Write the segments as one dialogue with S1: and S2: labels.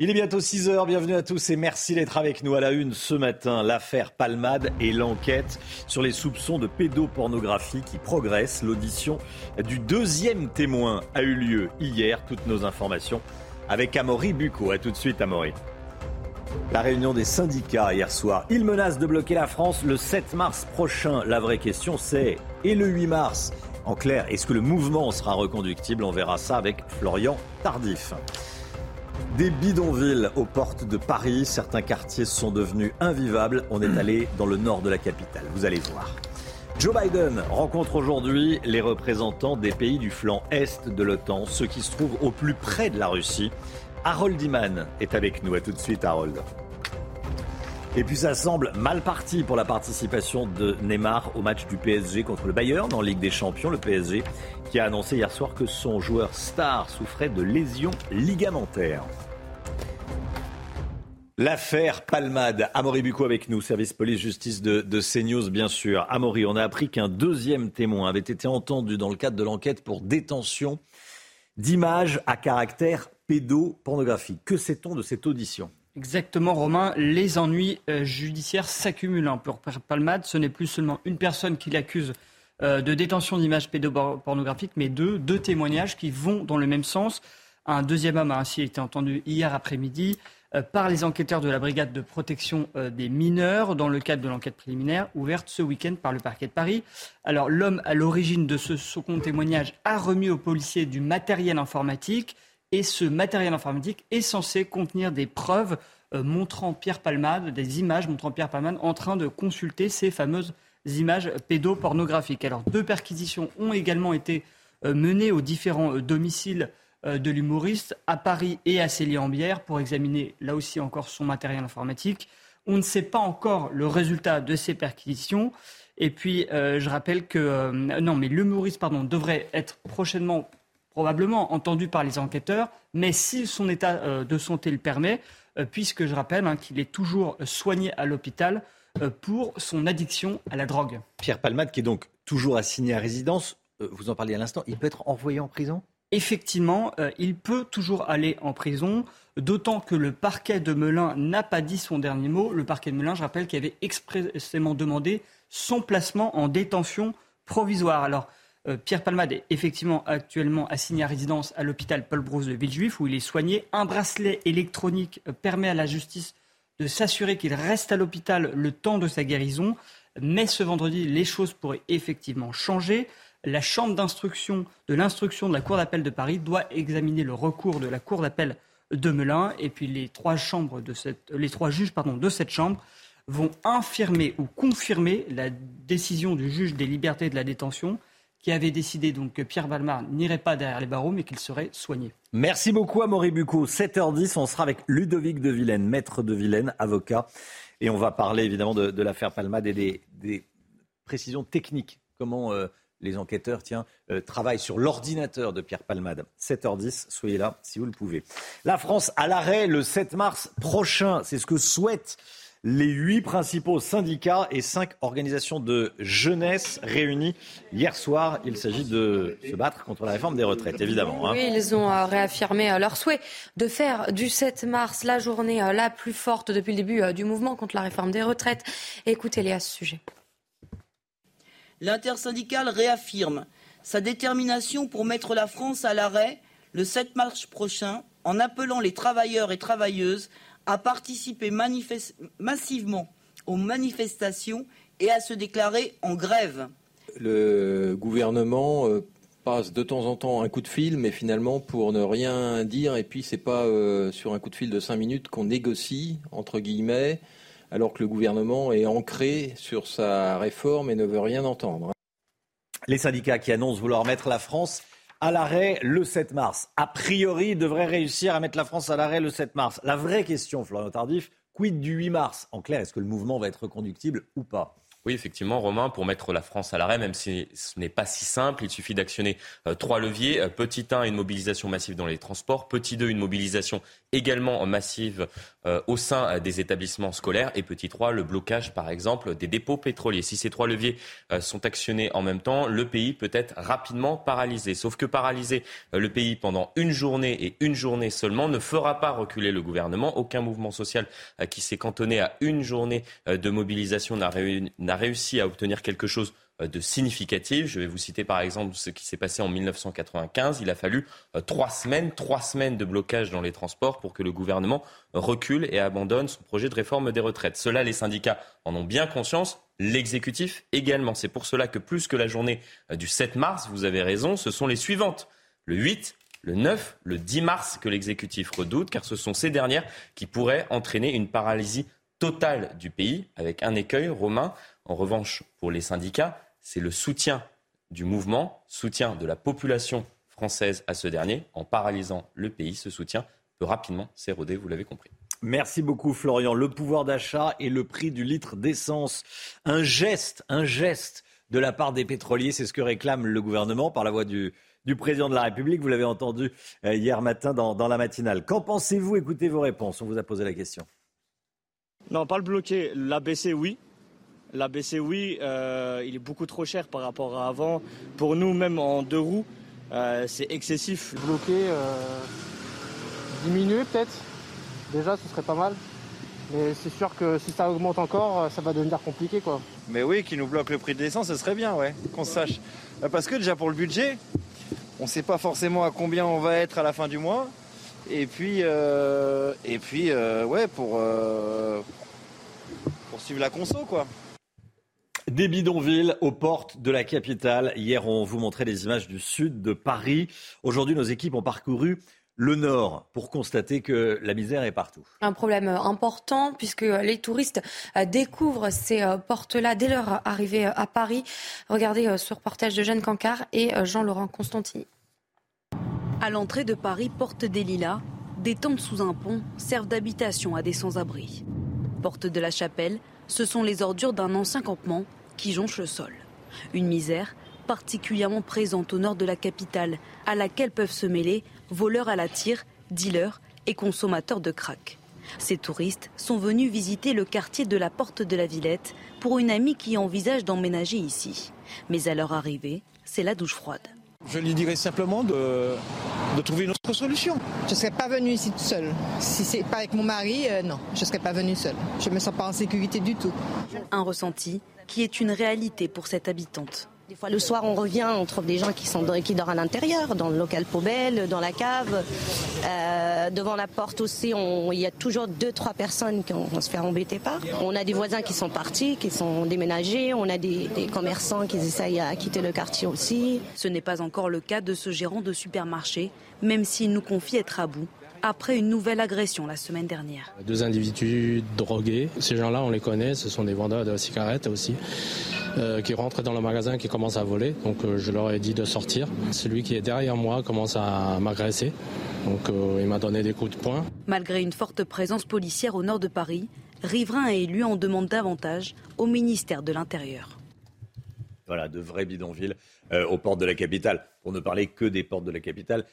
S1: Il est bientôt 6 heures, bienvenue à tous et merci d'être avec nous à la une ce matin. L'affaire Palmade et l'enquête sur les soupçons de pédopornographie qui progressent. L'audition du deuxième témoin a eu lieu hier. Toutes nos informations avec Amaury Bucco. A tout de suite Amaury. La réunion des syndicats hier soir. Ils menacent de bloquer la France le 7 mars prochain. La vraie question c'est, et le 8 mars? En clair, est-ce que le mouvement sera reconductible? On verra ça avec Florian Tardif. Des bidonvilles aux portes de Paris, certains quartiers sont devenus invivables. On est allé dans le nord de la capitale, vous allez voir. Joe Biden rencontre aujourd'hui les représentants des pays du flanc est de l'OTAN, ceux qui se trouvent au plus près de la Russie. Harold Iman est avec nous. À tout de suite, Harold. Et puis ça semble mal parti pour la participation de Neymar au match du PSG contre le Bayern en Ligue des Champions. Le PSG qui a annoncé hier soir que son joueur star souffrait de lésions ligamentaires. L'affaire Palmade. Amaury Bucco avec nous, service police-justice de, de, CNews, bien sûr. Amaury, on a appris qu'un deuxième témoin avait été entendu dans le cadre de l'enquête pour détention d'images à caractère pédopornographique. Que sait-on de cette audition?
S2: Exactement, Romain. Les ennuis euh, judiciaires s'accumulent. Hein. Pour Palmade, ce n'est plus seulement une personne qui l'accuse euh, de détention d'images pédopornographiques, mais deux, témoignages qui vont dans le même sens. Un deuxième homme a ainsi été entendu hier après-midi euh, par les enquêteurs de la brigade de protection des mineurs dans le cadre de l'enquête préliminaire ouverte ce week-end par le parquet de Paris. Alors l'homme à l'origine de ce second témoignage a remis aux policiers du matériel informatique et ce matériel informatique est censé contenir des preuves euh, montrant Pierre Palmade, des images montrant Pierre Palmade en train de consulter ces fameuses images pédopornographiques. Alors deux perquisitions ont également été euh, menées aux différents euh, domiciles de l'humoriste à Paris et à Célie-en-Bière pour examiner là aussi encore son matériel informatique. On ne sait pas encore le résultat de ces perquisitions. Et puis, je rappelle que non, mais l'humoriste pardon devrait être prochainement probablement entendu par les enquêteurs, mais si son état euh, de santé le permet, euh, puisque je rappelle hein, qu'il est toujours soigné à l'hôpital euh, pour son addiction à la drogue.
S1: Pierre Palmade, qui est donc toujours assigné à résidence, vous en parliez à l'instant, il peut être envoyé en prison?
S2: Effectivement, il peut toujours aller en prison, d'autant que le parquet de Melun n'a pas dit son dernier mot. Le parquet de Melun, je rappelle, qui avait expressément demandé son placement en détention provisoire. Alors, Pierre Palmade est effectivement actuellement assigné à résidence à l'hôpital Paul Brousse de Villejuif où il est soigné. Un bracelet électronique euh, permet à la justice de s'assurer qu'il reste à l'hôpital le temps de sa guérison. Mais ce vendredi, les choses pourraient effectivement changer. La chambre d'instruction de l'instruction de la Cour d'appel de Paris doit examiner le recours de la Cour d'appel de Melun. Et puis les trois juges pardon, de cette chambre vont infirmer ou confirmer la décision du juge des libertés de la détention qui avait décidé donc que Pierre Balmar n'irait pas derrière les barreaux, mais qu'il serait soigné.
S1: Merci beaucoup à Bucco. 7h10, on sera avec Ludovic de Vilaine, maître de Vilaine, avocat. Et on va parler évidemment de, l'affaire Palmade et des, précisions techniques. Comment euh, les enquêteurs tiens, euh, travaillent sur l'ordinateur de Pierre Palmade. 7h10, soyez là si vous le pouvez. La France à l'arrêt le 7 mars prochain, c'est ce que souhaite les huit principaux syndicats et cinq organisations de jeunesse réunies hier soir. Il s'agit de se battre contre la réforme des retraites, évidemment.
S3: Hein. Oui, ils ont euh, réaffirmé euh, leur souhait de faire du 7 mars la journée euh, la plus forte depuis le début du mouvement contre la réforme des retraites. Écoutez-les à ce sujet.
S4: L'intersyndicale réaffirme sa détermination pour mettre la France à l'arrêt le 7 mars prochain en appelant les travailleurs et travailleuses à participer massivement aux manifestations et à se déclarer en grève.
S5: le gouvernement euh, passe de temps en temps un coup de fil, mais finalement pour ne rien dire. Et puis c'est pas euh, sur un coup de fil de cinq minutes qu'on négocie entre guillemets, alors que le gouvernement est ancré sur sa réforme et ne veut rien entendre.
S1: Les syndicats qui annoncent vouloir mettre la France à l'arrêt le 7 mars. A priori, ils devraient réussir à mettre la France à l'arrêt le 7 mars. La vraie question, Florian Tardif, quid du 8 mars? En clair, est-ce que le mouvement va être reconductible ou pas?
S6: Oui, effectivement, Romain, pour mettre la France à l'arrêt, même si ce n'est pas si simple, il suffit d'actionner euh, trois leviers. Euh, petit 1, une mobilisation massive dans les transports. Petit 2, une mobilisation également massive euh, au sein des établissements scolaires. Et petit 3, le blocage, par exemple, des dépôts pétroliers. Si ces trois leviers sont actionnés en même temps, le pays peut être rapidement paralysé. Sauf que paralyser le pays pendant une journée et une journée seulement ne fera pas reculer le gouvernement. Aucun mouvement social qui s'est cantonné à une journée de mobilisation n'a réussi à obtenir quelque chose euh, de significatif. Je vais vous citer par exemple ce qui s'est passé en 1995. Il a fallu euh, trois semaines, trois semaines de blocage dans les transports pour que le gouvernement recule et abandonne son projet de réforme des retraites. Cela, les syndicats en ont bien conscience. L'exécutif également. C'est pour cela que plus que la journée euh, du 7 mars, vous avez raison, ce sont les suivantes. Le 8, le 9, le 10 mars que l'exécutif redoute, car ce sont ces dernières qui pourraient entraîner une paralysie totale du pays, avec un écueil romain. En revanche, pour les syndicats, c'est le soutien du mouvement, soutien de la population française à ce dernier. En paralysant le pays, ce soutien peut rapidement s'éroder, vous l'avez compris.
S1: Merci beaucoup Florian. Le pouvoir d'achat et le prix du litre d'essence. Un geste, un geste de la part des pétroliers, c'est ce que réclame le gouvernement par la voix du, président de la République. Vous l'avez entendu euh, hier matin dans, dans la matinale. Qu'en pensez-vous? Écoutez vos réponses. On vous a posé la question.
S7: Non, pas le bloquer. L'abaisser, oui. L'abaisser, oui. Euh, il est beaucoup trop cher par rapport à avant. Pour nous, même en deux roues, euh, c'est excessif.
S8: Bloquer, euh, diminuer peut-être. Déjà, ce serait pas mal. Mais c'est sûr que si ça augmente encore, ça va devenir compliqué, quoi.
S9: Mais oui, qui nous bloque le prix de l'essence, ce serait bien, ouais, qu'on sache. Parce que déjà pour le budget, on ne sait pas forcément à combien on va être à la fin du mois. Et puis, euh, et puis euh, ouais, pour, euh, pour suivre la conso, quoi.
S1: Des bidonvilles aux portes de la capitale. Hier, on vous montrait des images du sud de Paris. Aujourd'hui, nos équipes ont parcouru le nord pour constater que la misère est partout.
S3: Un problème important puisque les touristes découvrent ces portes-là dès leur arrivée à Paris. Regardez ce reportage de Jeanne Cancard et Jean-Laurent Constantini.
S10: À l'entrée de Paris, porte des Lilas, des tentes sous un pont servent d'habitation à des sans-abri. Porte de la Chapelle, ce sont les ordures d'un ancien campement qui jonchent le sol. Une misère particulièrement présente au nord de la capitale, à laquelle peuvent se mêler voleurs à la tire, dealers et consommateurs de crack. Ces touristes sont venus visiter le quartier de la Porte de la Villette pour une amie qui envisage d'emménager ici. Mais à leur arrivée, c'est la douche froide.
S11: Je lui dirais simplement de, trouver une autre solution.
S12: Je ne serais pas venue ici toute seule. Si c'est pas avec mon mari, euh, non, je ne serais pas venue seule. Je ne me sens pas en sécurité du tout.
S10: Un ressenti qui est une réalité pour cette habitante.
S13: Des fois, le soir, on revient, on trouve des gens qui, sont dorment à l'intérieur, dans le local poubelle, dans la cave. Euh, devant la porte aussi, il y a toujours deux, trois personnes qui vont se faire embêter par. On a des voisins qui sont partis, qui sont déménagés. On a des, des commerçants qui essayent à quitter le quartier aussi.
S10: Ce n'est pas encore le cas de ce gérant de supermarché, même s'il nous confie être à bout après une nouvelle agression la semaine dernière.
S14: Deux individus drogués. Ces gens-là, on les connaît. Ce sont des vendeurs de cigarettes aussi. Euh, qui rentrent dans le magasin, qui commencent à voler. Donc euh, je leur ai dit de sortir. Celui qui est derrière moi commence à m'agresser. Donc euh, il m'a donné des coups de poing.
S10: Malgré une forte présence policière au nord de Paris, riverains et élus en demandent davantage au ministère de l'Intérieur.
S1: Voilà, de vrais bidonvilles aux portes de la capitale. Pour ne parler que des portes de la capitale,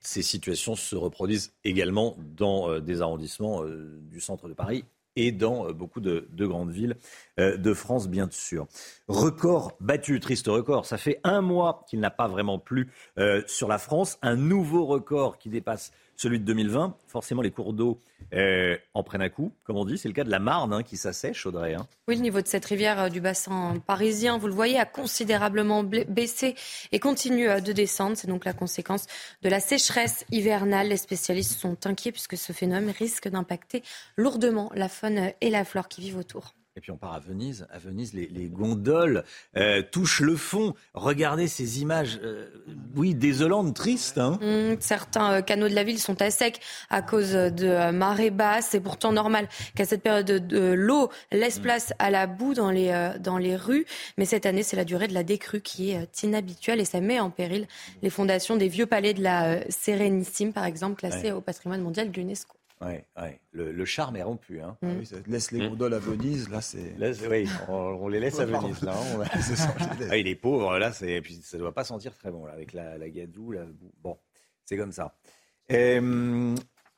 S1: ces situations se reproduisent également dans des arrondissements du centre de Paris et dans euh, beaucoup de, grandes villes euh, de France, bien sûr. Record battu, triste record. Ça fait un mois qu'il n'a pas vraiment plu euh, sur la France. Un nouveau record qui dépasse celui de 2020. Forcément, les cours d'eau euh, en prennent un coup, comme on dit. C'est le cas de la Marne hein, qui s'assèche, Audrey. Hein.
S3: Oui, le niveau de cette rivière euh, du bassin parisien, vous le voyez, a considérablement baissé et continue euh, de descendre. C'est donc la conséquence de la sécheresse hivernale. Les spécialistes sont inquiets puisque ce phénomène risque d'impacter lourdement la faune et la flore qui vivent autour.
S1: Et puis on part à Venise. À Venise, les, les gondoles euh, touchent le fond. Regardez ces images, euh, oui, désolantes, tristes. Hein.
S3: Mmh, certains euh, canaux de la ville sont à sec à cause de euh, marée basse. C'est pourtant normal qu'à cette période de, l'eau laisse place à la boue dans les, euh, dans les rues. Mais cette année, c'est la durée de la décrue qui est inhabituelle et ça met en péril les fondations des vieux palais de la Sérénissime, par exemple, classés
S1: Ouais.
S3: au patrimoine mondial de l'UNESCO.
S1: Ouais, ouais. Le, le charme est rompu. Hein.
S3: Mm.
S11: Oui, ça laisse les gondoles à Venise, là c'est.
S1: Oui, on, on les laisse à. Venise. Là, hein. On-. Ah, il est pauvre, là, c'est... et puis ça doit pas sentir très bon, là, avec la, la gadoue. La... Bon, c'est comme ça.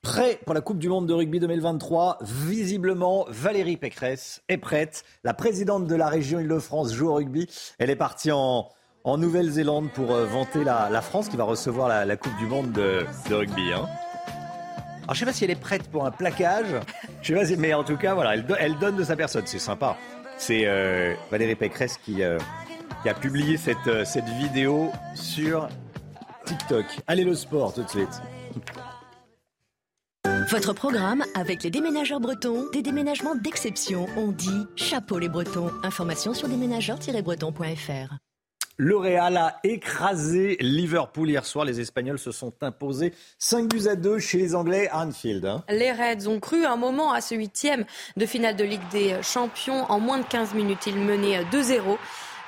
S1: Prêt pour la Coupe du Monde de rugby 2023. Visiblement, Valérie Pécresse est prête. La présidente de la région Île-de-France joue au rugby. Elle est partie en, en Nouvelle-Zélande pour euh, vanter la, la France qui va recevoir la, la Coupe du Monde de, de rugby. hein. Alors, je sais pas si elle est prête pour un plaquage. Je sais pas si, mais en tout cas, voilà, elle, do- elle donne de sa personne. C'est sympa. C'est euh, Valérie Pécresse qui, euh, qui a publié cette, euh, cette vidéo sur TikTok. Allez, le sport, tout de suite.
S15: Votre programme avec les déménageurs bretons, des déménagements d'exception. On dit chapeau les bretons. Information sur déménageurs-bretons.fr.
S1: Le Real a écrasé Liverpool hier soir. Les Espagnols se sont imposés 5 buts à 2 chez les Anglais à Anfield. hein.
S3: Les Reds ont cru un moment à ce huitième de finale de Ligue des Champions. En moins de 15 minutes, ils menaient 2-0.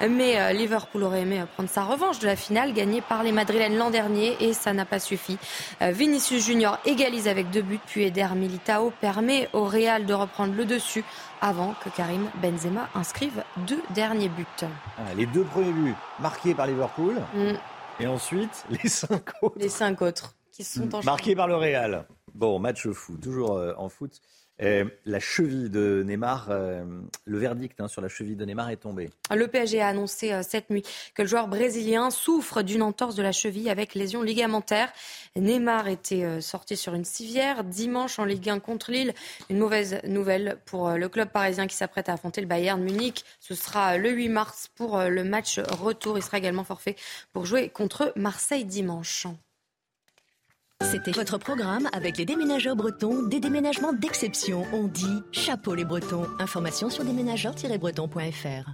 S3: Mais euh, Liverpool aurait aimé euh, prendre sa revanche de la finale gagnée par les Madrilènes l'an dernier et ça n'a pas suffi. Euh, Vinicius Junior égalise avec deux buts puis Eder Militao permet au Real de reprendre le dessus avant que Karim Benzema inscrive deux derniers buts.
S1: Ah, les deux premiers buts marqués par Liverpool.
S3: Mm.
S1: Et ensuite, les cinq autres.
S3: Les cinq autres qui sont en
S1: Marqués par le Real. Bon, match fou, toujours en foot. Euh, la cheville de Neymar, euh, le verdict hein, sur la cheville de Neymar est tombé.
S3: Le PSG a annoncé euh, cette nuit que le joueur brésilien souffre d'une entorse de la cheville avec lésion ligamentaire. Neymar était sorti sur une civière dimanche en Ligue 1 contre Lille. Une mauvaise nouvelle pour le club parisien qui s'apprête à affronter le Bayern Munich. Ce sera le 8 mars pour le match retour. Il sera également forfait pour jouer contre Marseille dimanche.
S15: C'était votre programme avec les déménageurs bretons, des déménagements d'exception. On dit chapeau les bretons. Information sur déménageurs-bretons.fr.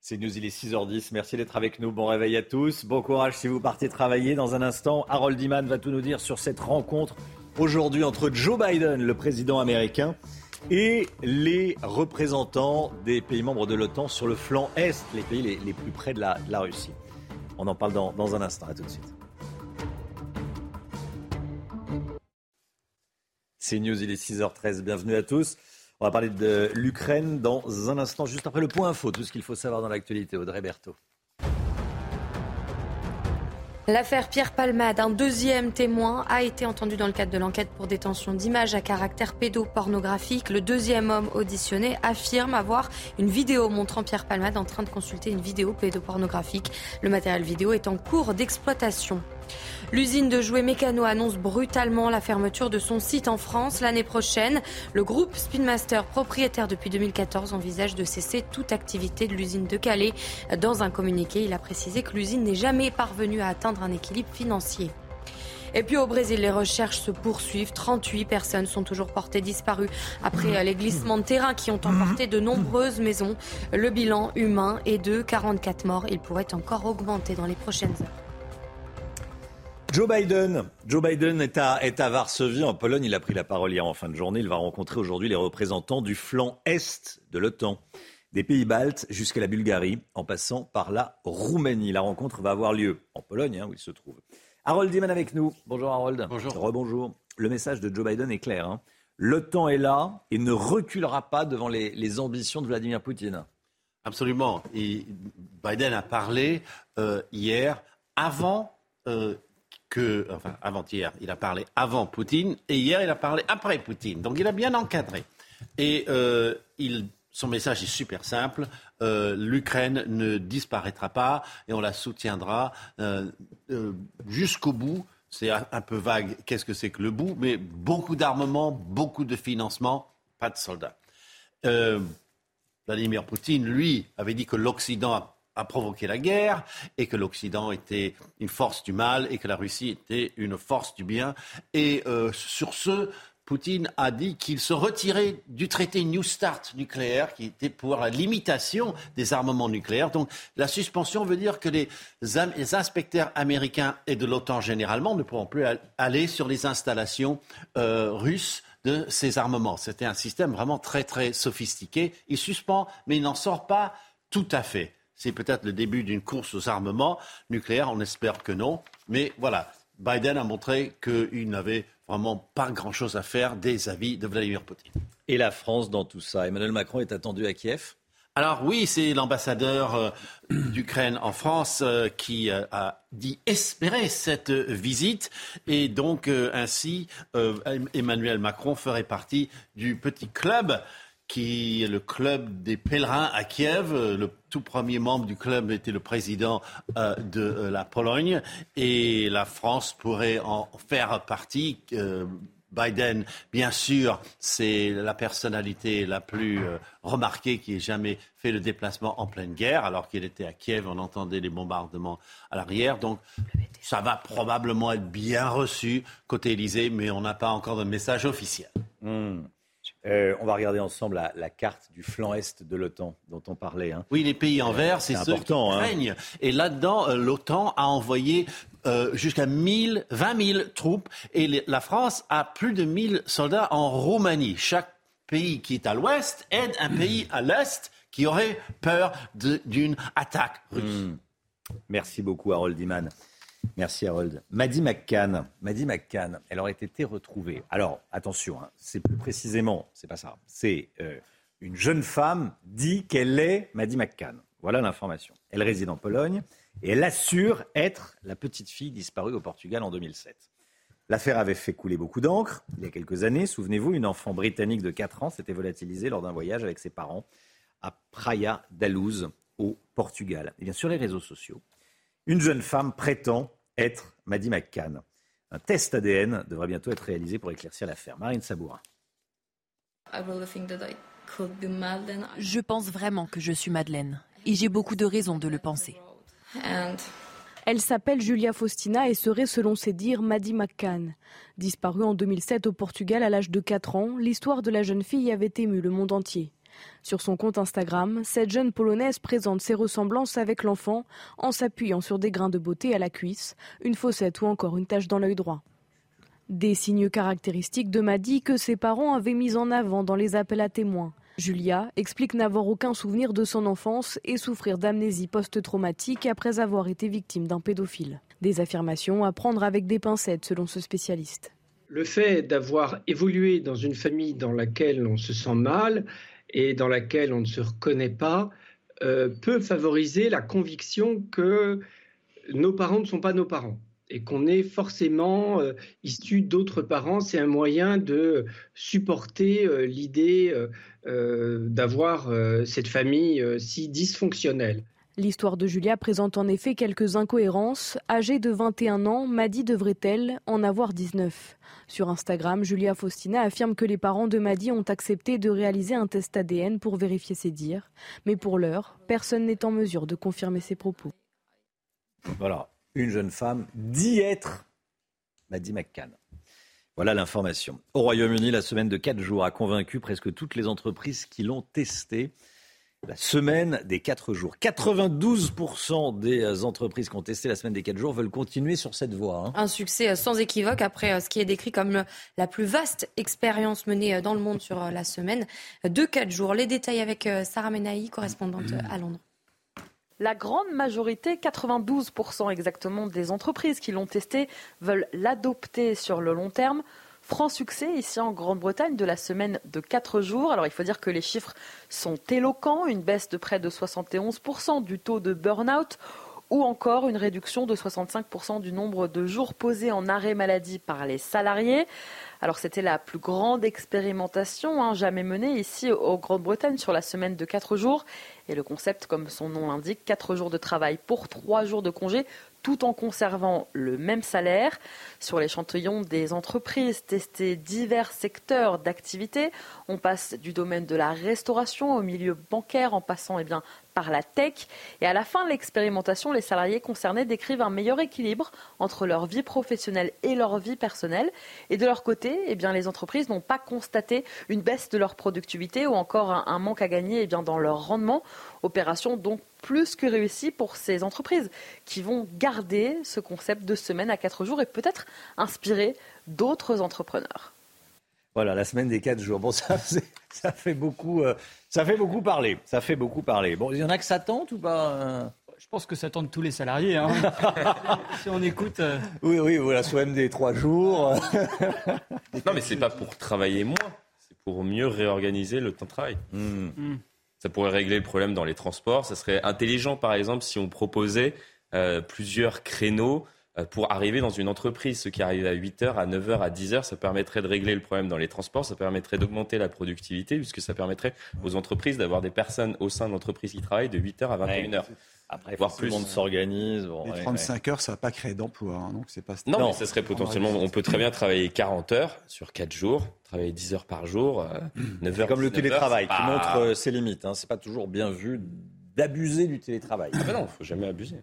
S1: C'est News, il est 6h10. Merci d'être avec nous. Bon réveil à tous. Bon courage si vous partez travailler. Dans un instant, Harold Iman va tout nous dire sur cette rencontre aujourd'hui entre Joe Biden, le président américain, et les représentants des pays membres de l'OTAN sur le flanc Est, les pays les, plus près de la, Russie. On en parle dans un instant. À tout de suite. C'est News, il est 6h13. Bienvenue à tous. On va parler de l'Ukraine dans un instant, juste après le point info, tout ce qu'il faut savoir dans l'actualité. Audrey Berthaud.
S3: L'affaire Pierre Palmade, un deuxième témoin, a été entendu dans le cadre de l'enquête pour détention d'images à caractère pédopornographique. Le deuxième homme auditionné affirme avoir une vidéo montrant Pierre Palmade en train de consulter une vidéo pédopornographique. Le matériel vidéo est en cours d'exploitation. L'usine de jouets mécano annonce brutalement la fermeture de son site en France l'année prochaine. Le groupe Speedmaster, propriétaire depuis 2014, envisage de cesser toute activité de l'usine de Calais. Dans un communiqué, il a précisé que l'usine n'est jamais parvenue à atteindre un équilibre financier. Et puis au Brésil, les recherches se poursuivent. 38 personnes sont toujours portées disparues après les glissements de terrain qui ont emporté de nombreuses maisons. Le bilan humain est de 44 morts. Il pourrait encore augmenter dans les prochaines heures.
S1: Joe Biden. Joe Biden est à, est à Varsovie, en Pologne. Il a pris la parole hier en fin de journée. Il va rencontrer aujourd'hui les représentants du flanc Est de l'OTAN, des pays baltes jusqu'à la Bulgarie, en passant par la Roumanie. La rencontre va avoir lieu en Pologne, hein, où il se trouve. Harold Diman avec nous. Bonjour Harold. Bonjour. Rebonjour. Le message de Joe Biden est clair. hein. L'OTAN est là et ne reculera pas devant les, les ambitions de Vladimir Poutine.
S16: Absolument. Et Biden a parlé euh, hier avant euh, que, enfin avant-hier, il a parlé avant Poutine et hier il a parlé après Poutine. Donc il a bien encadré. Et euh, son message est super simple. Euh, L'Ukraine ne disparaîtra pas et on la soutiendra euh, jusqu'au bout. C'est un, peu vague. Qu'est-ce que c'est que le bout Mais beaucoup d'armement, beaucoup de financement, pas de soldats. Vladimir Poutine, lui, avait dit que l'Occident a, provoqué la guerre et que l'Occident était une force du mal et que la Russie était une force du bien. Et euh, sur ce, Poutine a dit qu'il se retirait du traité New Start nucléaire, qui était pour la limitation des armements nucléaires. Donc la suspension veut dire que les, les inspecteurs américains et de l'OTAN généralement ne pourront plus aller sur les installations euh, russes de ces armements. C'était un système vraiment très très sophistiqué. Il suspend, mais il n'en sort pas tout à fait. C'est peut-être le début d'une course aux armements nucléaires, on espère que non. Mais voilà, Biden a montré qu'il n'avait vraiment pas grand-chose à faire des avis de Vladimir Poutine.
S1: Et la France dans tout ça Emmanuel Macron est attendu à Kiev?
S16: Alors oui, c'est l'ambassadeur euh, d'Ukraine en France euh, qui euh, a dit espérer cette visite et donc ainsi Emmanuel Macron ferait partie du petit club qui est le club des pèlerins à Kiev. Le tout premier membre du club était le président euh, de euh, la Pologne et la France pourrait en faire partie. Euh, Biden, bien sûr, c'est la personnalité la plus remarquée qui ait jamais fait le déplacement en pleine guerre, alors qu'il était à Kiev, on entendait les bombardements à l'arrière. Donc, ça va probablement être bien reçu côté Élysée, mais on n'a pas encore de message officiel.
S1: Hmm. Euh, on va regarder ensemble la, carte du flanc est de l'OTAN dont on parlait. Hein.
S16: Oui, les pays en vert, c'est ceux qui hein. craignent. Et là-dedans, euh, l'OTAN a envoyé euh, jusqu'à 1000, 20 000 troupes et la France a plus de 1000 soldats en Roumanie. Chaque pays qui est à l'ouest aide un pays à l'est qui aurait peur d'une attaque russe. Hmm.
S1: Merci beaucoup, Harold Iman. Merci Harold. Maddy McCann, Maddy McCann, elle aurait été retrouvée. Alors attention, hein, c'est plus précisément, c'est pas ça. C'est euh, une jeune femme dit qu'elle est Maddy McCann. Voilà l'information. Elle réside en Pologne et elle assure être la petite fille disparue au Portugal en 2007. L'affaire avait fait couler beaucoup d'encre. Il y a quelques années, souvenez-vous, une enfant britannique de 4 ans s'était volatilisée lors d'un voyage avec ses parents à Praia da Luz, au Portugal. Et bien sur les réseaux sociaux, une jeune femme prétend être Maddy McCann. Un test ADN devrait bientôt être réalisé pour éclaircir l'affaire. Marine Sabourin.
S17: Je pense vraiment que je suis Madeleine et j'ai beaucoup de raisons de le penser.
S18: Elle s'appelle Julia Faustina et serait, selon ses dires, Maddy McCann. Disparue en 2007 au Portugal à l'âge de 4 ans, l'histoire de la jeune fille avait ému le monde entier. Sur son compte Instagram, cette jeune Polonaise présente ses ressemblances avec l'enfant en s'appuyant sur des grains de beauté à la cuisse, une fossette ou encore une tache dans l'œil droit. Des signes caractéristiques de Maddy que ses parents avaient mis en avant dans les appels à témoins. Julia explique n'avoir aucun souvenir de son enfance et souffrir d'amnésie post-traumatique après avoir été victime d'un pédophile. Des affirmations à prendre avec des pincettes selon ce spécialiste.
S19: Le fait d'avoir évolué dans une famille dans laquelle on se sent mal et dans laquelle on ne se reconnaît pas euh, peut favoriser la conviction que nos parents ne sont pas nos parents et qu'on est forcément euh, issu d'autres parents. C'est un moyen de supporter euh, l'idée d'avoir cette famille si dysfonctionnelle.
S18: L'histoire de Julia présente en effet quelques incohérences. Âgée de 21 ans, Maddy devrait-elle en avoir 19 Sur Instagram, Julia Faustina affirme que les parents de Maddy ont accepté de réaliser un test ADN pour vérifier ses dires. Mais pour l'heure, personne n'est en mesure de confirmer ses propos.
S1: Voilà, une jeune femme dit être Maddy McCann. Voilà l'information. Au Royaume-Uni, la semaine de 4 jours a convaincu presque toutes les entreprises qui l'ont testée la semaine des 4 jours. 92% des entreprises qui ont testé la semaine des 4 jours veulent continuer sur cette voie.
S3: Hein. Un succès euh, sans équivoque après euh, ce qui est décrit comme la plus vaste expérience menée euh, dans le monde sur la semaine de 4 jours. Les détails avec Sarah Menaï, correspondante à Londres.
S20: La grande majorité, 92% exactement des entreprises qui l'ont testé, veulent l'adopter sur le long terme. Franc succès ici en Grande-Bretagne de la semaine de 4 jours. Alors il faut dire que les chiffres sont éloquents, une baisse de près de 71% du taux de burn-out ou encore une réduction de 65% du nombre de jours posés en arrêt maladie par les salariés. Alors c'était la plus grande expérimentation hein, jamais menée ici au Grande-Bretagne sur la semaine de 4 jours. Et le concept, comme son nom l'indique, 4 jours de travail pour 3 jours de congé, tout en conservant le même salaire. Sur l'échantillon des entreprises testées divers secteurs d'activité, on passe du domaine de la restauration au milieu bancaire en passant eh bien, par la tech. Et à la fin de l'expérimentation, les salariés concernés décrivent un meilleur équilibre entre leur vie professionnelle et leur vie personnelle. Et de leur côté, eh bien, les entreprises n'ont pas constaté une baisse de leur productivité ou encore un, manque à gagner eh bien, dans leur rendement. Opération donc plus que réussie pour ces entreprises qui vont garder ce concept de semaine à quatre jours et peut-être inspirer d'autres entrepreneurs.
S1: Voilà, la semaine des quatre jours. Bon, ça, ça fait beaucoup, euh, ça fait beaucoup parler. Ça fait beaucoup parler. Bon, il y en a que ça tente ou pas euh
S2: Je pense que ça tente tous les salariés. Hein. si on écoute. Euh.
S1: Oui, oui, voilà, soit des trois jours.
S6: non, mais c'est pas pour travailler moins. C'est pour mieux réorganiser le temps de travail. Hmm. Ça pourrait régler le problème dans les transports. Ça serait intelligent, par exemple, si on proposait plusieurs créneaux euh, pour arriver dans une entreprise. Ceux qui arrivent à 8h, à 9h, à 10h, ça permettrait de régler le problème dans les transports, ça permettrait d'augmenter la productivité, puisque ça permettrait aux entreprises d'avoir des personnes au sein de l'entreprise qui travaillent de 8h à 21h.
S1: Après, voir plus. le monde s'organise.
S21: les 35 heures, ça va pas créer d'emploi, hein, donc c'est pas.
S6: Non, non, mais ça serait potentiellement. On peut très bien travailler 40 heures sur 4 jours, travailler 10 heures par jour, 9 euh, heures.
S1: Comme le télétravail, qui montre euh, ses limites. Hein. C'est pas toujours bien vu d'abuser du télétravail.
S6: Ah ben non, faut jamais abuser.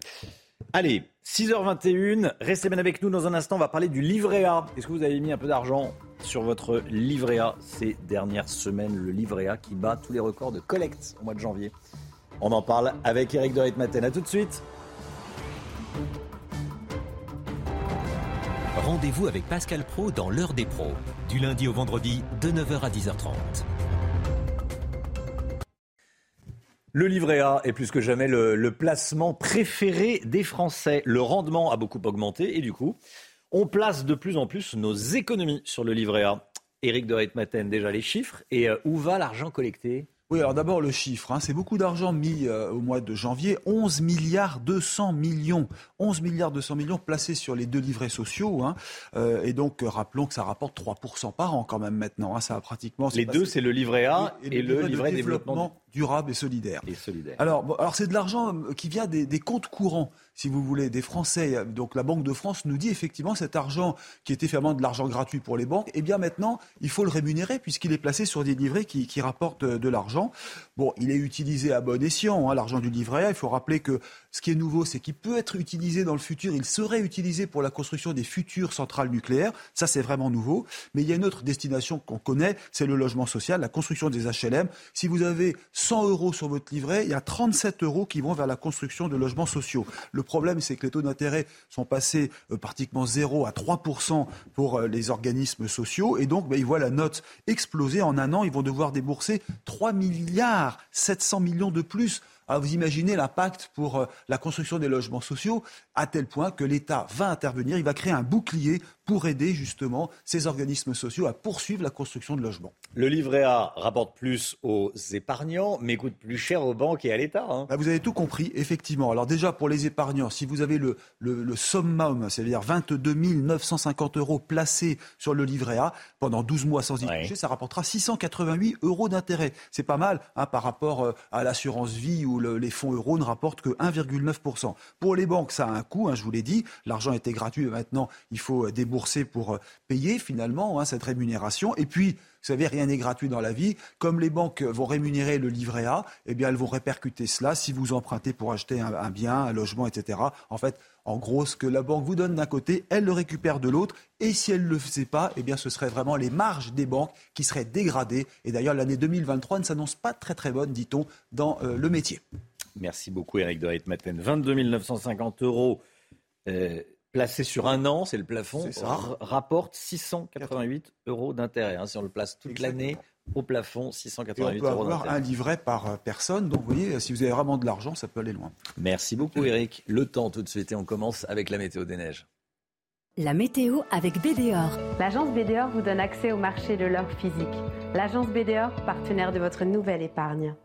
S1: Allez, 6h21, restez bien avec nous dans un instant, on va parler du livret A. Est-ce que vous avez mis un peu d'argent sur votre livret A ces dernières semaines Le livret A qui bat tous les records de collecte au mois de janvier? On en parle avec Eric de Ritmaten. A tout de suite.
S22: Rendez-vous avec Pascal Pro dans l'heure des pros, du lundi au vendredi de 9h à 10h30.
S1: Le livret A est plus que jamais le, placement préféré des Français. Le rendement a beaucoup augmenté et du coup, on place de plus en plus nos économies sur le livret A. Éric de Reitmaten, déjà les chiffres. Et euh, où va l'argent collecté?
S21: Oui, alors d'abord le chiffre, hein. c'est beaucoup d'argent mis euh, au mois de janvier, 11 milliards 200 millions, 11 milliards 200 millions placés sur les deux livrets sociaux, hein. euh, et donc rappelons que ça rapporte 3% par an quand même maintenant, hein. ça a pratiquement...
S1: Les deux, c'est le livret A et, le, livret, développement
S21: durable et solidaire.
S1: Et solidaire.
S21: Alors, alors c'est de l'argent euh, qui vient des, comptes courants, si vous voulez, des Français. Donc la Banque de France nous dit effectivement cet argent qui était finalement de l'argent gratuit pour les banques, eh bien maintenant il faut le rémunérer puisqu'il est placé sur des livrets qui, qui rapportent euh, de l'argent. Bon, il est utilisé à bon escient, hein, l'argent du livret A. Il faut rappeler que ce qui est nouveau, c'est qu'il peut être utilisé dans le futur. Il serait utilisé pour la construction des futures centrales nucléaires. Ça, c'est vraiment nouveau. Mais il y a une autre destination qu'on connaît, c'est le logement social, la construction des HLM. Si vous avez 100 euros sur votre livret, il y a 37 euros qui vont vers la construction de logements sociaux. Le problème, c'est que les taux d'intérêt sont passés euh, pratiquement 0 à 3% pour euh, les organismes sociaux. Et donc, ben, ils voient la note exploser. En un an, ils vont devoir débourser 3 milliards 700 millions de plus. Ah, vous imaginez l'impact pour euh, la construction des logements sociaux, à tel point que l'État va intervenir, il va créer un bouclier pour aider justement ces organismes sociaux à poursuivre la construction de logements.
S1: Le livret A rapporte plus aux épargnants, mais coûte plus cher aux banques et à l'État. Hein.
S21: Bah, vous avez tout compris, effectivement. Alors déjà, pour les épargnants, si vous avez le, le, summum, c'est-à-dire 22 950 euros placés sur le livret A pendant 12 mois sans y toucher, ça rapportera 688 euros d'intérêt. C'est pas mal hein, par rapport euh, à l'assurance vie où les fonds euros ne rapportent que 1,9%. Pour les banques, ça a un coût, hein, je vous l'ai dit. L'argent était gratuit, maintenant il faut euh, pour euh, payer finalement hein, cette rémunération. Et puis, vous savez, rien n'est gratuit dans la vie. Comme les banques vont rémunérer le livret A, eh bien, elles vont répercuter cela si vous empruntez pour acheter un, bien, un logement, etc. En fait, en gros, ce que la banque vous donne d'un côté, elle le récupère de l'autre. Et si elle ne le faisait pas, eh bien, ce serait vraiment les marges des banques qui seraient dégradées. Et d'ailleurs, l'année 2023 ne s'annonce pas très très bonne, dit-on, dans euh, le métier.
S1: Merci beaucoup, Eric de Reitmaten. 22 950 euros. Euh, placé sur un an, c'est le plafond, rapporte 688 euros d'intérêt. Hein, si on le place toute l'année au plafond, 688 euros.
S21: On peut avoir un livret par euh, personne. Donc, vous voyez, si vous avez vraiment de l'argent, ça peut aller loin.
S1: Merci beaucoup, Eric. Le temps tout de suite et on commence avec la météo des neiges.
S23: La météo avec BDOR.
S24: L'agence BDOR vous donne accès au marché de l'or physique. L'agence BDOR, partenaire de votre nouvelle épargne.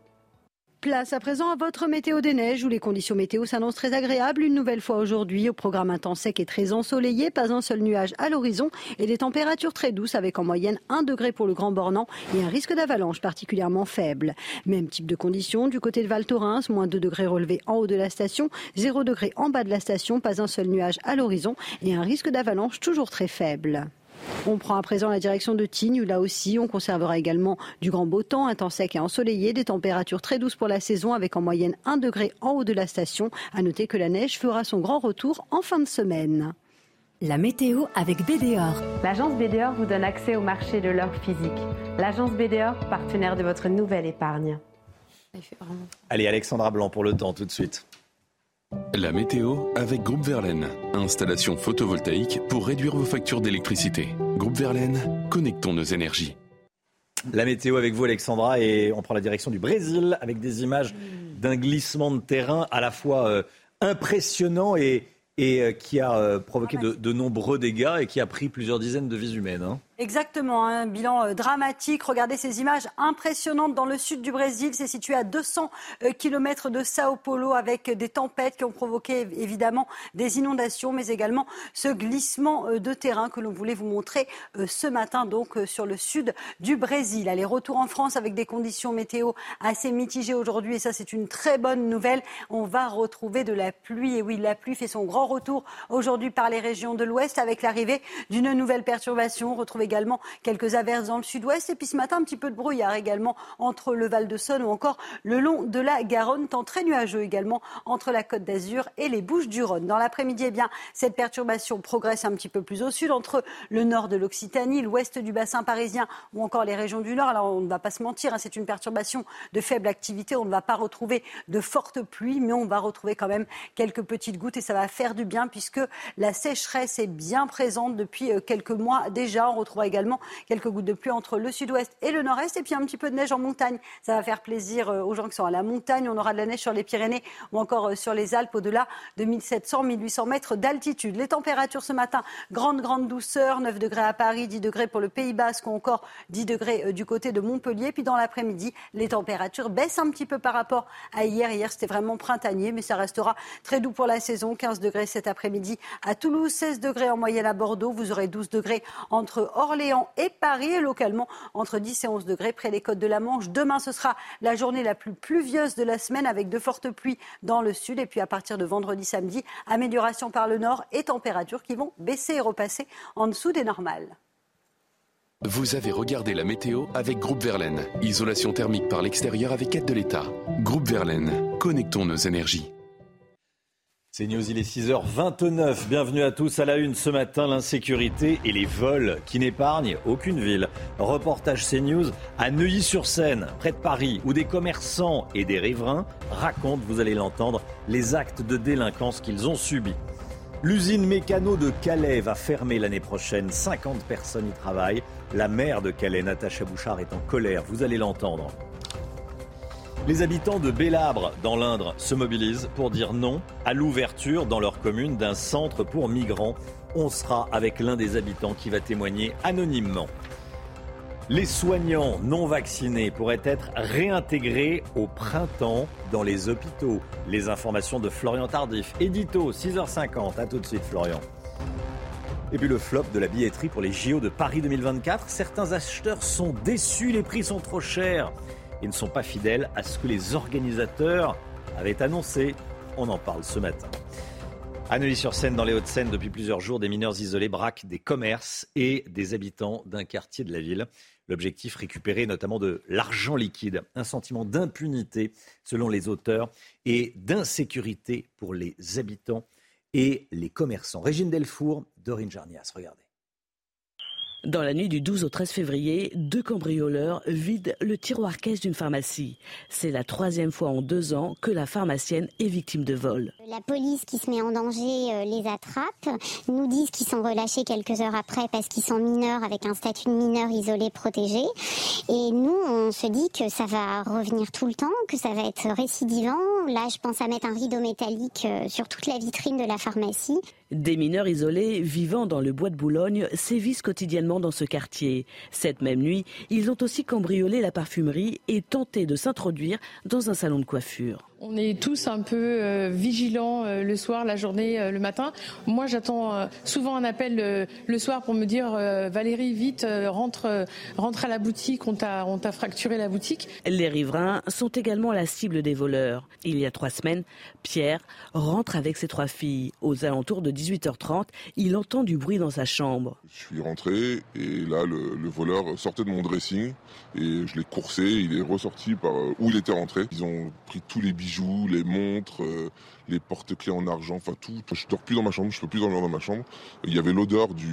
S25: Place à présent à votre météo des neiges où les conditions météo s'annoncent très agréables une nouvelle fois aujourd'hui au programme un temps sec et très ensoleillé, pas un seul nuage à l'horizon et des températures très douces avec en moyenne 1 degré pour le Grand Bornand et un risque d'avalanche particulièrement faible. Même type de conditions du côté de Val Thorens, moins 2 degrés relevés en haut de la station, 0 degré en bas de la station, pas un seul nuage à l'horizon et un risque d'avalanche toujours très faible. On prend à présent la direction de Tignes, là aussi on conservera également du grand beau temps, un temps sec et ensoleillé, des températures très douces pour la saison avec en moyenne 1 degré en haut de la station. À noter que la neige fera son grand retour en fin de semaine.
S26: La météo avec BDOR.
S24: L'agence BDOR vous donne accès au marché de l'or physique. L'agence BDOR, partenaire de votre nouvelle épargne.
S1: Allez, Alexandra Blanc pour le temps tout de suite.
S27: La météo avec Groupe Verlaine. Installation photovoltaïque pour réduire vos factures d'électricité. Groupe Verlaine, connectons nos énergies.
S1: La météo avec vous, Alexandra, et on prend la direction du Brésil avec des images d'un glissement de terrain à la fois euh, impressionnant et, euh, qui a euh, provoqué de, de, nombreux dégâts et qui a pris plusieurs dizaines de vies humaines. Hein.
S25: Exactement, un bilan euh, dramatique. Regardez ces images impressionnantes dans le sud du Brésil. C'est situé à 200 euh, km de Sao Paulo avec des tempêtes qui ont provoqué évidemment des inondations, mais également ce glissement euh, de terrain que l'on voulait vous montrer ce matin donc sur le sud du Brésil. Allez, retour en France avec des conditions météo assez mitigées aujourd'hui et ça c'est une très bonne nouvelle. On va retrouver de la pluie et oui, la pluie fait son grand retour aujourd'hui par les régions de l'ouest avec l'arrivée d'une nouvelle perturbation. Également quelques averses dans le sud-ouest. Et puis ce matin, un petit peu de brouillard également entre le Val de Saône ou encore le long de la Garonne, temps très nuageux également entre la Côte d'Azur et les Bouches du Rhône. Dans l'après-midi, eh bien, cette perturbation progresse un petit peu plus au sud entre le nord de l'Occitanie, l'ouest du bassin parisien ou encore les régions du nord. Alors on ne va pas se mentir, hein, c'est une perturbation de faible activité. On ne va pas retrouver de fortes pluies, mais on va retrouver quand même quelques petites gouttes et ça va faire du bien puisque la sécheresse est bien présente depuis euh, quelques mois déjà. Également quelques gouttes de pluie entre le sud-ouest et le nord-est. Et puis un petit peu de neige en montagne. Ça va faire plaisir euh, aux gens qui sont à la montagne. On aura de la neige sur les Pyrénées ou encore euh, sur les Alpes au-delà de 1700-1800 mètres d'altitude. Les températures ce matin, grande, grande douceur. 9 degrés à Paris, 10 degrés pour le Pays Basque ou encore 10 degrés euh, du côté de Montpellier. Puis dans l'après-midi, les températures baissent un petit peu par rapport à hier. Hier, c'était vraiment printanier, mais ça restera très doux pour la saison. 15 degrés cet après-midi à Toulouse, 16 degrés en moyenne à Bordeaux. Vous aurez 12 degrés entre et Paris, localement entre 10 et 11 degrés près des côtes de la Manche. Demain, ce sera la journée la plus pluvieuse de la semaine avec de fortes pluies dans le sud. Et puis à partir de vendredi, samedi, amélioration par le nord et températures qui vont baisser et repasser en dessous des normales.
S27: Vous avez regardé la météo avec Groupe Verlaine. Isolation thermique par l'extérieur avec aide de l'État. Groupe Verlaine, connectons nos énergies.
S1: C'est News, il est 6h29. Bienvenue à tous à la une ce matin. L'insécurité et les vols qui n'épargnent aucune ville. Reportage CNews à Neuilly-sur-Seine, près de Paris, où des commerçants et des riverains racontent, vous allez l'entendre, les actes de délinquance qu'ils ont subis. L'usine mécano de Calais va fermer l'année prochaine. 50 personnes y travaillent. La maire de Calais, Natacha Bouchard, est en colère. Vous allez l'entendre. Les habitants de Bélabre, dans l'Indre, se mobilisent pour dire non à l'ouverture dans leur commune d'un centre pour migrants. On sera avec l'un des habitants qui va témoigner anonymement. Les soignants non vaccinés pourraient être réintégrés au printemps dans les hôpitaux. Les informations de Florian Tardif. Édito, 6h50. A tout de suite, Florian. Et puis le flop de la billetterie pour les JO de Paris 2024. Certains acheteurs sont déçus, les prix sont trop chers et ne sont pas fidèles à ce que les organisateurs avaient annoncé. On en parle ce matin. À sur seine dans les Hauts-de-Seine, depuis plusieurs jours, des mineurs isolés braquent des commerces et des habitants d'un quartier de la ville. L'objectif, récupérer notamment de l'argent liquide, un sentiment d'impunité selon les auteurs et d'insécurité pour les habitants et les commerçants. Régine Delfour, Dorine Jarnias, regardez.
S10: Dans la nuit du 12 au 13 février, deux cambrioleurs vident le tiroir caisse d'une pharmacie. C'est la troisième fois en deux ans que la pharmacienne est victime de vol.
S28: La police qui se met en danger euh, les attrape, nous disent qu'ils sont relâchés quelques heures après parce qu'ils sont mineurs avec un statut de mineur isolé protégé. Et nous, on se dit que ça va revenir tout le temps, que ça va être récidivant. Là, je pense à mettre un rideau métallique euh, sur toute la vitrine de la pharmacie.
S10: Des mineurs isolés vivant dans le bois de Boulogne sévissent quotidiennement dans ce quartier. Cette même nuit, ils ont aussi cambriolé la parfumerie et tenté de s'introduire dans un salon de coiffure.
S29: On est tous un peu euh, vigilants euh, le soir, la journée, euh, le matin. Moi, j'attends souvent un appel le soir pour me dire Valérie, vite, rentre, rentre à la boutique, on t'a, on t'a fracturé la boutique.
S10: Les riverains sont également la cible des voleurs. Il y a trois semaines, Pierre rentre avec ses trois filles. Aux alentours de 18h30, il entend du bruit dans sa chambre.
S30: Je suis rentré et là, le, le voleur sortait de mon dressing et je l'ai coursé. Il est ressorti par où il était rentré. Ils ont pris tous les bijoux les montres, euh, les porte-clés en argent, enfin tout. Je dors plus dans ma chambre, je peux plus dormir dans ma chambre. Il y avait l'odeur du,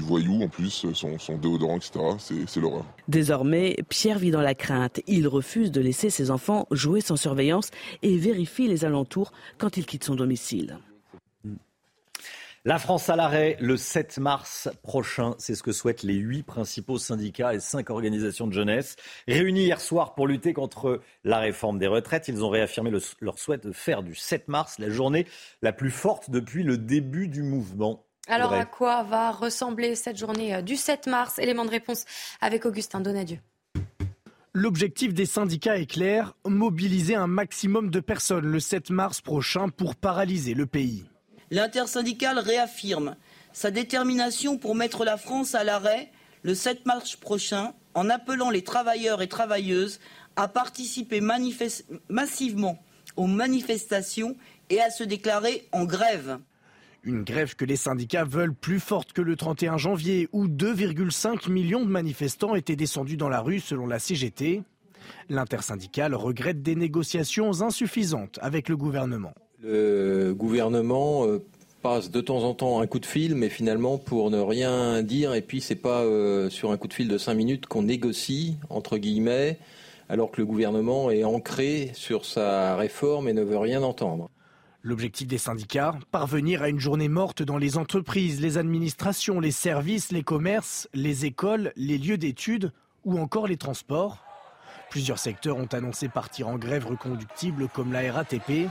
S30: voyou en plus, son, son déodorant, etc. C'est l'horreur.
S10: Désormais, Pierre vit dans la crainte. Il refuse de laisser ses enfants jouer sans surveillance et vérifie les alentours quand il quitte son domicile.
S1: La France à l'arrêt le 7 mars prochain, c'est ce que souhaitent les huit principaux syndicats et cinq organisations de jeunesse. Réunis hier soir pour lutter contre la réforme des retraites, ils ont réaffirmé leur souhait de faire du 7 mars la journée la plus forte depuis le début du mouvement.
S3: Alors à quoi va ressembler cette journée euh, du 7 mars? Élément de réponse avec Augustin Donadieu.
S31: L'objectif des syndicats est clair, mobiliser un maximum de personnes le 7 mars prochain pour paralyser le pays
S4: l'intersyndicale réaffirme sa détermination pour mettre la France à l'arrêt le 7 mars prochain en appelant les travailleurs et travailleuses à participer massivement aux manifestations et à se déclarer en grève.
S31: Une grève que les syndicats veulent plus forte que le 31 janvier, où 2,5 millions de manifestants étaient descendus dans la rue selon la CGT. L'intersyndicale regrette des négociations insuffisantes avec le gouvernement.
S5: Le gouvernement euh, passe de temps en temps un coup de fil, mais finalement pour ne rien dire. Et puis c'est pas euh, sur un coup de fil de cinq minutes qu'on négocie entre guillemets, alors que le gouvernement est ancré sur sa réforme et ne veut rien entendre.
S31: L'objectif des syndicats Parvenir à une journée morte dans les entreprises, les administrations, les services, les commerces, les écoles, les lieux d'études ou encore les transports. Plusieurs secteurs ont annoncé partir en grève reconductible comme la RATP.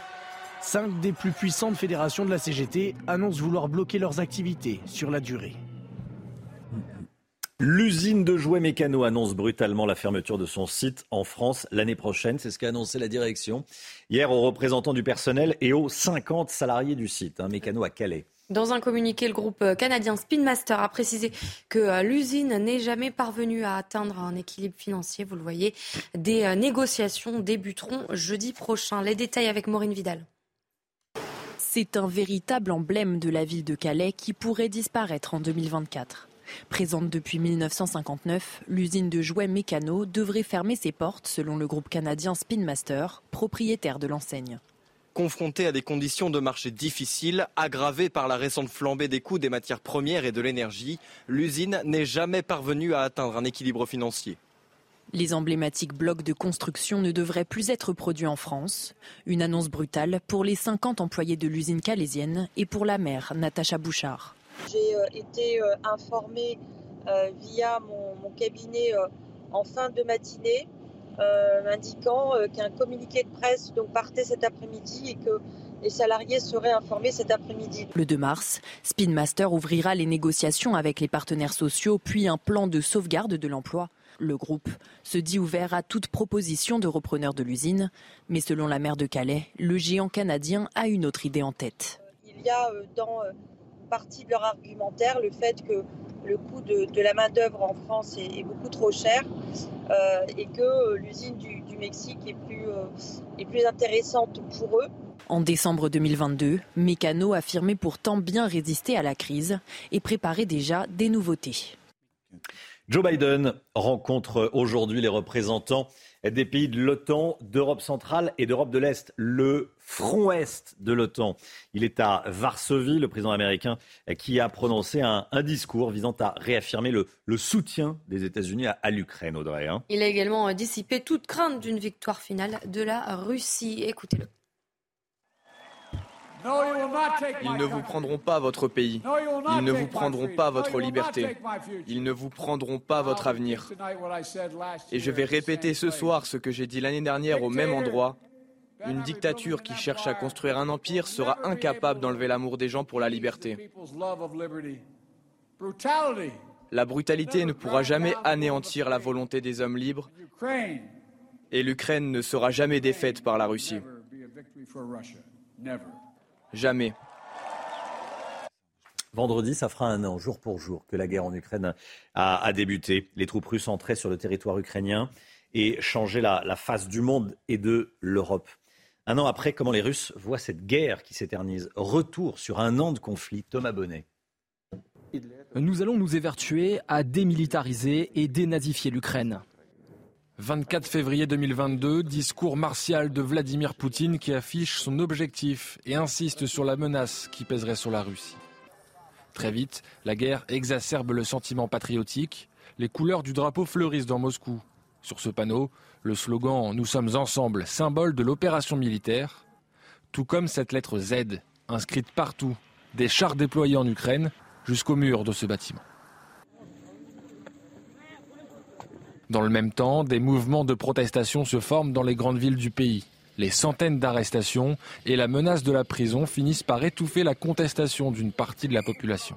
S31: Cinq des plus puissantes fédérations de la CGT annoncent vouloir bloquer leurs activités sur la durée.
S1: L'usine de jouets mécano annonce brutalement la fermeture de son site en France l'année prochaine. C'est ce qu'a annoncé la direction hier aux représentants du personnel et aux 50 salariés du site, un hein, mécano à Calais.
S3: Dans un communiqué, le groupe canadien Spinmaster a précisé que euh, l'usine n'est jamais parvenue à atteindre un équilibre financier. Vous le voyez, des euh, négociations débuteront jeudi prochain. Les détails avec Maureen Vidal.
S32: C'est un véritable emblème de la ville de Calais qui pourrait disparaître en 2024. Présente depuis 1959, l'usine de jouets mécano devrait fermer ses portes selon le groupe canadien Spinmaster, propriétaire de l'enseigne.
S33: Confrontée à des conditions de marché difficiles, aggravées par la récente flambée des coûts des matières premières et de l'énergie, l'usine n'est jamais parvenue à atteindre un équilibre financier.
S32: Les emblématiques blocs de construction ne devraient plus être produits en France. Une annonce brutale pour les 50 employés de l'usine calaisienne et pour la mère, Natacha Bouchard.
S34: J'ai euh, été euh, informée euh, via mon, cabinet en fin de matinée, indiquant qu'un communiqué de presse donc, partait cet après-midi et que les salariés seraient informés cet après-midi.
S32: Le 2 mars, Spinmaster ouvrira les négociations avec les partenaires sociaux, puis un plan de sauvegarde de l'emploi. Le groupe se dit ouvert à toute proposition de repreneur de l'usine, mais selon la maire de Calais, le géant canadien a une autre idée en tête.
S34: Il y a euh, dans euh, partie de leur argumentaire le fait que le coût de, la main-d'œuvre en France est, beaucoup trop cher euh, et que l'usine du, Mexique est plus, est plus intéressante pour eux.
S32: En décembre 2022, Mécano affirmait pourtant bien résister à la crise et préparait déjà des nouveautés.
S1: Joe Biden rencontre aujourd'hui les représentants des pays de l'OTAN, d'Europe centrale et d'Europe de l'Est, le front Est de l'OTAN. Il est à Varsovie, le président américain, qui a prononcé un, discours visant à réaffirmer le, soutien des États-Unis à, l'Ukraine, Audrey. Hein.
S3: Il a également dissipé toute crainte d'une victoire finale de la Russie. Écoutez-le.
S33: Ils ne vous prendront pas votre pays. Ils ne vous prendront pas votre liberté. Ils ne vous prendront pas votre avenir. Et je vais répéter ce soir ce que j'ai dit l'année dernière au même endroit. Une dictature qui cherche à construire un empire sera incapable d'enlever l'amour des gens pour la liberté. La brutalité ne pourra jamais anéantir la volonté des hommes libres et l'Ukraine ne sera jamais défaite par la Russie. Jamais.
S1: Vendredi, ça fera un an, jour pour jour, que la guerre en Ukraine a, débuté. Les troupes russes entraient sur le territoire ukrainien et changeaient la, face du monde et de l'Europe. Un an après, comment les Russes voient cette guerre qui s'éternise? Retour sur un an de conflit. Thomas Bonnet.
S35: Nous allons nous évertuer à démilitariser et dénazifier l'Ukraine.
S36: 24 février 2022, discours martial de Vladimir Poutine qui affiche son objectif et insiste sur la menace qui pèserait sur la Russie. Très vite, la guerre exacerbe le sentiment patriotique. Les couleurs du drapeau fleurissent dans Moscou. Sur ce panneau, le slogan Nous sommes ensemble, symbole de l'opération militaire, tout comme cette lettre Z, inscrite partout, des chars déployés en Ukraine jusqu'au mur de ce bâtiment. Dans le même temps, des mouvements de protestation se forment dans les grandes villes du pays. Les centaines d'arrestations et la menace de la prison finissent par étouffer la contestation d'une partie de la population.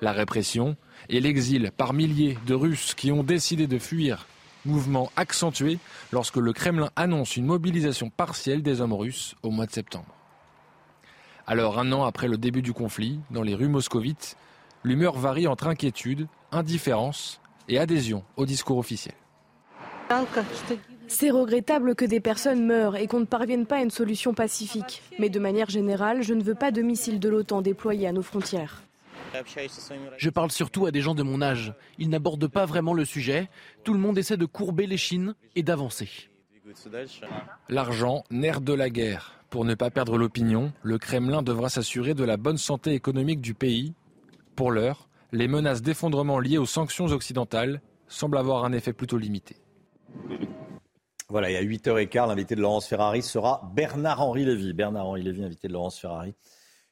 S36: La répression et l'exil par milliers de Russes qui ont décidé de fuir, mouvement accentué lorsque le Kremlin annonce une mobilisation partielle des hommes russes au mois de septembre. Alors un an après le début du conflit, dans les rues moscovites, l'humeur varie entre inquiétude, indifférence et adhésion au discours officiel.
S17: C'est regrettable que des personnes meurent et qu'on ne parvienne pas à une solution pacifique. Mais de manière générale, je ne veux pas de missiles de l'OTAN déployés à nos frontières.
S37: Je parle surtout à des gens de mon âge. Ils n'abordent pas vraiment le sujet. Tout le monde essaie de courber les chines et d'avancer.
S36: L'argent, nerf de la guerre. Pour ne pas perdre l'opinion, le Kremlin devra s'assurer de la bonne santé économique du pays. Pour l'heure, les menaces d'effondrement liées aux sanctions occidentales semblent avoir un effet plutôt limité.
S1: Voilà, il y a 8h15, l'invité de Laurence Ferrari sera Bernard-Henri Lévy. Bernard-Henri Lévy, invité de Laurence Ferrari.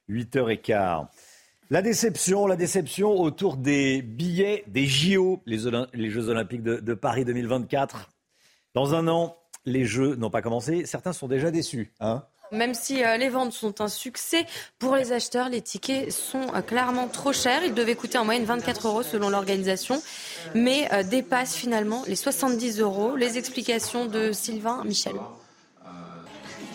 S1: 8h15. La déception, la déception autour des billets des JO, les, Jeux Olympiques de, Paris 2024. Dans un an, les Jeux n'ont pas commencé. Certains sont déjà déçus. Hein
S3: même si euh, les ventes sont un succès, pour les acheteurs, les tickets sont euh, clairement trop chers. Ils devaient coûter en moyenne 24 euros selon l'organisation, mais euh, dépassent finalement les 70 euros. Les explications de Sylvain Michel.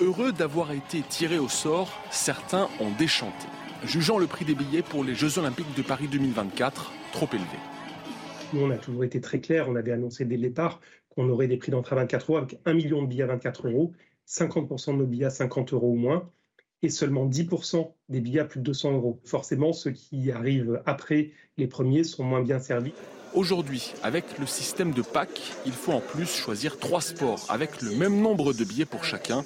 S38: Heureux d'avoir été tirés au sort, certains ont déchanté, jugeant le prix des billets pour les Jeux Olympiques de Paris 2024 trop élevé.
S39: Nous, on a toujours été très clair, on avait annoncé dès le départ qu'on aurait des prix d'entrée à 24 euros avec 1 million de billets à 24 euros 50% de nos billets à 50 euros ou moins et seulement 10% des billets à plus de 200 euros. Forcément, ceux qui arrivent après les premiers sont moins bien servis.
S38: Aujourd'hui, avec le système de pack, il faut en plus choisir trois sports avec le même nombre de billets pour chacun,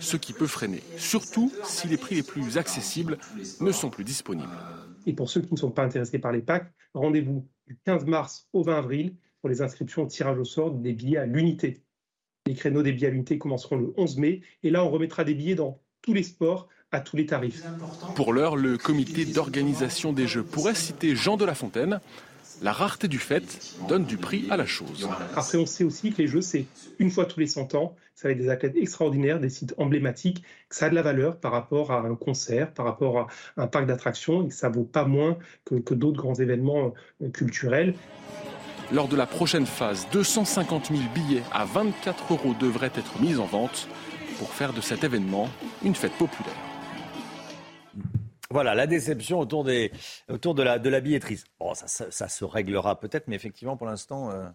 S38: ce qui peut freiner, surtout si les prix les plus accessibles ne sont plus disponibles.
S39: Et pour ceux qui ne sont pas intéressés par les packs, rendez-vous du 15 mars au 20 avril pour les inscriptions au tirage au sort des billets à l'unité. Les créneaux des billets à l'unité commenceront le 11 mai et là on remettra des billets dans tous les sports à tous les tarifs.
S38: Pour l'heure, le comité d'organisation des Jeux pourrait citer Jean de La Fontaine. La rareté du fait donne du prix à la chose.
S39: Après, on sait aussi que les Jeux, c'est une fois tous les 100 ans. Ça va être des athlètes extraordinaires, des sites emblématiques, que ça a de la valeur par rapport à un concert, par rapport à un parc d'attractions, et que ça vaut pas moins que, que d'autres grands événements euh, culturels.
S38: Lors de la prochaine phase, 250 000 billets à 24 euros devraient être mis en vente pour faire de cet événement une fête populaire.
S1: Voilà, la déception autour, des, autour de, la, de la billetterie. Bon, ça, ça, se réglera peut-être, mais effectivement, pour l'instant, euh,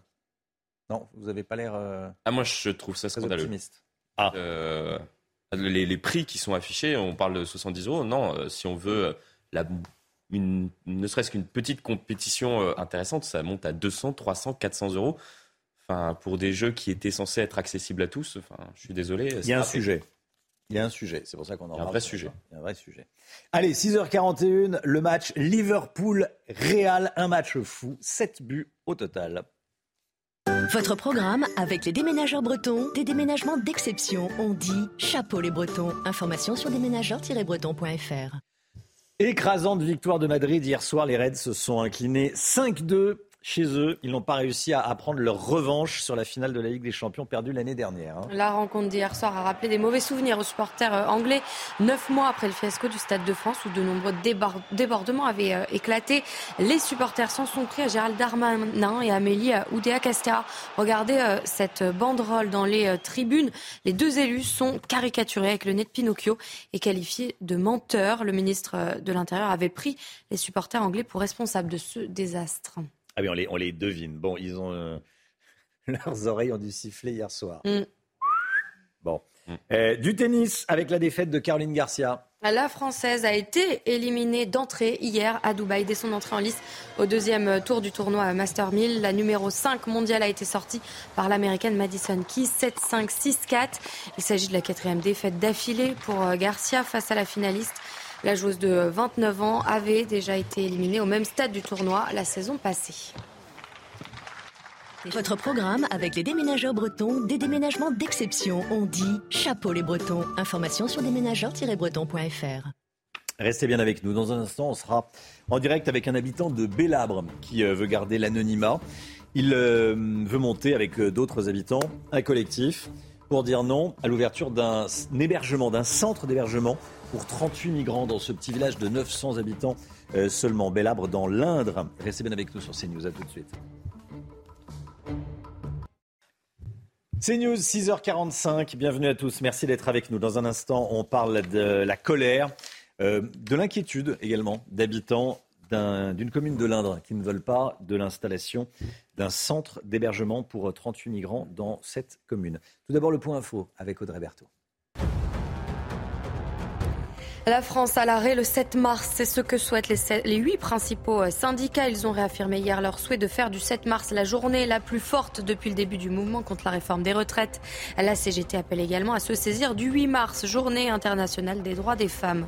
S1: non, vous n'avez pas l'air. Euh,
S6: ah, moi, je trouve ça scandaleux. Optimiste. Ah. Euh, les, les, prix qui sont affichés, on parle de 70 euros. Non, si on veut la ne serait-ce qu'une petite compétition euh, intéressante, ça monte à 200, 300, 400 euros. Enfin, pour des jeux qui étaient censés être accessibles à tous, enfin, je suis désolé.
S1: Il y a un sujet. Il y a un sujet, c'est pour ça qu'on en
S6: parle. Un vrai sujet.
S1: Il y a un vrai sujet. Allez, 6h41, le match Liverpool-Real, un match fou, 7 buts au total.
S15: Votre programme avec les déménageurs bretons, des déménagements d'exception. On dit chapeau les bretons. Information sur déménageurs-bretons.fr.
S1: Écrasante victoire de Madrid hier soir, les Reds se sont inclinés 5-2 chez eux. Ils n'ont pas réussi à, prendre leur revanche sur la finale de la Ligue des Champions perdue l'année dernière. Hein.
S3: La rencontre d'hier soir a rappelé des mauvais souvenirs aux supporters euh, anglais. Neuf mois après le fiasco du Stade de France où de nombreux débordements avaient euh, éclaté, les supporters s'en sont pris à Gérald Darmanin et Amélie euh, Oudéa-Castéra. Regardez cette banderole dans les tribunes. Les deux élus sont caricaturés avec le nez de Pinocchio et qualifiés de menteurs. Le ministre de l'Intérieur avait pris les supporters anglais pour responsables de ce désastre.
S1: Ah oui, on les, on les devine. Bon, ils ont. Euh, leurs oreilles ont dû siffler hier soir. Mm. Bon. Mm. Euh, du tennis avec la défaite de Caroline Garcia.
S3: La Française a été éliminée d'entrée hier à Dubaï dès son entrée en lice au deuxième tour du tournoi Master 1000. La numéro 5 mondiale a été sortie par l'américaine Madison Keys 7-5, 6-4. Il s'agit de la quatrième défaite d'affilée pour euh, Garcia face à la finaliste la joueuse de 29 ans avait déjà été éliminée au même stade du tournoi la saison passée.
S15: Votre programme avec les déménageurs bretons, des déménagements d'exception. On dit chapeau les bretons. Information sur déménageurs-bretons.fr.
S1: Restez bien avec nous. Dans un instant, on sera en direct avec un habitant de Bélabre qui euh, veut garder l'anonymat. Il euh, veut monter avec euh, d'autres habitants un collectif pour dire non à l'ouverture d'un hébergement, d'un centre d'hébergement pour 38 migrants dans ce petit village de 900 habitants euh, seulement. Bellabre dans l'Indre. Restez bien avec nous sur CNews. À tout de suite. CNews, 6h45. Bienvenue à tous. Merci d'être avec nous. Dans un instant, on parle de la colère, euh, de l'inquiétude également d'habitants d'une commune de l'Indre qui ne veulent pas de l'installation d'un centre d'hébergement pour 38 migrants dans cette commune. Tout d'abord, le point info avec Audrey Berthaud.
S3: La France à l'arrêt le 7 mars, c'est ce que souhaitent les, huit principaux euh, syndicats. Ils ont réaffirmé hier leur souhait de faire du 7 mars la journée la plus forte depuis le début du mouvement contre la réforme des retraites. La CGT appelle également à se saisir du 8 mars, journée internationale des droits des femmes.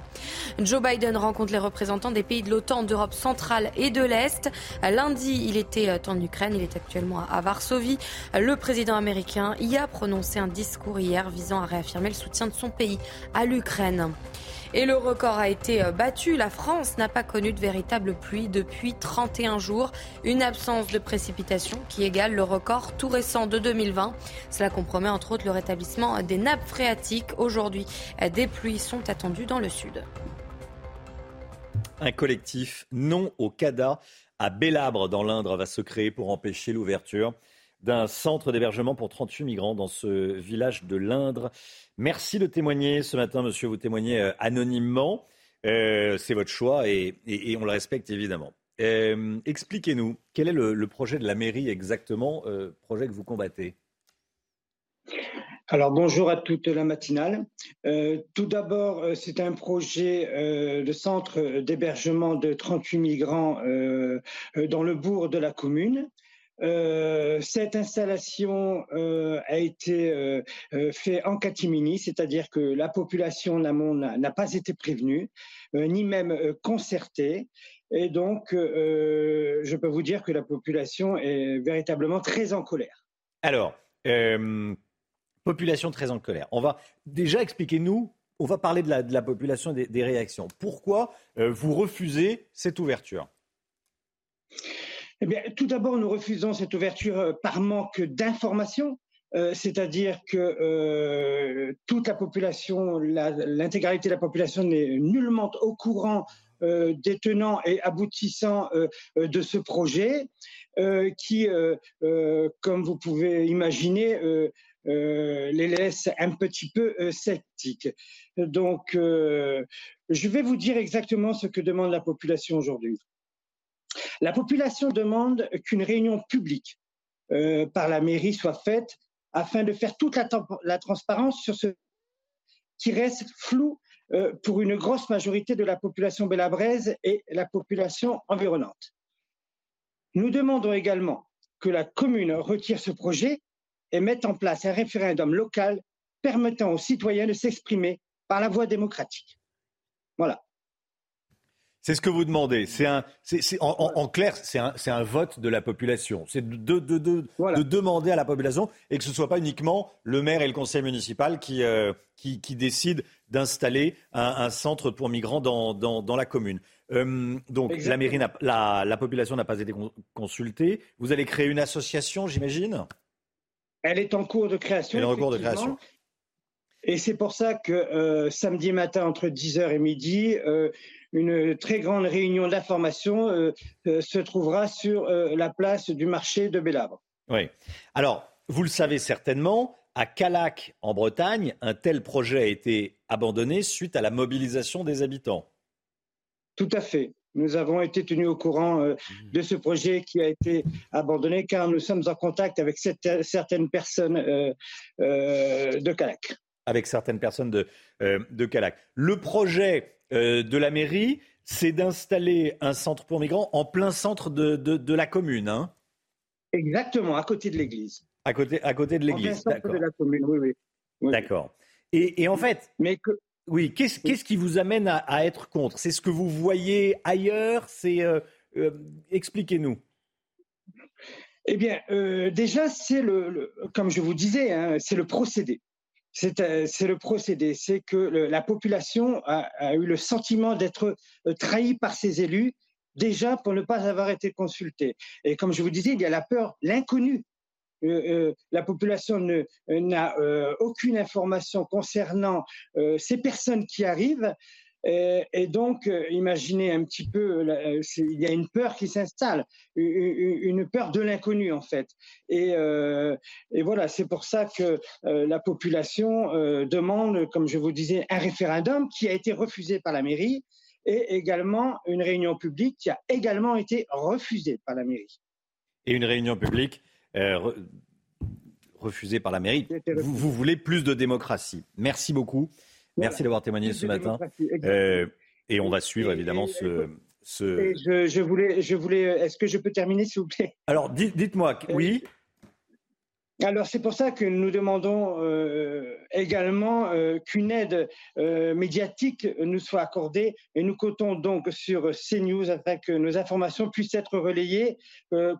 S3: Joe Biden rencontre les représentants des pays de l'OTAN, d'Europe centrale et de l'Est. Lundi, il était euh, en Ukraine, il est actuellement à Varsovie. Le président américain y a prononcé un discours hier visant à réaffirmer le soutien de son pays à l'Ukraine. Et le record a été euh, battu. La France n'a pas connu de véritable pluie depuis 31 jours. Une absence de précipitation qui égale le record tout récent de 2020. Cela compromet entre autres le rétablissement des nappes phréatiques. Aujourd'hui, des pluies sont attendues dans le sud.
S1: Un collectif non au CADA à Bélabre dans l'Indre va se créer pour empêcher l'ouverture d'un centre d'hébergement pour 38 migrants dans ce village de l'Indre. Merci de témoigner ce matin, monsieur. Vous témoignez euh, anonymement. Euh, c'est votre choix et, on le respecte évidemment. Euh, expliquez-nous, quel est le, projet de la mairie exactement, projet que vous combattez?
S40: Alors bonjour à toute la matinale. tout d'abord, c'est un projet de centre d'hébergement de 38 migrants dans le bourg de la commune. Euh, cette installation euh, a été euh, faite en catimini, c'est-à-dire que la population n'a pas été prévenue, ni même concertée. Et donc, je peux vous dire que la population est véritablement très en colère.
S1: Alors, population très en colère. On va déjà expliquer nous on va parler de la, population et des réactions. Pourquoi vous refusez cette ouverture?
S40: Eh bien, tout d'abord, nous refusons cette ouverture euh, par manque d'informations. Euh, c'est-à-dire que euh, toute la population, l'intégralité de la population n'est nullement au courant des tenants et aboutissants de ce projet, qui, comme vous pouvez imaginer, les laisse un petit peu sceptiques. Donc, je vais vous dire exactement ce que demande la population aujourd'hui. La population demande qu'une réunion publique euh, par la mairie soit faite afin de faire toute la, transparence sur ce qui reste flou euh, pour une grosse majorité de la population bélabraise et la population environnante. Nous demandons également que la commune retire ce projet et mette en place un référendum local permettant aux citoyens de s'exprimer par la voie démocratique. Voilà.
S1: C'est ce que vous demandez. C'est un, en, clair, c'est un, un, vote de la population. C'est de, de, de, demander à la population et que ce ne soit pas uniquement le maire et le conseil municipal qui, euh, qui, qui décident d'installer un, centre pour migrants dans, dans, dans la commune. Euh, donc la mairie, la, la, population n'a pas été consultée. Vous allez créer une association, j'imagine?
S40: Elle est en cours de création.
S1: Elle est en cours de création.
S40: Et c'est pour ça que euh, samedi matin, entre 10h et midi, euh, une très grande réunion d'information se trouvera sur la place du marché de Bellabre.
S1: Oui. Alors, vous le savez certainement, à Calac, en Bretagne, un tel projet a été abandonné suite à la mobilisation des habitants.
S40: Tout à fait. Nous avons été tenus au courant euh, de ce projet qui a été abandonné car nous sommes en contact avec certaines personnes euh, euh, de Calac.
S1: Avec certaines personnes de, de Calac. Le projet de la mairie, c'est d'installer un centre pour migrants en plein centre de, de, la commune. Hein
S40: Exactement, à côté de l'église.
S1: À côté, à côté de l'église.
S40: de la commune, oui,
S1: oui. D'accord. Et, et, en fait, Mais que... oui, qu'est-ce, qui vous amène à, être contre? C'est ce que vous voyez ailleurs? C'est euh, euh, expliquez-nous.
S40: Eh bien, euh, déjà, c'est le, comme je vous disais, hein, c'est le procédé. C'est, c'est le procédé. C'est que la population a, eu le sentiment d'être trahie par ses élus, déjà pour ne pas avoir été consultée. Et comme je vous disais, il y a la peur, l'inconnu euh, euh, la population n'a euh, aucune information concernant ces personnes qui arrivent. Et, donc, imaginez un petit peu, il y a une peur qui s'installe, une, peur de l'inconnu en fait. Et, voilà, c'est pour ça que la population demande, comme je vous disais, un référendum qui a été refusé par la mairie et également une réunion publique qui a également été refusée par la mairie.
S1: Et une réunion publique euh, refusé par la mairie. Vous, voulez plus de démocratie. Merci beaucoup. Merci d'avoir témoigné ce matin. Euh, et on va suivre évidemment ce. ce...
S40: Je, voulais, je voulais. Est-ce que je peux terminer, s'il vous plaît?
S1: Alors, dites-moi, oui.
S40: Alors c'est pour ça que nous demandons euh, également euh, qu'une aide euh, médiatique nous soit accordée et nous comptons donc sur CNews afin que nos informations puissent être relayées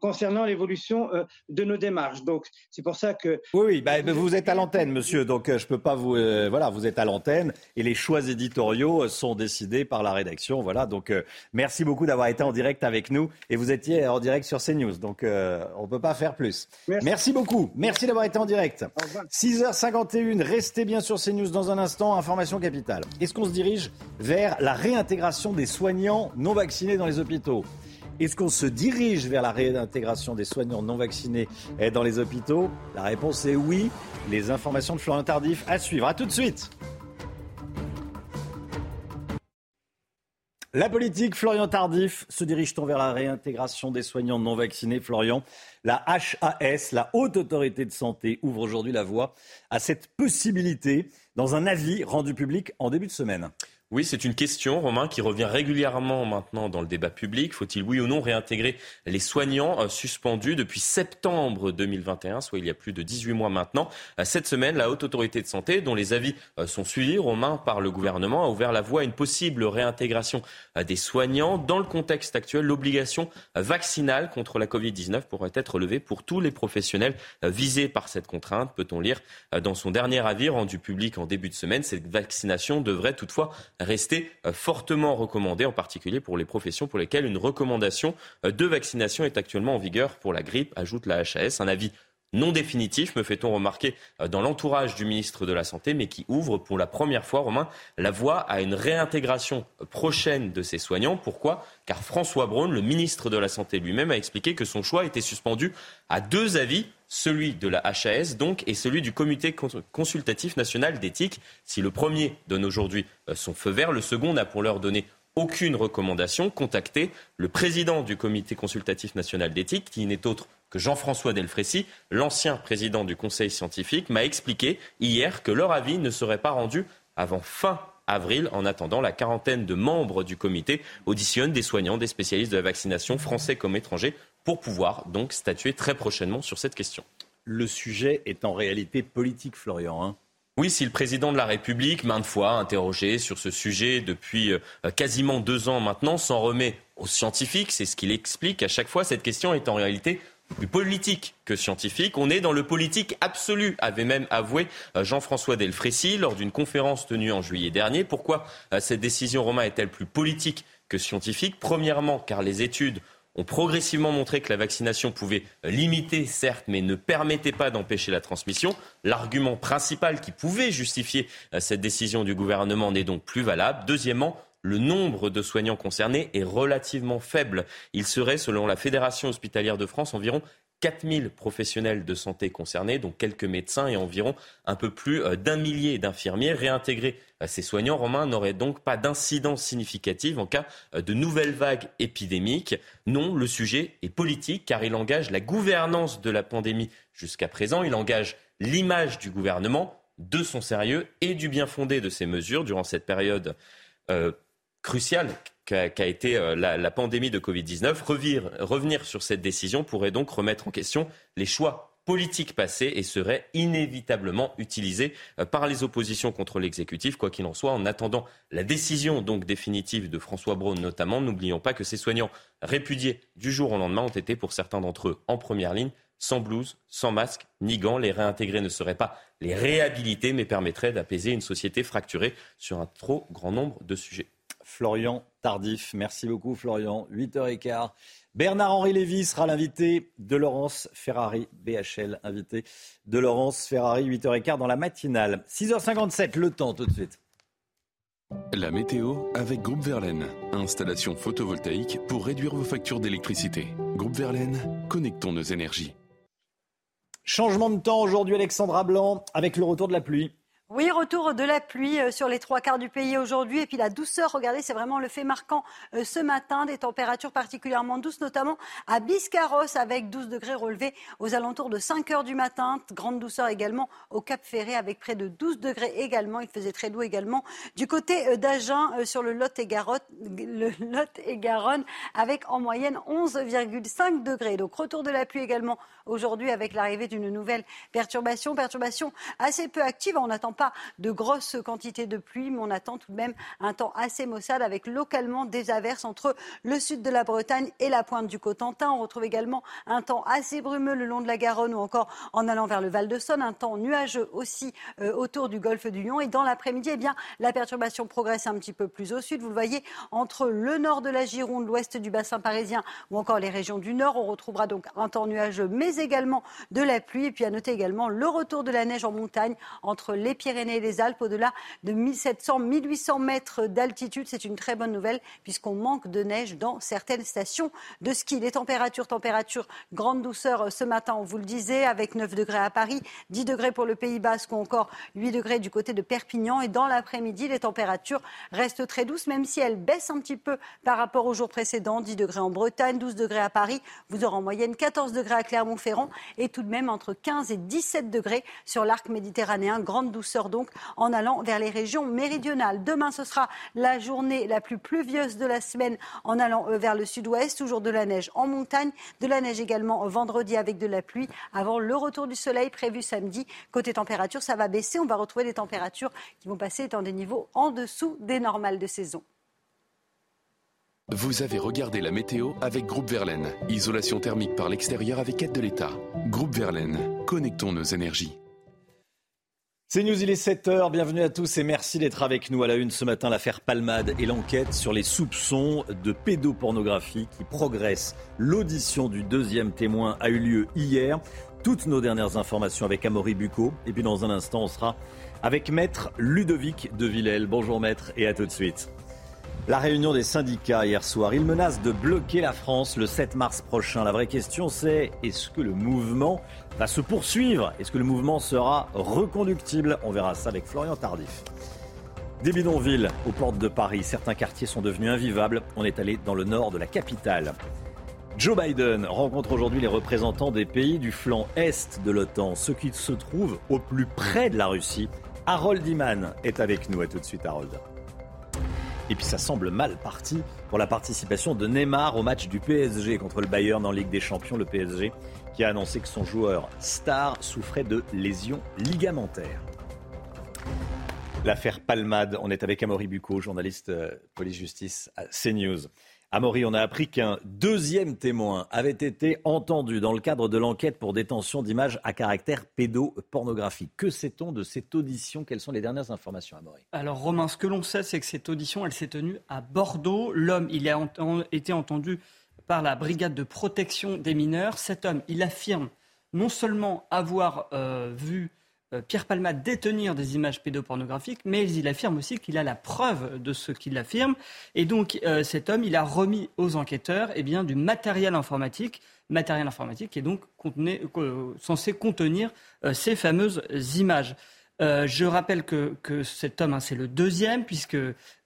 S40: concernant l'évolution de nos démarches. Donc c'est pour ça que
S1: oui, oui bah, vous êtes à l'antenne, monsieur. Donc je peux pas vous voilà, vous êtes à l'antenne et les choix éditoriaux sont décidés par la rédaction. Voilà. Donc merci beaucoup d'avoir été en direct avec nous et vous étiez en direct sur CNews. Donc on peut pas faire plus. Merci, merci beaucoup. Merci d'avoir été en direct. 6h51, restez bien sur CNews dans un instant. Information capitale. Est-ce qu'on se dirige vers la réintégration des soignants non vaccinés dans les hôpitaux? Est-ce qu'on se dirige vers la réintégration des soignants non vaccinés dans les hôpitaux? La réponse est oui. Les informations de Florent Tardif à suivre. A tout de suite. La politique, Florian Tardif, se dirige-t-on vers la réintégration des soignants non vaccinés Florian, la HAS, la Haute Autorité de Santé, ouvre aujourd'hui la voie à cette possibilité dans un avis rendu public en début de semaine.
S6: Oui, c'est une question, Romain, qui revient régulièrement maintenant dans le débat public. Faut-il, oui ou non, réintégrer les soignants euh, suspendus depuis septembre 2021, soit il y a plus de 18 mois maintenant? Euh, Cette semaine, la Haute Autorité de Santé, dont les avis euh, sont suivis, Romain, par le gouvernement, a ouvert la voie à une possible réintégration des soignants. Dans le contexte actuel, l'obligation vaccinale contre la Covid-19 pourrait être levée pour tous les professionnels visés par cette contrainte, peut-on lire dans son dernier avis rendu public en début de semaine. Cette vaccination devrait toutefois rester euh, fortement recommandé, en particulier pour les professions pour lesquelles une recommandation euh, de vaccination est actuellement en vigueur pour la grippe, ajoute la HAS. Un avis non définitif, me fait-on remarquer, euh, dans l'entourage du ministre de la Santé, mais qui ouvre pour la première fois, Romain, la voie à une réintégration prochaine de ces soignants. Pourquoi? Car François Braun, le ministre de la Santé lui-même, a expliqué que son choix était suspendu à deux avis celui de la HAS donc et celui du comité consultatif national d'éthique. Si le premier donne aujourd'hui euh, son feu vert, le second n'a pour l'heure donné aucune recommandation. Contactez le président du comité consultatif national d'éthique, qui n'est autre que Jean-François Delfrécy, l'ancien président du conseil scientifique, m'a expliqué hier que leur avis ne serait pas rendu avant fin avril. En attendant, la quarantaine de membres du comité auditionnent des soignants, des spécialistes de la vaccination, français comme étrangers, pour pouvoir donc statuer très prochainement sur cette question.
S1: Le sujet est en réalité politique, Florian. Hein.
S6: oui, si le président de la République, maintes fois interrogé sur ce sujet depuis euh, quasiment deux ans maintenant, s'en remet aux scientifiques, c'est ce qu'il explique à chaque fois, cette question est en réalité plus politique que scientifique. On est dans le politique absolu, avait même avoué euh, Jean-François Delfrécy lors d'une conférence tenue en juillet dernier. Pourquoi euh, cette décision, Romain, est-elle plus politique que scientifique? Premièrement, car les études ont progressivement montré que la vaccination pouvait limiter, certes, mais ne permettait pas d'empêcher la transmission. L'argument principal qui pouvait justifier euh, cette décision du gouvernement n'est donc plus valable. Deuxièmement, le nombre de soignants concernés est relativement faible. Il serait, selon la Fédération hospitalière de France, environ 4000 professionnels de santé concernés, dont quelques médecins et environ un peu plus euh, d'un millier d'infirmiers. Réintégrer euh, ces soignants romains n'aurait donc pas d'incidence significative en cas euh, de nouvelle vague épidémique. Non, le sujet est politique car il engage la gouvernance de la pandémie jusqu'à présent. Il engage l'image du gouvernement, de son sérieux et du bien fondé de ces mesures durant cette période cruciale qu'a été euh, la, pandémie de Covid-19. Revenir, sur cette décision pourrait donc remettre en question les choix politiques passés et serait inévitablement utilisé euh, par les oppositions contre l'exécutif. Quoi qu'il en soit, en attendant la décision donc définitive de François Braun notamment, n'oublions pas que ces soignants répudiés du jour au lendemain ont été pour certains d'entre eux en première ligne, sans blouse, sans masque, ni gants. Les réintégrer ne seraient pas les réhabiliter, mais permettraient d'apaiser une société fracturée sur un trop grand nombre de sujets.
S1: Florian Tardif. Merci beaucoup, Florian. 8h15. Bernard-Henri Lévy sera l'invité de Laurence Ferrari, BHL, invité de Laurence Ferrari, 8h15 dans la matinale. 6h57, le temps tout de suite.
S27: La météo avec Groupe Verlaine. Installation photovoltaïque pour réduire vos factures d'électricité. Groupe Verlaine, connectons nos énergies.
S1: Changement de temps aujourd'hui, Alexandra Blanc, avec le retour de la pluie.
S25: Oui, retour de la pluie euh, sur les trois quarts du pays aujourd'hui. Et puis la douceur, regardez, c'est vraiment le fait marquant euh, ce matin. Des températures particulièrement douces, notamment à Biscarros, avec 12 degrés relevés aux alentours de 5 heures du matin. Grande douceur également au Cap Ferré, avec près de 12 degrés également. Il faisait très doux également du côté euh, d'Agen, sur le Lot et, Garonne, le Lot et Garonne, avec en moyenne 11,5 degrés. Donc retour de la pluie également aujourd'hui, avec l'arrivée d'une nouvelle perturbation. Perturbation assez peu active. On n'attend pas de grosses quantités de pluie, mais on attend tout de même un temps assez maussade avec localement des averses entre le sud de la Bretagne et la pointe du Cotentin. On retrouve également un temps assez brumeux le long de la Garonne ou encore en allant vers le Val de Saône, un temps nuageux aussi euh, autour du golfe du Lion. Et dans l'après-midi, eh bien, la perturbation progresse un petit peu plus au sud. Vous le voyez, entre le nord de la Gironde, l'ouest du bassin parisien ou encore les régions du nord, on retrouvera donc un temps nuageux, mais également de la pluie. Et puis à noter également le retour de la neige en montagne entre les Pyrénées et les Alpes au-delà de 1700-1800 mètres d'altitude. C'est une très bonne nouvelle puisqu'on manque de neige dans certaines stations de ski. Les températures, températures, grande douceur ce matin, on vous le disait, avec 9 degrés à Paris, 10 degrés pour le Pays Basque ou encore 8 degrés du côté de Perpignan. Et dans l'après-midi, les températures restent très douces, même si elles baissent un petit peu par rapport au jour précédent. 10 degrés en Bretagne, 12 degrés à Paris. Vous aurez en moyenne 14 degrés à Clermont-Ferrand et tout de même entre 15 et 17 degrés sur l'arc méditerranéen. Grande douceur donc en allant vers les régions méridionales. Demain, ce sera la journée la plus pluvieuse de la semaine en allant euh, vers le sud-ouest. Toujours de la neige en montagne, de la neige également vendredi avec de la pluie avant le retour du soleil prévu samedi. Côté température, ça va baisser. On va retrouver des températures qui vont passer dans des niveaux en dessous des normales de saison.
S27: Vous avez regardé la météo avec Groupe Verlaine. Isolation thermique par l'extérieur avec aide de l'État. Groupe Verlaine, connectons nos énergies.
S1: C'est News, il est 7h, bienvenue à tous et merci d'être avec nous à la une ce matin. L'affaire Palmade et l'enquête sur les soupçons de pédopornographie qui progressent. L'audition du deuxième témoin a eu lieu hier. Toutes nos dernières informations avec Amaury Bucco. Et puis dans un instant, on sera avec Maître Ludovic de Villèle. Bonjour Maître et à tout de suite. La réunion des syndicats hier soir, ils menacent de bloquer la France le 7 mars prochain. La vraie question c'est est-ce que le mouvement va se poursuivre Est-ce que le mouvement sera reconductible? On verra ça avec Florian Tardif. Des bidonvilles aux portes de Paris, certains quartiers sont devenus invivables. On est allé dans le nord de la capitale. Joe Biden rencontre aujourd'hui les représentants des pays du flanc est de l'OTAN, ceux qui se trouvent au plus près de la Russie. Harold Iman est avec nous. À tout de suite, Harold. Et puis ça semble mal parti pour la participation de Neymar au match du PSG contre le Bayern en Ligue des Champions. Le PSG qui a annoncé que son joueur star souffrait de lésions ligamentaires. L'affaire Palmade, on est avec Amaury Bucco, journaliste euh, police-justice à CNews. Amaury, on a appris qu'un deuxième témoin avait été entendu dans le cadre de l'enquête pour détention d'images à caractère pédopornographique. Que sait-on de cette audition? Quelles sont les dernières informations, Amaury?
S2: Alors, Romain, ce que l'on sait, c'est que cette audition, elle s'est tenue à Bordeaux. L'homme, il a été entendu par la brigade de protection des mineurs. Cet homme, il affirme non seulement avoir euh, vu euh, Pierre Palmade détenir des images pédopornographiques, mais il affirme aussi qu'il a la preuve de ce qu'il affirme. Et donc, euh, cet homme, il a remis aux enquêteurs eh du matériel informatique, matériel informatique qui est donc censé contenir ces fameuses images. Je rappelle que, cet homme, hein, c'est le deuxième, puisque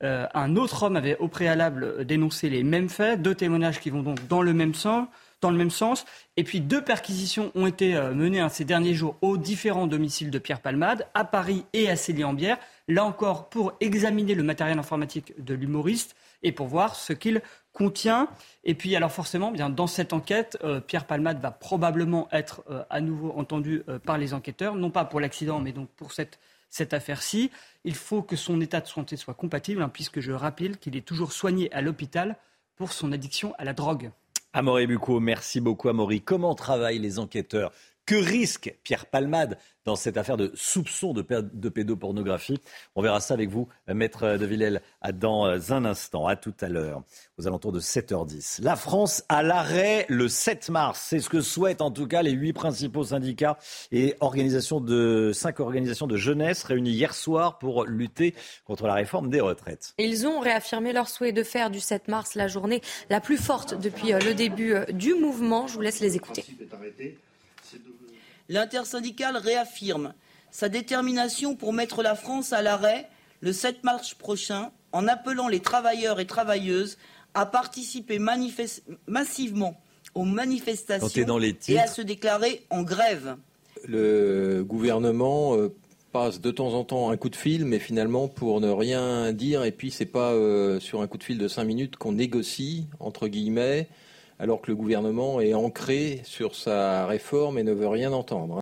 S2: un autre homme avait au préalable dénoncé les mêmes faits, deux témoignages qui vont donc dans le même sens. Et puis deux perquisitions ont été euh, menées hein, ces derniers jours aux différents domiciles de Pierre Palmade, à Paris et à Célie-en-Bière. Là encore, pour examiner le matériel informatique de l'humoriste et pour voir ce qu'il contient. Et puis, alors forcément, bien dans cette enquête, euh, Pierre Palmade va probablement être euh, à nouveau entendu par les enquêteurs, non pas pour l'accident, mais donc pour cette, cette affaire-ci. Il faut que son état de santé soit compatible, hein, puisque je rappelle qu'il est toujours soigné à l'hôpital pour son addiction à la drogue.
S1: Amaury Bucco, merci beaucoup Amaury. Comment travaillent les enquêteurs? Que risque Pierre Palmade dans cette affaire de soupçon de, de pédopornographie? On verra ça avec vous, maître de Villèle, dans un instant. À tout à l'heure, aux alentours de 7h10. La France à l'arrêt le 7 mars. C'est ce que souhaitent en tout cas les huit principaux syndicats et organisations de cinq organisations de jeunesse réunies hier soir pour lutter contre la réforme des retraites.
S3: Ils ont réaffirmé leur souhait de faire du 7 mars la journée la plus forte depuis euh, le début euh, du mouvement. Je vous laisse les écouter
S4: l'intersyndicale réaffirme sa détermination pour mettre la France à l'arrêt le 7 mars prochain en appelant les travailleurs et travailleuses à participer massivement aux manifestations et à se déclarer en grève.
S41: Le gouvernement euh, passe de temps en temps un coup de fil, mais finalement pour ne rien dire, et puis c'est pas euh, sur un coup de fil de cinq minutes qu'on négocie, entre guillemets, alors que le gouvernement est ancré sur sa réforme et ne veut rien entendre.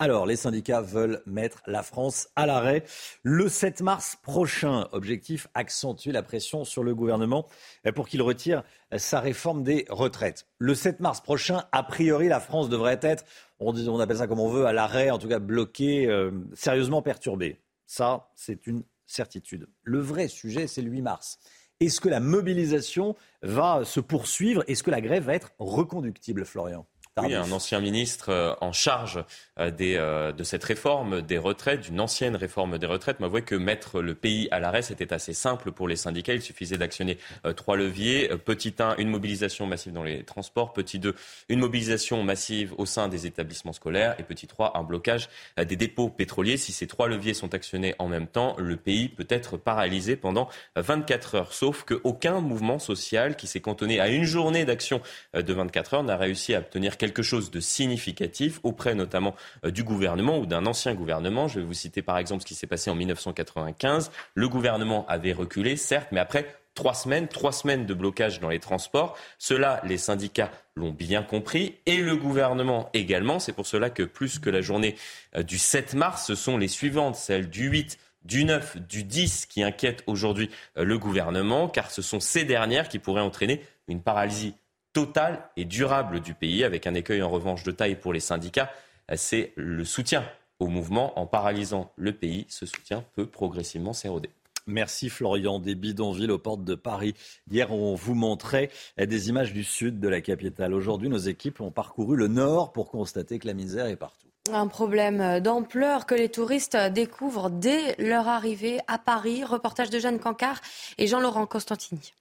S1: Alors, les syndicats veulent mettre la France à l'arrêt le 7 mars prochain. Objectif, accentuer la pression sur le gouvernement pour qu'il retire sa réforme des retraites. Le 7 mars prochain, a priori, la France devrait être, on, appelle ça comme on veut, à l'arrêt, en tout cas bloquée, euh, sérieusement perturbée. Ça, c'est une certitude. Le vrai sujet, c'est le 8 mars. Est-ce que la mobilisation va se poursuivre? Est-ce que la grève va être reconductible, Florian?
S6: Oui, un ancien ministre euh, en charge euh, des, euh, de cette réforme des retraites, d'une ancienne réforme des retraites, m'avouait que mettre le pays à l'arrêt, c'était assez simple pour les syndicats. Il suffisait d'actionner trois leviers. Petit 1, une mobilisation massive dans les transports. Petit 2, une mobilisation massive au sein des établissements scolaires. Et petit 3, un blocage des dépôts pétroliers. Si ces trois leviers sont actionnés en même temps, le pays peut être paralysé pendant 24 heures. Sauf qu'aucun mouvement social qui s'est cantonné à une journée d'action de 24 heures n'a réussi à obtenir quelque chose de significatif auprès notamment euh, du gouvernement ou d'un ancien gouvernement. Je vais vous citer par exemple ce qui s'est passé en 1995. Le gouvernement avait reculé, certes, mais après trois semaines, trois semaines de blocage dans les transports. Cela, les syndicats l'ont bien compris et le gouvernement également. C'est pour cela que plus que la journée euh, du 7 mars, ce sont les suivantes, celles du 8, du 9, du 10 qui inquiètent aujourd'hui euh, le gouvernement, car ce sont ces dernières qui pourraient entraîner une paralysie totale et durable du pays, avec un écueil en revanche de taille pour les syndicats, c'est le soutien au mouvement. En paralysant le pays, ce soutien peut progressivement s'éroder.
S1: Merci Florian, des bidonvilles aux portes de Paris. Hier, on vous montrait des images du sud de la capitale. Aujourd'hui, nos équipes ont parcouru le nord pour constater que la misère est partout.
S3: Un problème d'ampleur que les touristes découvrent dès leur arrivée à Paris. Reportage de Jeanne Cancard et Jean-Laurent Costantini.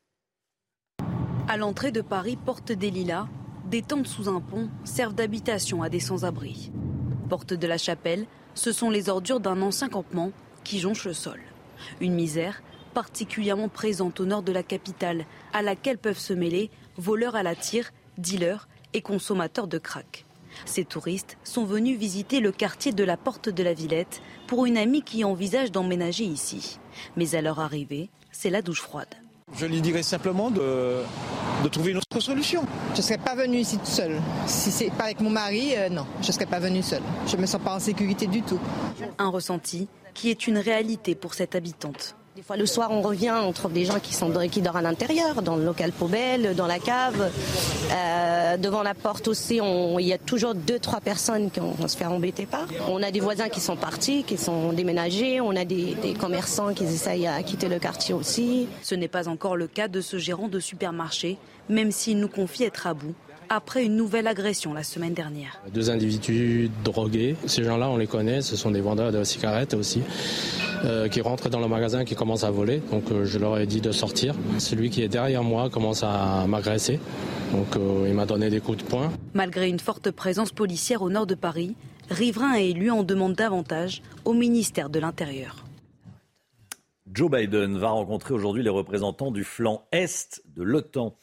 S10: À l'entrée de Paris, porte des Lilas, des tentes sous un pont servent d'habitation à des sans-abri. Porte de la Chapelle, ce sont les ordures d'un ancien campement qui jonchent le sol. Une misère particulièrement présente au nord de la capitale, à laquelle peuvent se mêler voleurs à la tire, dealers et consommateurs de crack. Ces touristes sont venus visiter le quartier de la Porte de la Villette pour une amie qui envisage d'emménager ici. Mais à leur arrivée, c'est la douche froide.
S42: Je lui dirais simplement de, trouver une autre solution.
S43: Je ne serais pas venue ici toute seule. Si c'est pas avec mon mari, euh, non, je ne serais pas venue seule. Je ne me sens pas en sécurité du tout.
S10: Un ressenti qui est une réalité pour cette habitante.
S13: Des le soir, on revient, on trouve des gens qui, sont, dorment à l'intérieur, dans le local poubelle, dans la cave. Euh, devant la porte aussi, il y a toujours deux, trois personnes qui vont se faire embêter par. On a des voisins qui sont partis, qui sont déménagés. On a des, des commerçants qui essayent à quitter le quartier aussi.
S10: Ce n'est pas encore le cas de ce gérant de supermarché, même s'il nous confie être à bout après une nouvelle agression la semaine dernière.
S44: Deux individus drogués, ces gens-là on les connaît, ce sont des vendeurs de cigarettes aussi, euh, qui rentrent dans le magasin, qui commencent à voler. Donc euh, je leur ai dit de sortir. Celui qui est derrière moi commence à m'agresser, donc euh, il m'a donné des coups de poing.
S10: Malgré une forte présence policière au nord de Paris, riverains et élus en demandent davantage au ministère de l'Intérieur.
S1: Joe Biden va rencontrer aujourd'hui les représentants du flanc Est de l'OTAN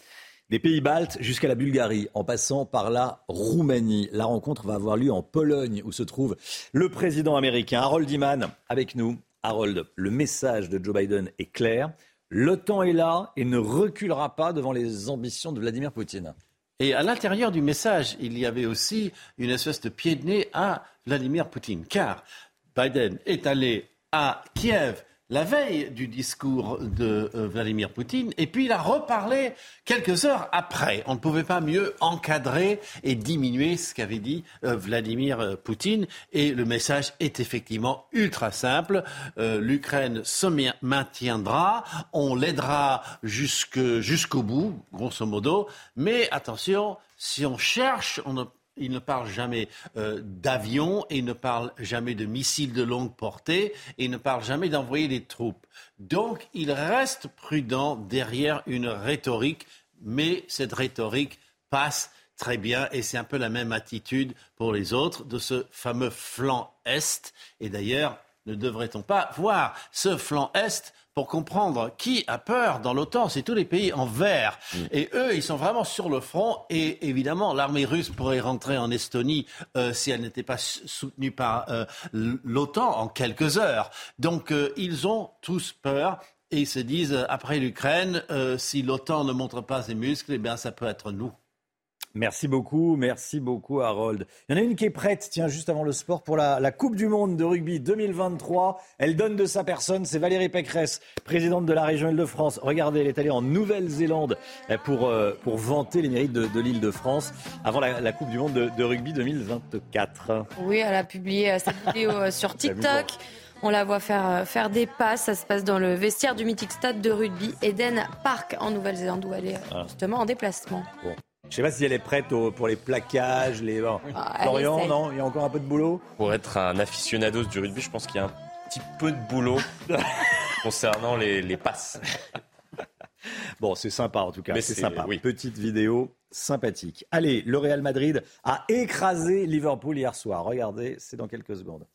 S1: des pays baltes jusqu'à la Bulgarie, en passant par la Roumanie. La rencontre va avoir lieu en Pologne, où se trouve le président américain Harold Iman avec nous. Harold, le message de Joe Biden est clair. L'OTAN est là et ne reculera pas devant les ambitions de Vladimir Poutine.
S16: Et à l'intérieur du message, il y avait aussi une espèce de pied de nez à Vladimir Poutine, car Biden est allé à Kiev la veille du discours de euh, Vladimir Poutine, et puis il a reparlé quelques heures après. On ne pouvait pas mieux encadrer et diminuer ce qu'avait dit euh, Vladimir euh, Poutine, et le message est effectivement ultra simple. L'Ukraine se maintiendra, on l'aidera jusqu'au bout, grosso modo, mais attention, si on cherche, on il ne parle jamais euh, d'avions, il ne parle jamais de missiles de longue portée, et il ne parle jamais d'envoyer des troupes. Donc il reste prudent derrière une rhétorique, mais cette rhétorique passe très bien, et c'est un peu la même attitude pour les autres de ce fameux flanc Est. Et d'ailleurs, ne devrait-on pas voir ce flanc Est pour comprendre qui a peur dans l'OTAN. C'est tous les pays en vert. Mm. Et eux, ils sont vraiment sur le front. Et évidemment, l'armée russe pourrait rentrer en Estonie euh, si elle n'était pas soutenue par euh, l'OTAN en quelques heures. Donc, euh, ils ont tous peur. Et ils se disent, après l'Ukraine, si l'OTAN ne montre pas ses muscles, eh bien, ça peut être nous.
S1: Merci beaucoup, merci beaucoup Harold. Il y en a une qui est prête, tiens, juste avant le sport, pour la, Coupe du Monde de rugby 2023. Elle donne de sa personne, c'est Valérie Pécresse, présidente de la région Île-de-France. Regardez, elle est allée en Nouvelle-Zélande pour, euh, pour vanter les mérites de, l'Île-de-France avant la, Coupe du Monde de, rugby 2024.
S3: Oui, elle a publié euh, cette vidéo euh, sur TikTok. On la voit faire, faire des passes. Ça se passe dans le vestiaire du mythique stade de rugby Eden Park en Nouvelle-Zélande où elle est ah. justement en déplacement.
S1: Je sais pas si elle est prête pour les plaquages, les. Ah, Florian, non? Il y a encore un peu de boulot?
S6: Pour être un aficionados du rugby, je pense qu'il y a un petit peu de boulot concernant les, passes.
S1: Bon, c'est sympa en tout cas. C'est sympa. Oui. Petite vidéo sympathique. Allez, le Real Madrid a écrasé Liverpool hier soir. Regardez, c'est dans quelques secondes.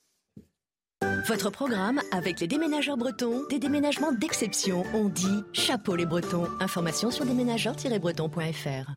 S15: Votre programme avec les déménageurs bretons, des déménagements d'exception. On dit chapeau les bretons. Information sur déménageurs-bretons.fr.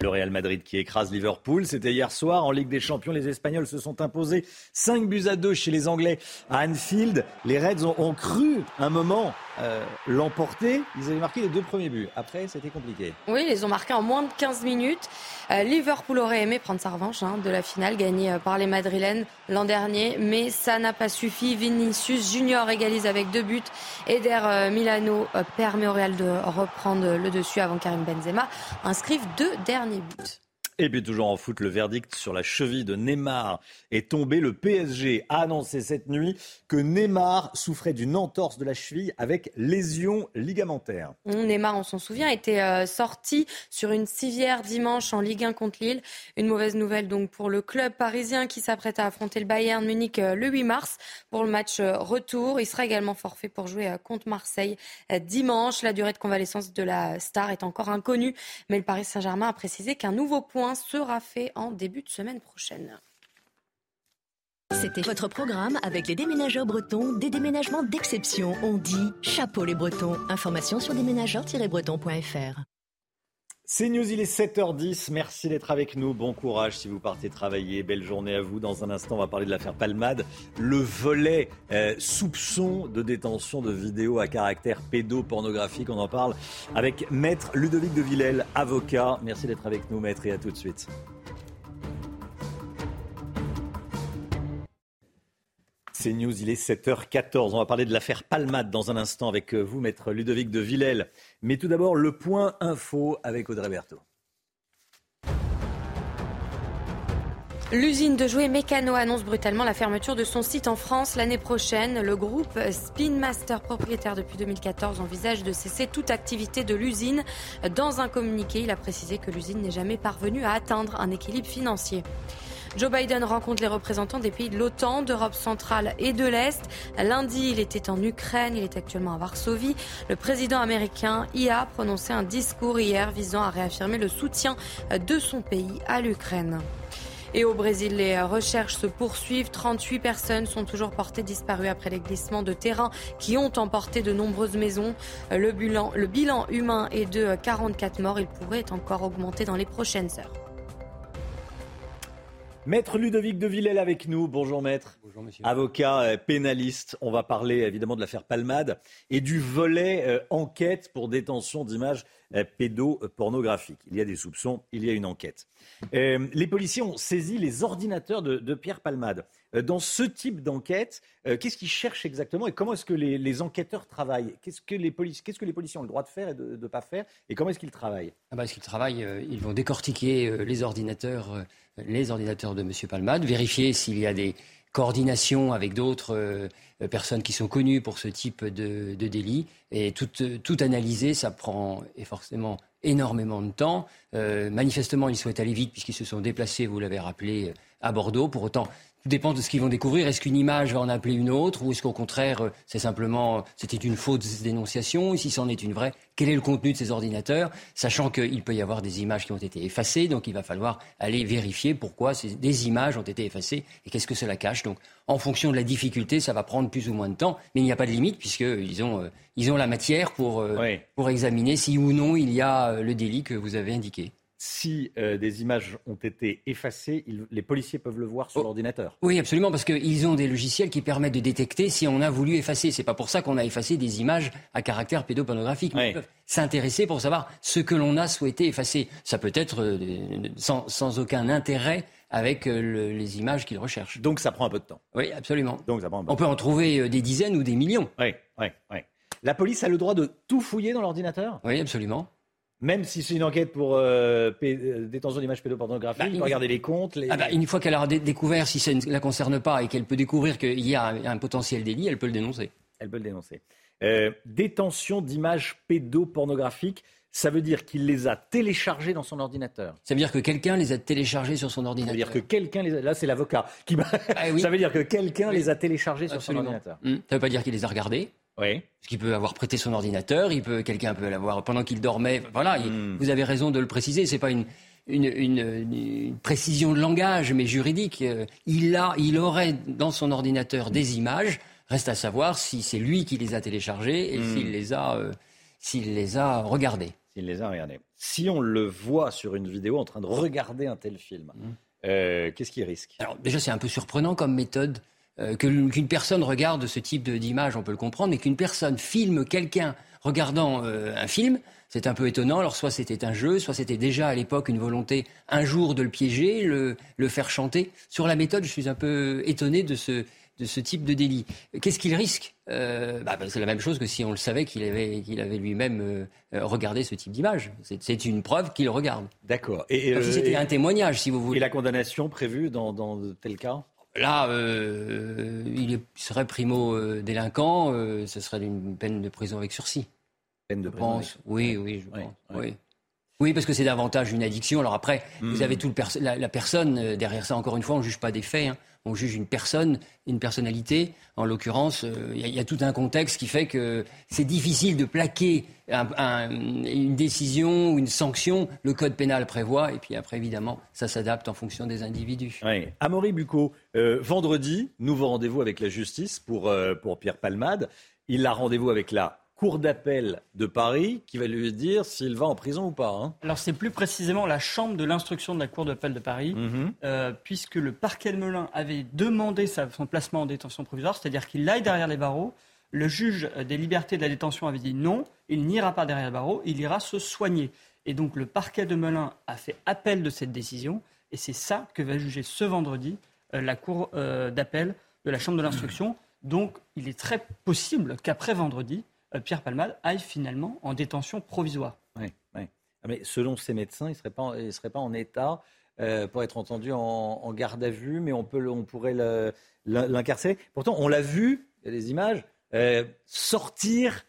S1: Le Real Madrid qui écrase Liverpool, c'était hier soir en Ligue des Champions. Les Espagnols se sont imposés 5 buts à 2 chez les Anglais à Anfield. Les Reds ont, cru un moment euh, l'emporter. Ils avaient marqué les deux premiers buts. Après, c'était compliqué.
S3: Oui, ils ont marqués en moins de 15 minutes. Euh, Liverpool aurait aimé prendre sa revanche hein, de la finale gagnée euh, par les Madrilènes l'an dernier, mais ça n'a pas suffi. Vinicius Junior égalise avec deux buts. Eder Milano permet au Real de reprendre le dessus avant Karim Benzema inscrive deux derniers buts.
S1: Et puis toujours en foot, le verdict sur la cheville de Neymar est tombé. Le PSG a annoncé cette nuit que Neymar souffrait d'une entorse de la cheville avec lésion ligamentaire.
S3: Neymar, on s'en souvient, était euh, sorti sur une civière dimanche en Ligue 1 contre Lille. Une mauvaise nouvelle donc pour le club parisien qui s'apprête à affronter le Bayern Munich euh, le 8 mars pour le match euh, retour. Il sera également forfait pour jouer contre Marseille dimanche. La durée de convalescence de la star est encore inconnue, mais le Paris Saint-Germain a précisé qu'un nouveau point sera fait en début de semaine prochaine.
S15: C'était votre programme avec les déménageurs bretons, des déménagements d'exception. On dit chapeau les bretons. Information sur déménageurs-bretons.fr.
S1: C'est News, il est 7h10. Merci d'être avec nous. Bon courage si vous partez travailler. Belle journée à vous. Dans un instant, on va parler de l'affaire Palmade. Le volet euh, soupçon de détention de vidéos à caractère pédopornographique. On en parle avec Maître Ludovic de Villèle, avocat. Merci d'être avec nous, Maître, et à tout de suite. C'est News, il est 7h14. On va parler de l'affaire Palmade dans un instant avec euh, vous, maître Ludovic de Villèle. Mais tout d'abord, le point info avec Audrey Berthaud.
S3: L'usine de jouets Mécano annonce brutalement la fermeture de son site en France l'année prochaine. Le groupe Spin Master, propriétaire depuis 2014, envisage de cesser toute activité de l'usine. Dans un communiqué, il a précisé que l'usine n'est jamais parvenue à atteindre un équilibre financier. Joe Biden rencontre les représentants des pays de l'OTAN, d'Europe centrale et de l'Est. Lundi, il était en Ukraine, il est actuellement à Varsovie. Le président américain y a prononcé un discours hier visant à réaffirmer le soutien de son pays à l'Ukraine. Et au Brésil, les recherches se poursuivent. 38 personnes sont toujours portées disparues après les glissements de terrain qui ont emporté de nombreuses maisons. Le bilan, humain est de 44 morts. Il pourrait encore augmenter dans les prochaines heures.
S1: Maître Ludovic de Villèle avec nous. Bonjour maître.
S45: Bonjour monsieur.
S1: Avocat euh, pénaliste. On va parler évidemment de l'affaire Palmade et du volet euh, enquête pour détention d'images euh, pédopornographiques. Il y a des soupçons, il y a une enquête. les policiers ont saisi les ordinateurs de, Pierre Palmade. Dans ce type d'enquête, qu'est-ce qu'ils cherchent exactement et comment est-ce que les, enquêteurs travaillent? Qu'est-ce que les, policiers ont le droit de faire et de ne pas faire Et comment est-ce qu'ils travaillent?
S45: Ah bah, Est-ce travaillent Ils vont décortiquer les ordinateurs les ordinateurs de M. Palmade, vérifier s'il y a des coordinations avec d'autres euh, personnes qui sont connues pour ce type de, délit. Et tout, analyser, ça prend forcément énormément de temps. Euh, manifestement, ils souhaitent aller vite puisqu'ils se sont déplacés, vous l'avez rappelé, à Bordeaux. Pour autant, tout dépend de ce qu'ils vont découvrir. Est-ce qu'une image va en appeler une autre ou est-ce qu'au contraire, euh, c'est simplement, c'était une fausse dénonciation Et si c'en est une vraie, quel est le contenu de ces ordinateurs Sachant qu'il peut y avoir des images qui ont été effacées, donc il va falloir aller vérifier pourquoi ces, des images ont été effacées et qu'est-ce que cela cache. Donc, en fonction de la difficulté, ça va prendre plus ou moins de temps, mais il n'y a pas de limite puisqu'ils ont, euh, ils ont la matière pour, euh, pour examiner si ou non il y a le délit que vous avez indiqué
S1: si euh, des images ont été effacées, les policiers peuvent le voir sur oh. l'ordinateur.
S45: Oui, absolument, parce qu'ils ont des logiciels qui permettent de détecter si on a voulu effacer. C'est pas pour ça qu'on a effacé des images à caractère pédopornographique. Mais ils peuvent s'intéresser pour savoir ce que l'on a souhaité effacer. Ça peut être euh, sans, aucun intérêt avec euh, les images qu'ils recherchent.
S1: Donc ça prend un peu de temps.
S45: Oui, absolument.
S1: Donc ça prend
S45: on peut en trouver des dizaines ou des millions.
S1: Oui, oui, oui. La police a le droit de tout fouiller dans l'ordinateur?
S45: Oui, absolument.
S1: Même si c'est une enquête pour euh, euh, détention d'images pédopornographiques, bah, regarder les comptes. Les...
S45: Ah bah, une fois qu'elle a découvert, si ça ne la concerne pas et qu'elle peut découvrir qu'il y a un, potentiel délit, elle peut le dénoncer.
S1: Elle peut le dénoncer. Euh, détention d'images pédopornographiques, ça veut dire qu'il les a téléchargées dans son ordinateur.
S45: Ça veut dire que quelqu'un les a téléchargées sur son ordinateur.
S1: Ça veut dire que quelqu'un les a... Là, c'est l'avocat qui. Ah ça veut dire que quelqu'un les a téléchargées sur son ordinateur.
S45: Hum. Ça ne veut pas dire qu'il les a regardées.
S1: Oui.
S45: Parce qu'il peut avoir prêté son ordinateur, il peut, quelqu'un peut l'avoir pendant qu'il dormait. Voilà, hmm. vous avez raison de le préciser. C'est pas une, une, précision de langage, mais juridique. Euh, il, a, il aurait dans son ordinateur des images. Reste à savoir si c'est lui qui les a téléchargées et hmm. s'il les a, euh, s'il les a regardées.
S1: S'il les a regardées. Si on le voit sur une vidéo en train de regarder un tel film, hmm. euh, qu'est-ce qu'il risque?
S45: Alors déjà, c'est un peu surprenant comme méthode. Euh, qu'une personne regarde ce type d'image, on peut le comprendre, mais qu'une personne filme quelqu'un regardant euh, un film, c'est un peu étonnant. Alors soit c'était un jeu, soit c'était déjà à l'époque une volonté un jour de le piéger, le, le, faire chanter. Sur la méthode, je suis un peu étonné de ce, de ce type de délit. Qu'est-ce qu'il risque euh, bah, bah, C'est la même chose que si on le savait qu'il avait, qu'il avait lui-même regardé ce type d'image. C'est une preuve qu'il regarde.
S1: D'accord.
S45: Et, si c'était un témoignage, si vous voulez.
S1: Et la condamnation prévue dans, dans tel cas?
S45: Là, euh, il serait primo-délinquant, euh, ce serait une peine de prison avec sursis.
S1: Peine de prison
S45: Oui, oui, je pense. Oui. Oui, parce que c'est davantage une addiction. Alors après, vous hmm. avez tout le la, personne euh, derrière ça. Encore une fois, on ne juge pas des faits. Hein. On juge une personne, une personnalité. En l'occurrence, euh, il y, a tout un contexte qui fait que c'est difficile de plaquer une décision ou une sanction. Le code pénal prévoit, et puis après, évidemment, ça s'adapte en fonction des individus.
S1: Oui. Amaury Bucco, euh, vendredi, nouveau rendez-vous avec la justice pour, pour Pierre Palmade. Il a rendez-vous avec la cour d'appel de Paris qui va lui dire s'il va en prison ou pas. Hein.
S2: Alors c'est plus précisément la chambre de l'instruction de la cour d'appel de Paris, mhm. euh, puisque le parquet de Melun avait demandé son placement en détention provisoire, c'est-à-dire qu'il aille derrière les barreaux. Le juge des libertés de la détention avait dit non, il n'ira pas derrière les barreaux, il ira se soigner. Et donc le parquet de Melun a fait appel de cette décision, et c'est ça que va juger ce vendredi euh, la cour euh, d'appel de la Chambre de l'instruction. Donc, il est très possible qu'après vendredi, Pierre Palmade aille finalement en détention provisoire.
S1: Oui, oui. Ah, mais selon ces médecins, il ne serait, pas, serait pas en état euh, pour être entendu en, garde à vue, mais on, peut, on pourrait l'incarcérer. Pourtant, on l'a vu, il y a des images, euh, sortir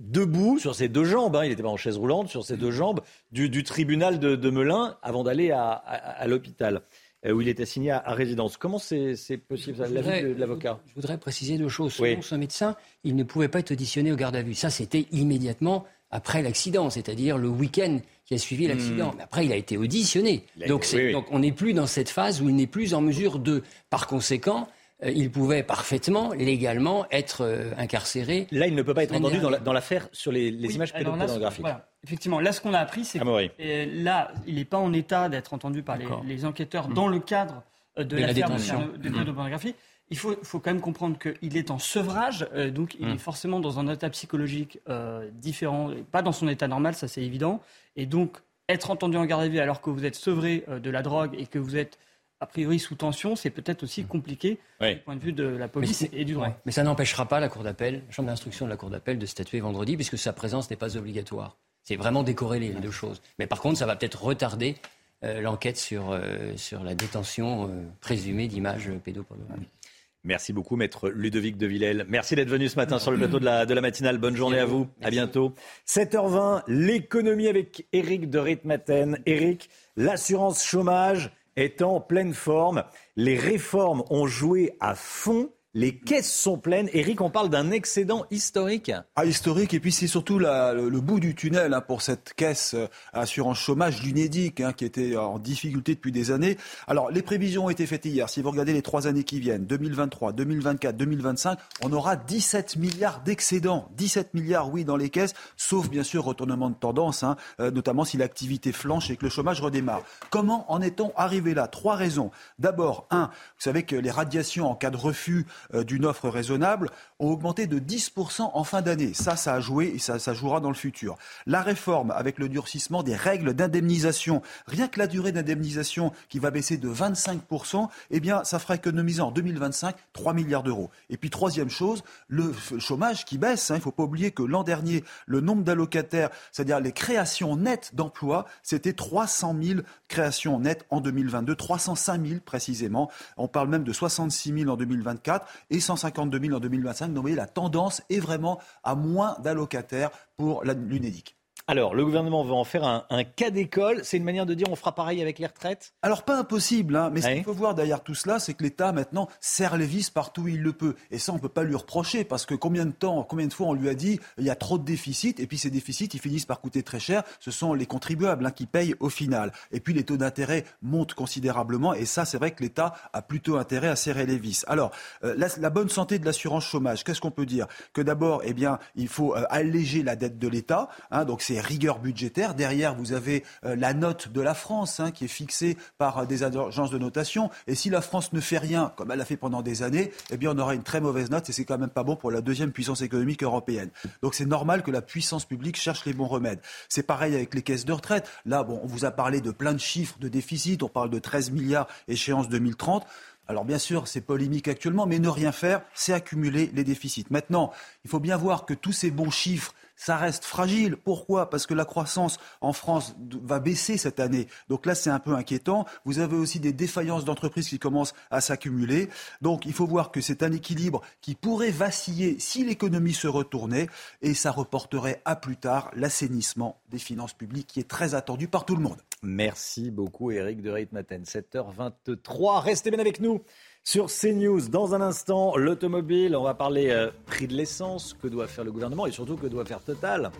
S1: debout sur ses deux jambes, hein, il n'était pas en chaise roulante, sur ses deux jambes, du, tribunal de, Melun avant d'aller à l'hôpital. Euh, où il est assigné à, résidence. Comment c'est possible, l'avis de, l'avocat
S45: Je voudrais préciser deux choses. Selon son médecin, il ne pouvait pas être auditionné au garde à vue. Ça, c'était immédiatement après l'accident, c'est-à-dire le week-end qui a suivi hmm. l'accident. Mais après, il a été auditionné. donc, donc, on n'est plus dans cette phase où il n'est plus en mesure de. Par conséquent, il pouvait parfement, légalement, être euh, incarcéré.
S1: Là, il ne peut pas être entendu dans l'affaire sur les, images pédopornographiques.
S2: Effectivement, là, ce qu'on a appris, c'est que là, il n'est pas en état d'être entendu par les, enquêteurs hmm. dans le cadre euh, de, l'affaire de, hmm. pédopornographie. Il faut, faut, quand même comprendre qu'il est en sevrage, donc il hmm. est forcément dans un état psychologique différent, pas dans son état normal, ça c'est évident. Et donc, être entendu en garde à vue alors que vous êtes sevré de la drogue et que vous êtes a priori sous tension, c'est peut-être aussi compliqué du point de vue de la police et du droit.
S45: Mais ça n'empêchera pas la Cour d'appel, la Chambre d'instruction de la Cour d'appel de statuer vendredi, puisque sa présence n'est pas obligatoire. C'est vraiment décorrélé les deux choses. Mais par contre, ça va peut-être retarder euh, l'enquête sur, euh, sur la détention euh, présumée d'images pédopornographiques.
S1: Merci beaucoup, maître Ludovic de Villèle. Merci d'être venu ce matin sur le plateau de la, de la matinale. Bonne journée à vous. À bientôt. 7h20, l'économie avec Eric de Ritmaten. Eric, l'assurance chômage est en pleine forme. Les réformes ont joué à fond les caisses sont pleines. Eric, on parle d'un excédent historique.
S21: Ah, historique, et puis c'est surtout le, bout du tunnel hein, pour cette caisse euh, assurance chômage, l'UNEDIC, hein, qui était en difficulté depuis des années. Alors, les prévisions ont été faites hier. Si vous regardez les trois années qui viennent, 2023, 2024, 2025, on aura 17 milliards d'excédents. 17 milliards, oui, dans les caisses, sauf bien sûr retournement de tendance, hein, euh, notamment si l'activité flanche et que le chômage redémarre. Comment en est-on arrivé là? Trois raisons. D'abord, un, vous savez que les radiations en cas de refus d'une offre raisonnable ont augmenté de 10% en fin d'année. Ça, ça a joué et ça, ça jouera dans le futur. La réforme avec le durcissement des règles d'indemnisation, rien que la durée d'indemnisation qui va baisser de 25%, eh bien, ça fera économiser en 2025 3 milliards d'euros. Et puis, troisième chose, le chômage qui baisse. Hein. Il ne faut pas oublier que l'an dernier, le nombre d'allocataires, c'est-à-dire les créations nettes d'emplois, c'était 300 000 créations nettes en 2022, 305 000 précisément. On parle même de 66 000 en 2024 et 152 000 en 2025. Donc, vous voyez, la tendance est vraiment à moins d'allocataires pour l'UNEDIC.
S1: Alors, le gouvernement va en faire un, cas d'école. C'est une manière de dire on fera pareil avec les retraites
S21: Alors, pas impossible, hein, mais ce qu'il faut voir derrière tout cela, c'est que l'État, maintenant, serre les vis partout où il le peut. Et ça, on ne peut pas lui reprocher, parce que combien de temps, combien de fois on lui a dit il y a trop de déficits, et puis ces déficits, ils finissent par coûter très cher. Ce sont les contribuables hein, qui payent au final. Et puis, les taux d'intérêt montent considérablement, et ça, c'est vrai que l'État a plutôt intérêt à serrer les vis. Alors, euh, la, bonne santé de l'assurance chômage, qu'est-ce qu'on peut dire? Que d'abord, eh bien, il faut euh, alléger la dette de l'État. Hein, donc, c'est rigueur budgétaire. Derrière, vous avez euh, la note de la France hein, qui est fixée par euh, des agences de notation. Et si la France ne fait rien, comme elle l'a fait pendant des années, eh bien, on aura une très mauvaise note et c'est quand même pas bon pour la deuxième puissance économique européenne. Donc, c'est normal que la puissance publique cherche les bons remèdes. C'est pareil avec les caisses de retraite. Là, bon, on vous a parlé de plein de chiffres de déficit. On parle de 13 milliards échéance 2030. Alors bien sûr, c'est polémique actuellement, mais ne rien faire, c'est accumuler les déficits. Maintenant, il faut bien voir que tous ces bons chiffres ça reste fragile. Pourquoi? Parce que la croissance en France va baisser cette année. Donc là, c'est un peu inquiétant. Vous avez aussi des défaillances d'entreprises qui commencent à s'accumuler. Donc il faut voir que c'est un équilibre qui pourrait vaciller si l'économie se retournait et ça reporterait à plus tard l'assainissement des finances publiques qui est très attendu par tout le monde.
S1: Merci beaucoup Eric de Reitmaten. 7h23. Restez bien avec nous sur CNews. Dans un instant, l'automobile, on va parler euh, prix de l'essence, que doit faire le gouvernement et surtout que doit faire Total?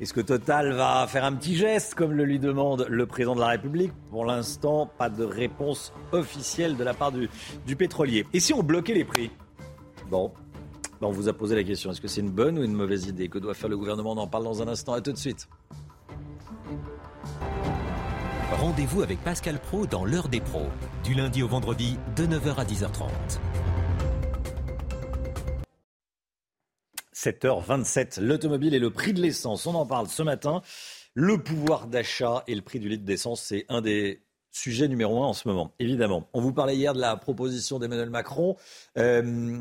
S1: Est-ce que Total va faire un petit geste comme le lui demande le président de la République? Pour l'instant, pas de réponse officielle de la part du, pétrolier. Et si on bloquait les prix? Bon, on vous a posé la question. Est-ce que c'est une bonne ou une mauvaise idée? Que doit faire le gouvernement? On en parle dans un instant. À tout de suite.
S46: Rendez-vous avec Pascal Pro dans l'heure des pros, du lundi au vendredi de 9h à 10h30.
S1: 7h27, l'automobile et le prix de l'essence, on en parle ce matin. Le pouvoir d'achat et le prix du litre d'essence, c'est un des sujet numéro un en ce moment, évidemment. On vous parlait hier de la proposition d'Emmanuel Macron, euh,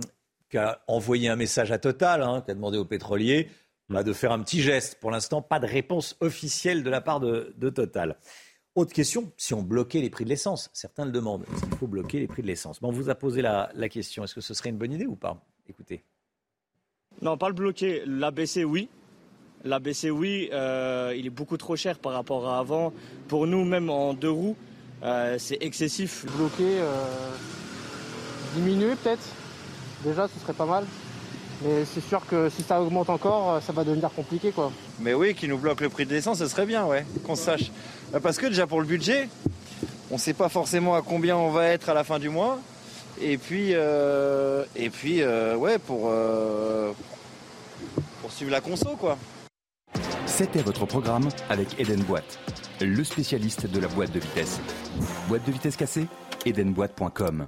S1: qui a envoyé un message à Total, hein, qui a demandé aux pétroliers bah, de faire un petit geste. Pour l'instant, pas de réponse officielle de la part de, Total. Autre question, si on bloquait les prix de l'essence, certains le demandent, il faut bloquer les prix de l'essence? on vous a posé la, question, est-ce que ce serait une bonne idée ou pas? Écoutez.
S47: Non, pas le bloquer, l'abaisser oui, L'ABC, oui, euh, il est beaucoup trop cher par rapport à avant. Pour nous, même en deux roues, euh, c'est excessif.
S48: Bloquer, euh, diminuer peut-être. Déjà, ce serait pas mal. Mais c'est sûr que si ça augmente encore, ça va devenir compliqué, quoi.
S49: Mais oui, qu'ils nous bloquent le prix de l'essence, ce serait bien, ouais, qu'on sache. Parce que déjà pour le budget, on ne sait pas forcément à combien on va être à la fin du mois. Et puis, et puis, ouais, pour, pour suivre la conso, quoi.
S22: C'était votre programme avec Eden Boîte, le spécialiste de la boîte de vitesse. Boîte de vitesse cassée Edenboîte.com.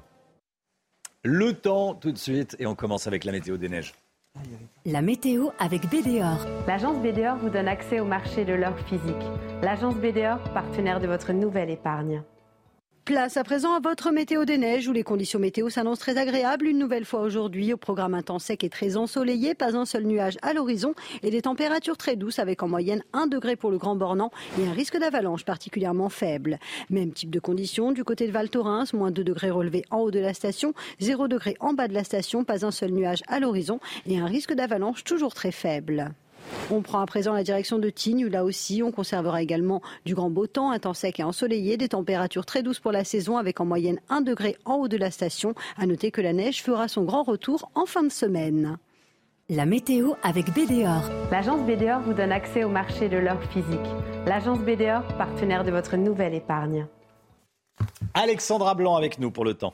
S1: Le temps tout de suite et on commence avec la météo des neiges.
S15: La météo avec BDOR.
S24: L'agence BDOR vous donne accès au marché de l'or physique. L'agence BDOR, partenaire de votre nouvelle épargne.
S25: Place à présent à votre météo des neiges où les conditions météo s'annoncent très agréables une nouvelle fois aujourd'hui au programme un temps sec et très ensoleillé, pas un seul nuage à l'horizon et des températures très douces avec en moyenne 1 degré pour le Grand Bornand et un risque d'avalanche particulièrement faible. Même type de conditions du côté de Val Thorens, moins 2 degrés relevés en haut de la station, 0 degré en bas de la station, pas un seul nuage à l'horizon et un risque d'avalanche toujours très faible. On prend à présent la direction de Tignes, où là aussi on conservera également du grand beau temps, un temps sec et ensoleillé, des températures très douces pour la saison avec en moyenne 1 degré en haut de la station. À noter que la neige fera son grand retour en fin de semaine.
S15: La météo avec BDOR.
S24: L'agence BDOR vous donne accès au marché de l'or physique. L'agence BDOR, partenaire de votre nouvelle épargne.
S1: Alexandra Blanc avec nous pour le temps.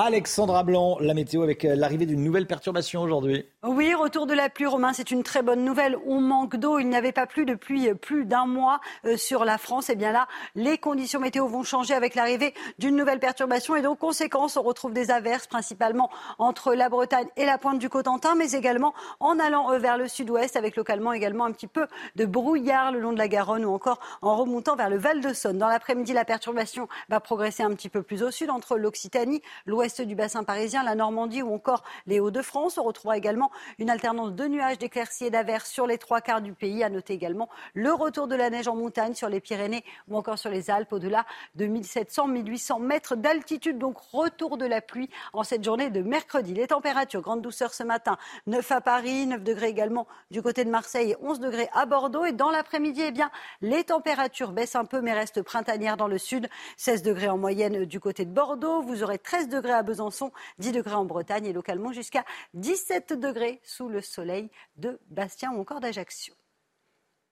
S1: Alexandra Blanc, la météo avec euh, l'arrivée d'une nouvelle perturbation aujourd'hui.
S25: Oui, retour de la pluie, Romain, c'est une très bonne nouvelle. On manque d'eau, il n'y avait pas plu depuis euh, plus d'un mois euh, sur la France. Et eh bien là, les conditions météo vont changer avec l'arrivée d'une nouvelle perturbation. Et donc, conséquence, on retrouve des averses principalement entre la Bretagne et la pointe du Cotentin, mais également en allant vers le sud-ouest, avec localement également un petit peu de brouillard le long de la Garonne ou encore en remontant vers le Val de Saône. Dans l'après-midi, la perturbation va progresser un petit peu plus au sud entre l'Occitanie, l'ouest du bassin parisien, la Normandie ou encore les Hauts-de-France. On retrouvera également une alternance de nuages, d'éclaircies et d'averses sur les trois quarts du pays. À noter également le retour de la neige en montagne sur les Pyrénées ou encore sur les Alpes au-delà de 1700-1800 mètres d'altitude. Donc retour de la pluie en cette journée de mercredi. Les températures, grande douceur ce matin, 9 à Paris, 9 degrés également du côté de Marseille et 11 degrés à Bordeaux. Et dans l'après-midi, eh bien, les températures baissent un peu mais restent printanières dans le sud. 16 degrés en moyenne du côté de Bordeaux. Vous aurez 13 degrés à Besançon, 10 degrés en Bretagne et localement jusqu'à 17 degrés sous le soleil de Bastien ou encore d'Ajaccio.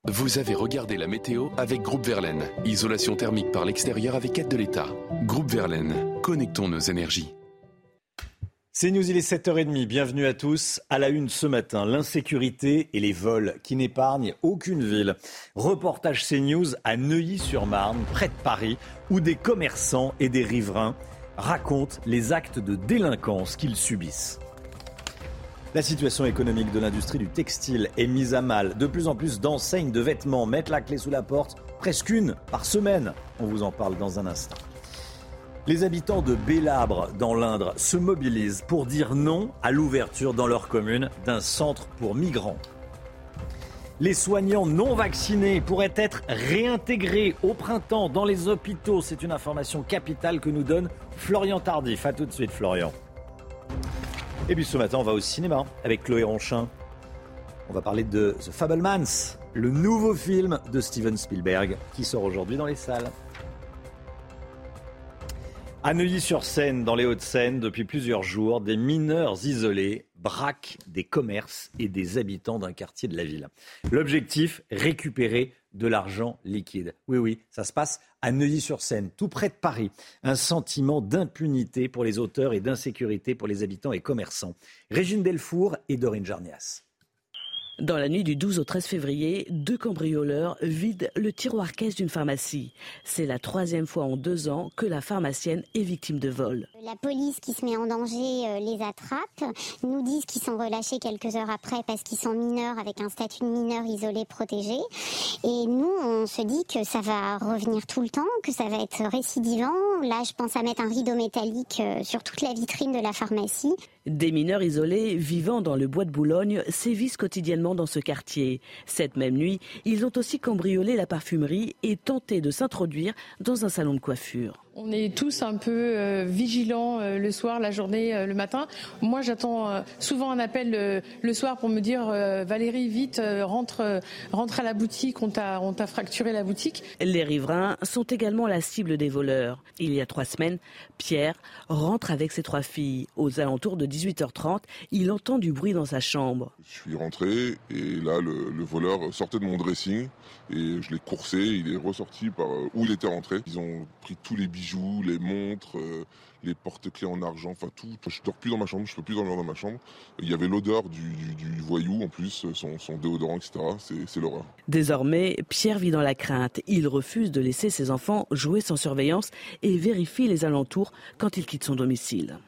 S27: Vous avez regardé la météo avec Groupe Verlaine. Isolation thermique par l'extérieur avec aide de l'État. Groupe Verlaine, connectons nos énergies.
S1: C'est News, il est 7h30. Bienvenue à tous. À la une ce matin, l'insécurité et les vols qui n'épargnent aucune ville. Reportage CNews à Neuilly-sur-Marne, près de Paris, où des commerçants et des riverains racontent les actes de délinquance qu'ils subissent. La situation économique de l'industrie du textile est mise à mal. De plus en plus d'enseignes de vêtements mettent la clé sous la porte, presque une par semaine. On vous en parle dans un instant. Les habitants de Bélabre, dans l'Indre, se mobilisent pour dire non à l'ouverture dans leur commune d'un centre pour migrants. Les soignants non vaccinés pourraient être réintégrés au printemps dans les hôpitaux. C'est une information capitale que nous donne Florian Tardif. A tout de suite, Florian. Et puis ce matin, on va au cinéma avec Chloé Ronchin. On va parler de The Fablemans, le nouveau film de Steven Spielberg qui sort aujourd'hui dans les salles. À Neuilly-sur-Seine, dans les Hauts-de-Seine, depuis plusieurs jours, des mineurs isolés braquent des commerces et des habitants d'un quartier de la ville. L'objectif, récupérer de l'argent liquide. Oui, oui, ça se passe à Neuilly-sur-Seine, tout près de Paris. Un sentiment d'impunité pour les auteurs et d'insécurité pour les habitants et commerçants. Régine Delfour et Dorine Jarnias.
S10: Dans la nuit du 12 au 13 février, deux cambrioleurs vident le tiroir caisse d'une pharmacie. C'est la troisième fois en deux ans que la pharmacienne est victime de vol.
S28: La police qui se met en danger euh, les attrape, nous disent qu'ils sont relâchés quelques heures après parce qu'ils sont mineurs avec un statut de mineur isolé protégé. Et nous, on se dit que ça va revenir tout le temps, que ça va être récidivant. Là, je pense à mettre un rideau métallique euh, sur toute la vitrine de la pharmacie.
S10: Des mineurs isolés vivant dans le bois de Boulogne sévissent quotidiennement dans ce quartier. Cette même nuit, ils ont aussi cambriolé la parfumerie et tenté de s'introduire dans un salon de coiffure.
S50: On est tous un peu euh, vigilants euh, le soir, la journée, euh, le matin. Moi, j'attends souvent un appel le soir pour me dire Valérie, vite, rentre, rentre à la boutique, on t'a, on t'a fracturé la boutique.
S10: Les riverains sont également la cible des voleurs. Il y a trois semaines, Pierre rentre avec ses trois filles. Aux alentours de 18h30, il entend du bruit dans sa chambre.
S51: Je suis rentré et là, le, le voleur sortait de mon dressing et je l'ai coursé. Il est ressorti par où il était rentré. Ils ont pris tous les bijoux les montres, euh, les porte-clés en argent, enfin tout. Je dors plus dans ma chambre, je peux plus dormir dans ma chambre. Il y avait l'odeur du, voyou en plus, son, son déodorant, etc. C'est l'horreur.
S10: Désormais, Pierre vit dans la crainte. Il refuse de laisser ses enfants jouer sans surveillance et vérifie les alentours quand il quitte son domicile.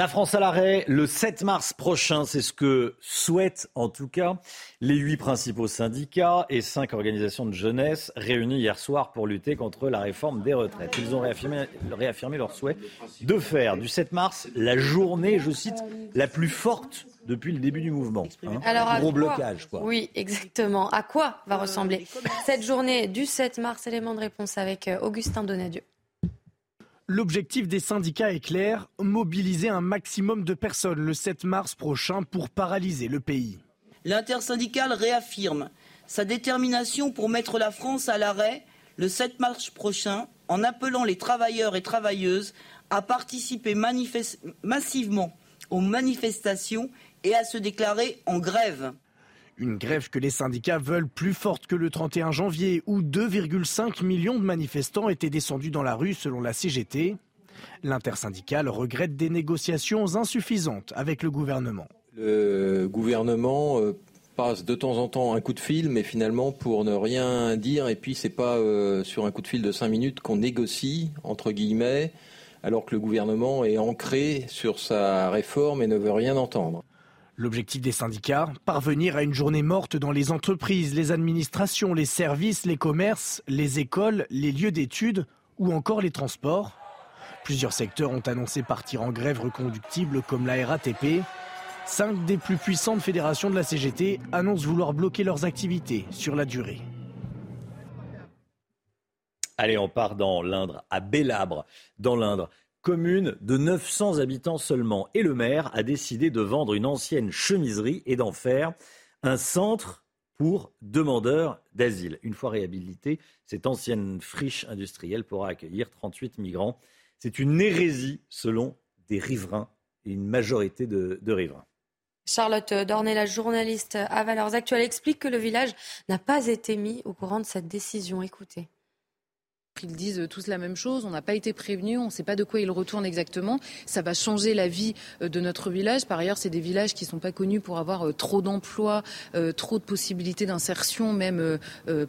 S1: La France à l'arrêt le 7 mars prochain, c'est ce que souhaitent en tout cas les huit principaux syndicats et cinq organisations de jeunesse réunies hier soir pour lutter contre la réforme des retraites. Ils ont réaffirmé, réaffirmé leur souhait de faire du 7 mars la journée, je cite, la plus forte depuis le début du mouvement.
S3: Hein. Alors,
S1: Gros blocage, quoi.
S3: Oui, exactement. À quoi va ressembler cette journée du 7 mars? Élément de réponse avec euh, Augustin Donadieu.
S31: L'objectif des syndicats est clair, mobiliser un maximum de personnes le 7 mars prochain pour paralyser le pays.
S4: L'intersyndicale réaffirme sa détermination pour mettre la France à l'arrêt le 7 mars prochain en appelant les travailleurs et travailleuses à participer massivement aux manifestations et à se déclarer en grève.
S31: Une grève que les syndicats veulent plus forte que le 31 janvier, où 2,5 millions de manifestants étaient descendus dans la rue selon la CGT. L'intersyndicale regrette des négociations insuffisantes avec le gouvernement.
S5: Le gouvernement euh, passe de temps en temps un coup de fil, mais finalement pour ne rien dire, et puis c'est pas euh, sur un coup de fil de 5 minutes qu'on négocie, entre guillemets, alors que le gouvernement est ancré sur sa réforme et ne veut rien entendre.
S31: L'objectif des syndicats, parvenir à une journée morte dans les entreprises, les administrations, les services, les commerces, les écoles, les lieux d'études ou encore les transports. Plusieurs secteurs ont annoncé partir en grève reconductible comme la RATP. Cinq des plus puissantes fédérations de la CGT annoncent vouloir bloquer leurs activités sur la durée.
S1: Allez, on part dans l'Indre, à Bélabre, dans l'Indre commune de 900 habitants seulement. Et le maire a décidé de vendre une ancienne chemiserie et d'en faire un centre pour demandeurs d'asile. Une fois réhabilitée, cette ancienne friche industrielle pourra accueillir 38 migrants. C'est une hérésie selon des riverains et une majorité de, de riverains.
S3: Charlotte Dornet, la journaliste à Valeurs Actuelles, explique que le village n'a pas été mis au courant de cette décision. Écoutez.
S52: Ils disent tous la même chose, on n'a pas été prévenus, on ne sait pas de quoi ils retournent exactement. Ça va changer la vie euh, de notre village. Par ailleurs, c'est des villages qui ne sont pas connus pour avoir euh, trop d'emplois, euh, trop de possibilités d'insertion, même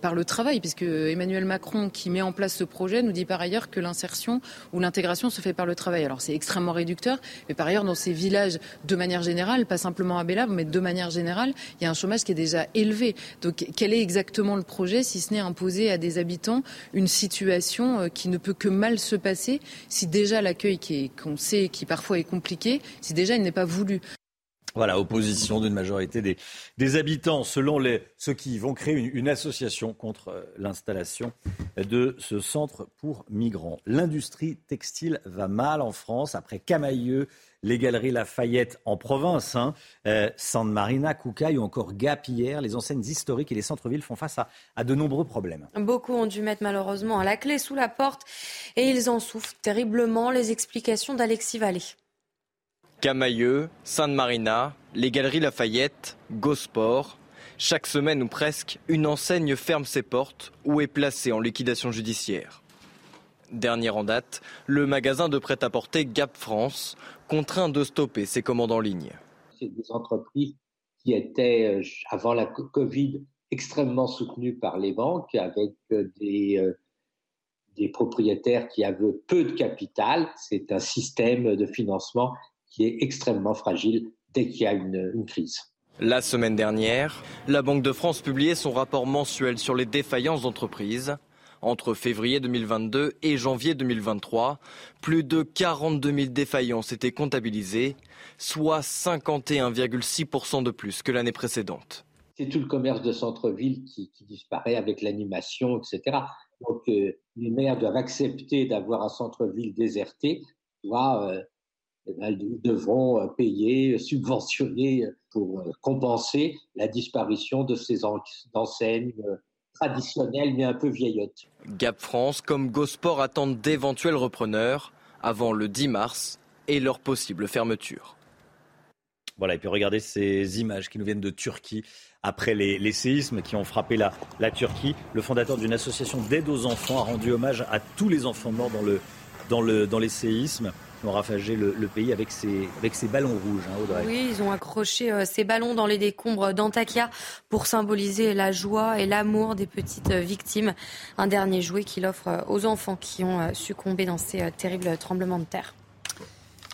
S52: par le travail, puisque Emmanuel Macron, qui met en place ce projet, nous dit par ailleurs que l'insertion ou l'intégration se fait par le travail. Alors c'est extrêmement réducteur, mais par ailleurs, dans ces villages, de manière générale, pas simplement à Bellabre, mais de manière générale, il y a un chômage qui est déjà élevé. Donc quel est exactement le projet, si ce n'est imposer à des habitants une situation euh, qui ne peut que mal se passer si déjà l'accueil qu'on sait qui parfois est compliqué, si déjà il n'est pas voulu.
S1: Voilà, opposition d'une majorité des, habitants, selon les, ceux qui vont créer une, une association contre euh, l'installation de ce centre pour migrants. L'industrie textile va mal en France après Camailleux, les galeries Lafayette en province, hein, euh, San Marina, Koukaï ou encore Gap hier. Les enseignes historiques et les centres-villes font face à, de nombreux problèmes.
S3: Beaucoup ont dû mettre malheureusement la clé sous la porte et ils en souffrent terriblement. Les explications d'Alexis Vallée.
S53: Camailleux, Sainte Marina, les galeries Lafayette, Gosport. Chaque semaine ou presque, une enseigne ferme ses portes ou est placée en liquidation judiciaire. Dernière en date, le magasin de prêt-à-porter Gap France contraint de stopper ses commandes en ligne.
S54: C'est des entreprises
S51: qui était, avant la Covid, extrêmement soutenu par les banques, avec des, des propriétaires qui avaient peu de capital. C'est un système de financement qui est extrêmement fragile dès qu'il y a une, une crise.
S55: La semaine dernière, la Banque de France publiait son rapport mensuel sur les défaillances d'entreprises. Entre février 2022 et janvier 2023, plus de 42 000 défaillances étaient comptabilisées, soit 51,6% de plus que l'année précédente.
S51: C'est tout le commerce de centre-ville qui, disparaît avec l'animation, etc. Donc euh, les maires doivent accepter d'avoir un centre-ville déserté, soit euh, eh ben, ils devront euh, payer, subventionner pour compenser la disparition de ces enseignes traditionnelles mais un peu vieillottes.
S55: Gap France comme Gosport attendent d'éventuels repreneurs avant le 10 mars et leur possible fermeture.
S1: Voilà, et puis regardez ces images qui nous viennent de Turquie après les, les séismes qui ont frappé la, la Turquie. Le fondateur d'une association d'aide aux enfants a rendu hommage à tous les enfants morts dans, le, dans, le, dans les séismes ont ravagé le, le, pays avec ces, avec ces ballons rouges, hein, Audrey.
S3: Oui, ils ont accroché euh, ces ballons dans les décombres d'Antakya pour symboliser la joie et l'amour des petites victimes. Un dernier jouet qu'il offre aux enfants qui ont succombé dans ces terribles tremblements de terre.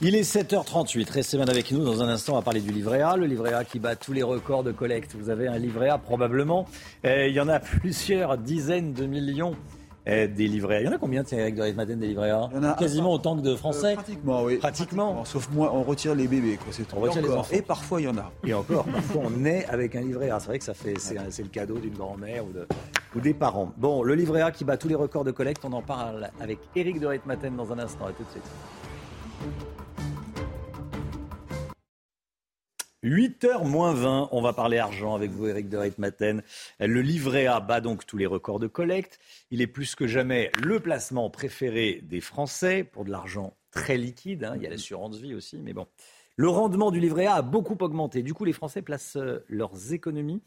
S1: Il est 7h38. Restez bien avec nous. Dans un instant, on va parler du livret A. Le livret A qui bat tous les records de collecte. Vous avez un livret A probablement. il y en a plusieurs dizaines de millions des livrets. Il y en a combien, Eric de Maten, des livrets A
S21: Il y en a
S1: Quasiment autant que de Français
S21: euh, Pratiquement, oui.
S1: Pratiquement.
S21: Sauf moi, on retire les bébés. Quoi.
S1: On retire les enfants.
S21: Et parfois, il y en a.
S1: Et encore, parfois, on est avec un livret A. C'est vrai que ça fait, c'est, le cadeau d'une grand-mère ou, de, ou des parents. Bon, le livret A qui bat tous les records de collecte. On en parle avec Eric de Maten dans un instant. À tout de suite. 8h moins 20, on va parler argent avec vous, Eric de Reitmaten. Le livret A bat donc tous les records de collecte. Il est plus que jamais le placement préféré des Français pour de l'argent très liquide. Hein. Il y a l'assurance vie aussi, mais bon. Le rendement du livret A a beaucoup augmenté. Du coup, les Français placent leurs économies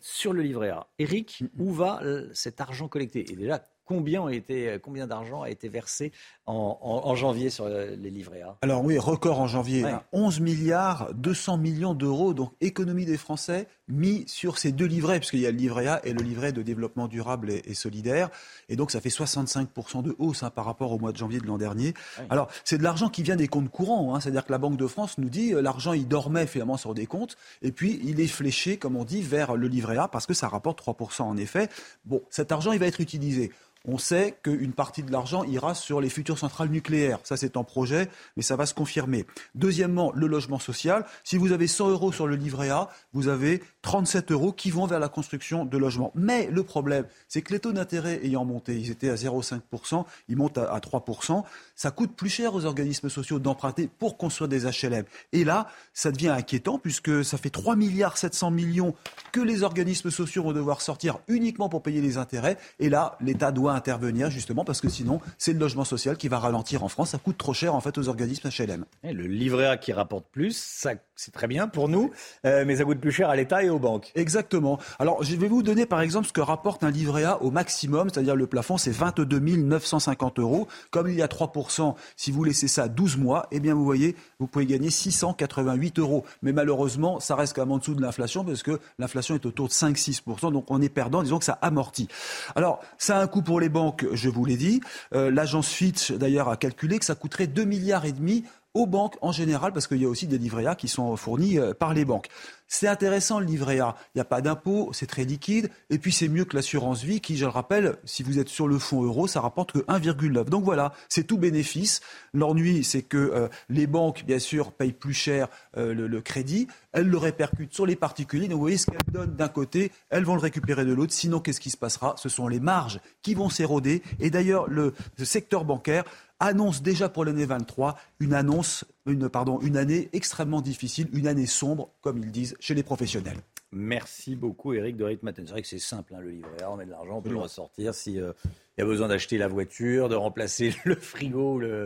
S1: sur le livret A. Eric, où va cet argent collecté? Et déjà, combien, été, combien d'argent a été versé en, en, en, janvier sur les livrets A
S21: Alors oui, record en janvier. Ouais. Hein, 11 milliards 200 millions d'euros, donc économie des Français mis sur ces deux livrets, puisqu'il y a le livret A et le livret de développement durable et, et solidaire. Et donc ça fait 65% de hausse hein, par rapport au mois de janvier de l'an dernier. Ouais. Alors c'est de l'argent qui vient des comptes courants, hein, c'est-à-dire que la Banque de France nous dit euh, l'argent il dormait finalement sur des comptes, et puis il est fléché, comme on dit, vers le livret A, parce que ça rapporte 3% en effet. Bon, cet argent il va être utilisé on sait qu'une partie de l'argent ira sur les futures centrales nucléaires. Ça, c'est en projet, mais ça va se confirmer. Deuxièmement, le logement social. Si vous avez 100 euros sur le livret A, vous avez 37 euros qui vont vers la construction de logements. Mais le problème, c'est que les taux d'intérêt ayant monté, ils étaient à 0,5%, ils montent à 3%. Ça coûte plus cher aux organismes sociaux d'emprunter pour construire des HLM. Et là, ça devient inquiétant puisque ça fait 3 milliards 700 millions que les organismes sociaux vont devoir sortir uniquement pour payer les intérêts. Et là, l'État doit intervenir justement parce que sinon c'est le logement social qui va ralentir en France. Ça coûte trop cher en fait aux organismes HLM.
S1: Et le livret A qui rapporte plus, ça c'est très bien pour nous, euh, mais ça coûte plus cher à l'État et aux banques.
S21: Exactement. Alors je vais vous donner par exemple ce que rapporte un livret A au maximum, c'est-à-dire le plafond c'est 22 950 euros. Comme il y a 3%, si vous laissez ça 12 mois, eh bien vous voyez, vous pouvez gagner 688 euros. Mais malheureusement, ça reste quand même en dessous de l'inflation parce que l'inflation est autour de 5-6%, donc on est perdant, disons que ça amortit. Alors ça a un coût pour les banques, je vous l'ai dit. Euh, L'agence Fitch, d'ailleurs, a calculé que ça coûterait 2 milliards et demi aux banques en général, parce qu'il y a aussi des livrets qui sont fournis par les banques. C'est intéressant le livret A. Il n'y a pas d'impôt, c'est très liquide, et puis c'est mieux que l'assurance vie qui, je le rappelle, si vous êtes sur le fonds euro, ça rapporte que 1,9. Donc voilà, c'est tout bénéfice. L'ennui, c'est que euh, les banques, bien sûr, payent plus cher euh, le, crédit. Elles le répercutent sur les particuliers. Donc vous voyez ce qu'elles donnent d'un côté, elles vont le récupérer de l'autre. Sinon, qu'est-ce qui se passera? Ce sont les marges qui vont s'éroder. Et d'ailleurs, le, le secteur bancaire annonce déjà pour l'année 23 une annonce, une, pardon, une année extrêmement difficile, une année sombre, comme ils disent, chez les professionnels.
S1: Merci beaucoup, Eric de Ritmaten. C'est vrai que c'est simple, hein, le livret A, on met de l'argent, on peut mmh. le ressortir s'il euh, y a besoin d'acheter la voiture, de remplacer le frigo le,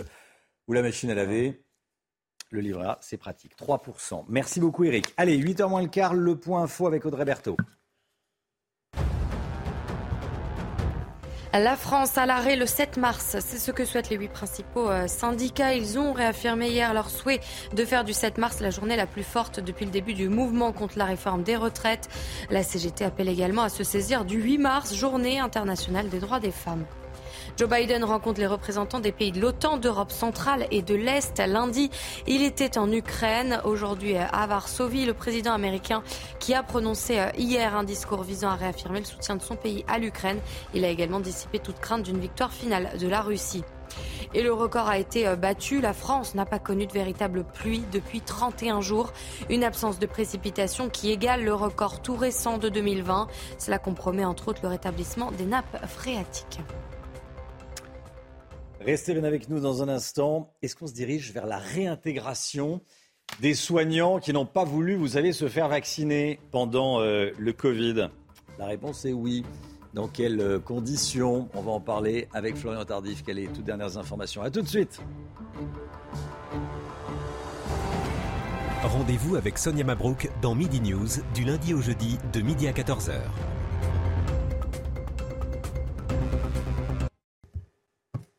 S1: ou la machine à laver. Le livret A, c'est pratique. 3%. Merci beaucoup, Eric. Allez, 8h moins le quart, le point info avec Audrey Berthaud.
S3: La France à l'arrêt le 7 mars, c'est ce que souhaitent les huit principaux euh, syndicats. Ils ont réaffirmé hier leur souhait de faire du 7 mars la journée la plus forte depuis le début du mouvement contre la réforme des retraites. La CGT appelle également à se saisir du 8 mars, journée internationale des droits des femmes. Joe Biden rencontre les représentants des pays de l'OTAN, d'Europe centrale et de l'Est. Lundi, il était en Ukraine. Aujourd'hui, à Varsovie, le président américain qui a prononcé euh, hier un discours visant à réaffirmer le soutien de son pays à l'Ukraine. Il a également dissipé toute crainte d'une victoire finale de la Russie. Et le record a été euh, battu. La France n'a pas connu de véritable pluie depuis 31 jours. Une absence de précipitation qui égale le record tout récent de 2020. Cela compromet entre autres le rétablissement des nappes phréatiques.
S1: Restez bien avec nous dans un instant. Est-ce qu'on se dirige vers la réintégration des soignants qui n'ont pas voulu, vous savez, se faire vacciner pendant euh, le Covid? La réponse est oui. Dans quelles euh, conditions? On va en parler avec Florian Tardif. Quelles sont les toutes dernières informations? A tout de suite.
S22: Rendez-vous avec Sonia Mabrouk dans Midi News du lundi au jeudi de midi à 14h.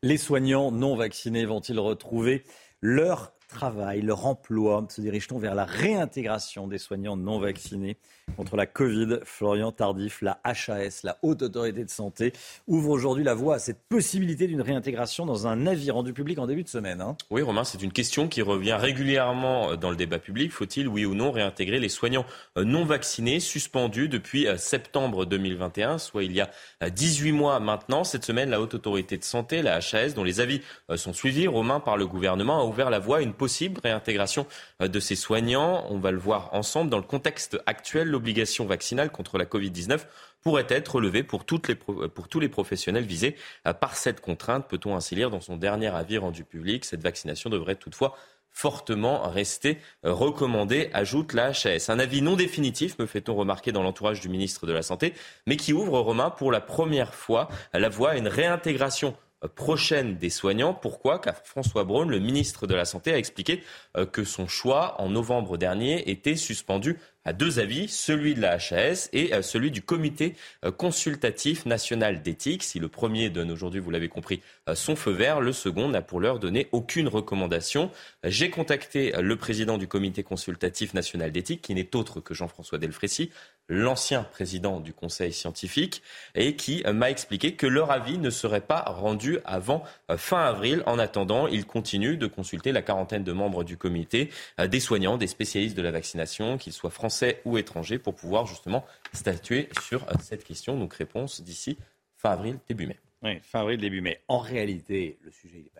S1: Les soignants non vaccinés vont-ils retrouver leur travail, leur emploi Se dirige-t-on vers la réintégration des soignants non vaccinés contre la Covid? Florian Tardif, la HAS, la Haute Autorité de Santé, ouvre aujourd'hui la voie à cette possibilité d'une réintégration dans un avis rendu public en début de semaine. Hein.
S6: Oui, Romain, c'est une question qui revient régulièrement dans le débat public. Faut-il, oui ou non, réintégrer les soignants non vaccinés suspendus depuis euh, septembre 2021, soit il y a 18 euh, mois maintenant? Cette semaine, la Haute Autorité de Santé, la HAS, dont les avis euh, sont suivis, Romain, par le gouvernement, a ouvert la voie à une possible réintégration de ces soignants. On va le voir ensemble dans le contexte actuel l'obligation vaccinale contre la Covid-19 pourrait être levée les, pour tous les professionnels visés euh, par cette contrainte. Peut-on ainsi lire dans son dernier avis rendu public Cette vaccination devrait toutefois fortement rester euh, recommandée, ajoute la HAS. Un avis non définitif, me fait-on remarquer dans l'entourage du ministre de la Santé, mais qui ouvre, Romain, pour la première fois la voie à une réintégration prochaine des soignants. Pourquoi? Car François Braun, le ministre de la Santé, a expliqué euh, que son choix en novembre dernier était suspendu à deux avis, celui de la HAS et euh, celui du comité euh, consultatif national d'éthique. Si le premier donne aujourd'hui, vous l'avez compris, son feu vert, le second n'a pour l'heure donné aucune recommandation. J'ai contacté le président du comité consultatif national d'éthique, qui n'est autre que Jean-François Delfrécy, l'ancien président du conseil scientifique, et qui m'a expliqué que leur avis ne serait pas rendu avant euh, fin avril. En attendant, ils continuent de consulter la quarantaine de membres du comité, euh, des soignants, des spécialistes de la vaccination, qu'ils soient français ou étrangers, pour pouvoir justement statuer sur euh, cette question. Donc réponse d'ici fin avril, début mai.
S1: Oui, fin avril, début mai. En réalité, le sujet n'est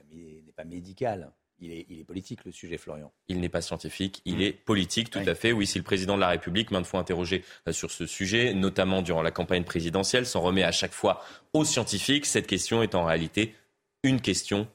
S1: pas, pas médical. Il est, politique, le sujet, Florian.
S6: Il n'est pas scientifique, il est politique, tout à fait. Oui, si le président de la République, maintes fois interrogé euh, sur ce sujet, notamment durant la campagne présidentielle, s'en remet à chaque fois aux scientifiques, cette question est en réalité une question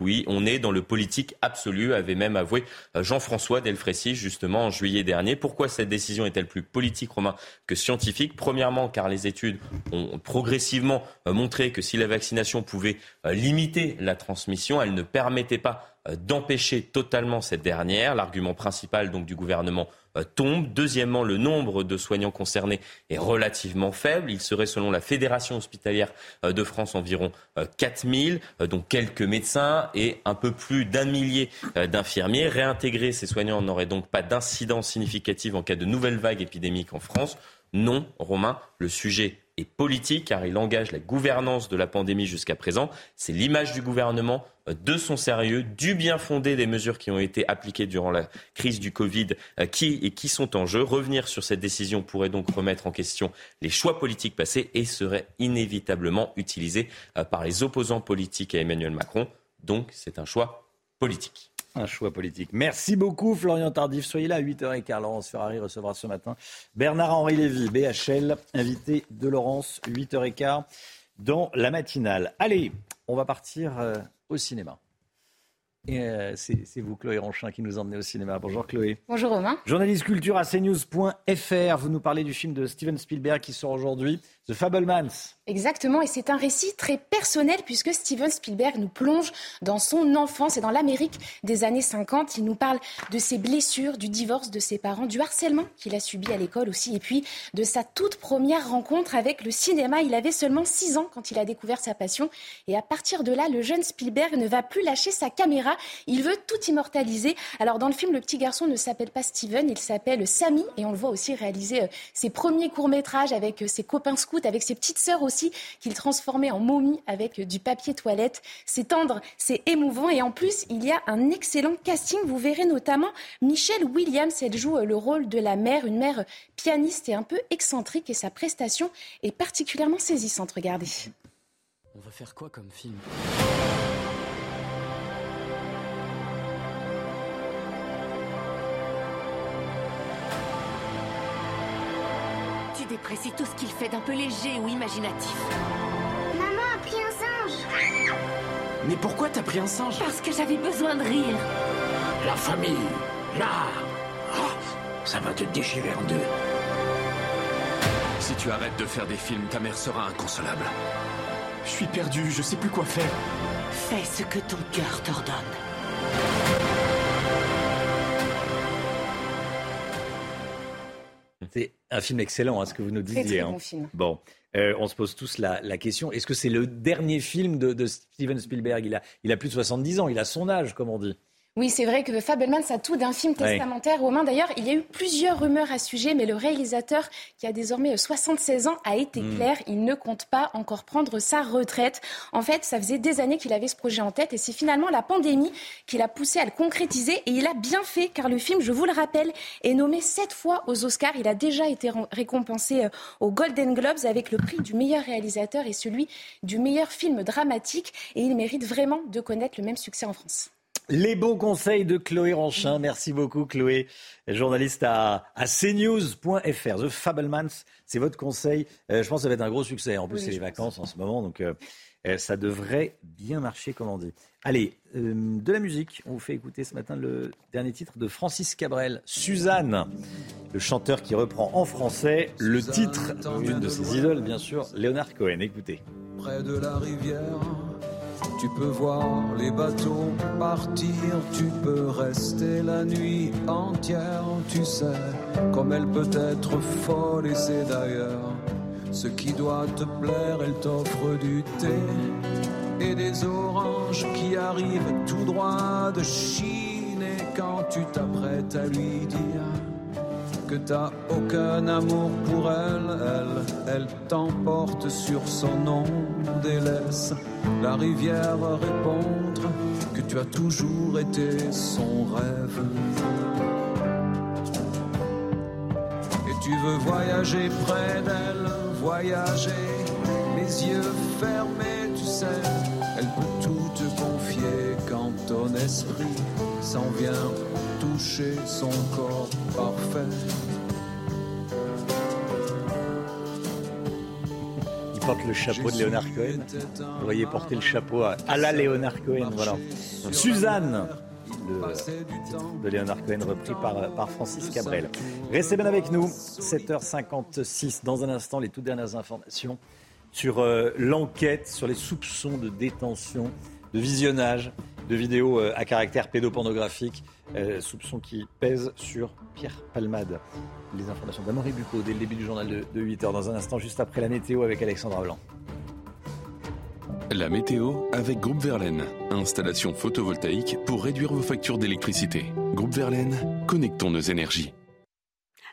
S6: Oui, on est dans le politique absolu, avait même avoué euh, Jean-François Delfrécy justement en juillet dernier. Pourquoi cette décision est-elle plus politique, Romain, que scientifique? Premièrement, car les études ont progressivement euh, montré que si la vaccination pouvait euh, limiter la transmission, elle ne permettait pas d'empêcher totalement cette dernière. L'argument principal donc du gouvernement tombe. Deuxièmement, le nombre de soignants concernés est relativement faible. Il serait, selon la Fédération hospitalière euh, de France, environ 4000, euh, dont quelques médecins et un peu plus d'un millier d'infirmiers. Réintégrer ces soignants n'aurait donc pas d'incidence significative en cas de nouvelle vague épidémique en France. Non, Romain, le sujet est politique car il engage la gouvernance de la pandémie jusqu'à présent. C'est l'image du gouvernement, euh, de son sérieux, du bien fondé des mesures qui ont été appliquées durant la crise du Covid euh, qui, et qui sont en jeu. Revenir sur cette décision pourrait donc remettre en question les choix politiques passés et serait inévitablement utilisé euh, par les opposants politiques à Emmanuel Macron. Donc c'est un choix politique.
S1: Un choix politique. Merci beaucoup, Florian Tardif. Soyez là à 8h15. Laurence Ferrari recevra ce matin Bernard-Henri Lévy, BHL, invité de Laurence, 8h15 dans la matinale. Allez, on va partir euh, au cinéma. Euh, c'est vous, Chloé Ronchin, qui nous emmenez au cinéma. Bonjour Chloé.
S56: Bonjour Romain.
S1: Journaliste culture à cnews.fr. Vous nous parlez du film de Steven Spielberg qui sort aujourd'hui, The Fablemans.
S56: Exactement, et c'est un récit très personnel puisque Steven Spielberg nous plonge dans son enfance et dans l'Amérique des années 50. Il nous parle de ses blessures, du divorce de ses parents, du harcèlement qu'il a subi à l'école aussi, et puis de sa toute première rencontre avec le cinéma. Il avait seulement 6 ans quand il a découvert sa passion, et à partir de là, le jeune Spielberg ne va plus lâcher sa caméra. Il veut tout immortaliser. Alors dans le film, le petit garçon ne s'appelle pas Steven, il s'appelle Sammy, et on le voit aussi réaliser euh, ses premiers courts-métrages avec euh, ses copains scouts, avec ses petites sœurs aussi qu'il transformait en momie avec du papier toilette. C'est tendre, c'est émouvant et en plus, il y a un excellent casting. Vous verrez notamment Michelle Williams. Elle joue le rôle de la mère, une mère pianiste et un peu excentrique et sa prestation est particulièrement saisissante. Regardez.
S57: On va faire quoi comme film?
S58: Déprécie tout ce qu'il fait d'un peu léger ou imaginatif.
S59: Maman a pris un singe.
S57: Mais pourquoi t'as pris un singe?
S58: Parce que j'avais besoin de rire.
S60: La famille, l'art. Oh, ça va te déchirer en deux.
S57: Si tu arrêtes de faire des films, ta mère sera inconsolable. Je suis perdu, je sais plus quoi faire.
S58: Fais ce que ton cœur t'ordonne.
S1: C'est un film excellent, hein, ce que vous nous disiez.
S56: Très, très
S1: hein.
S56: bon film.
S1: Bon, euh, on se pose tous la, la question est-ce que c'est le dernier film de, de Steven Spielberg? Il a, il a plus de 70 ans, il a son âge, comme on dit.
S56: Oui, c'est vrai que Fabelman, ça a tout d'un film testamentaire. Romain, d'ailleurs, il y a eu plusieurs rumeurs à ce sujet, mais le réalisateur, qui a désormais 76 ans, a été
S1: Hmm.
S56: clair. Il ne compte pas encore prendre sa retraite. En fait, ça faisait des années qu'il avait ce projet en tête et c'est finalement la pandémie qui l'a poussé à le concrétiser. Et il a bien fait, car le film, je vous le rappelle, est nommé sept fois aux Oscars. Il a déjà été récompensé euh, aux Golden Globes avec le prix du meilleur réalisateur et celui du meilleur film dramatique. Et il mérite vraiment de connaître le même succès en France.
S1: Les bons conseils de Chloé Ranchin. Merci beaucoup, Chloé, journaliste à, à cnews.fr. The Fablemans, c'est votre conseil. Euh, je pense que ça va être un gros succès. En plus,
S56: Oui,
S1: c'est les vacances en ce moment, donc euh, euh, ça devrait bien marcher, comme on dit. Allez, euh, de la musique. On vous fait écouter ce matin le dernier titre de Francis Cabrel, Suzanne, le chanteur qui reprend en français le titre d'une de ses idoles, bien sûr, Léonard Cohen. Écoutez.
S61: près de la rivière. Tu peux voir les bateaux partir, tu peux rester la nuit entière. Tu sais comme elle peut être folle et c'est d'ailleurs ce qui doit te plaire. Elle t'offre du thé et des oranges qui arrivent tout droit de Chine. Et quand tu t'apprêtes à lui dire que t'as aucun amour pour elle, elle, elle t'emporte sur son nom et laisse la rivière répondre que tu as toujours été son rêve. Et tu veux voyager près d'elle, voyager, les yeux fermés, tu sais, elle peut confier quand ton esprit s'en vient toucher son corps parfait.
S1: Il porte le chapeau de Léonard Cohen. Vous voyez porter le chapeau à, à la Léonard Cohen. Voilà. Suzanne, titre de Léonard Cohen repris par, par Francis Cabrel. Restez bien avec nous. 7h56. Dans un instant, les toutes dernières informations sur euh, l'enquête, sur les soupçons de détention, de visionnage de vidéos euh, à caractère pédopornographique. Euh, soupçons qui pèsent sur Pierre Palmade. Les informations d'Amory Bucco dès le début du journal de, de 8h. Dans un instant, juste après la météo avec Alexandra Blanc.
S27: La météo avec Groupe Verlaine. Installation photovoltaïque pour réduire vos factures d'électricité. Groupe Verlaine, connectons nos énergies.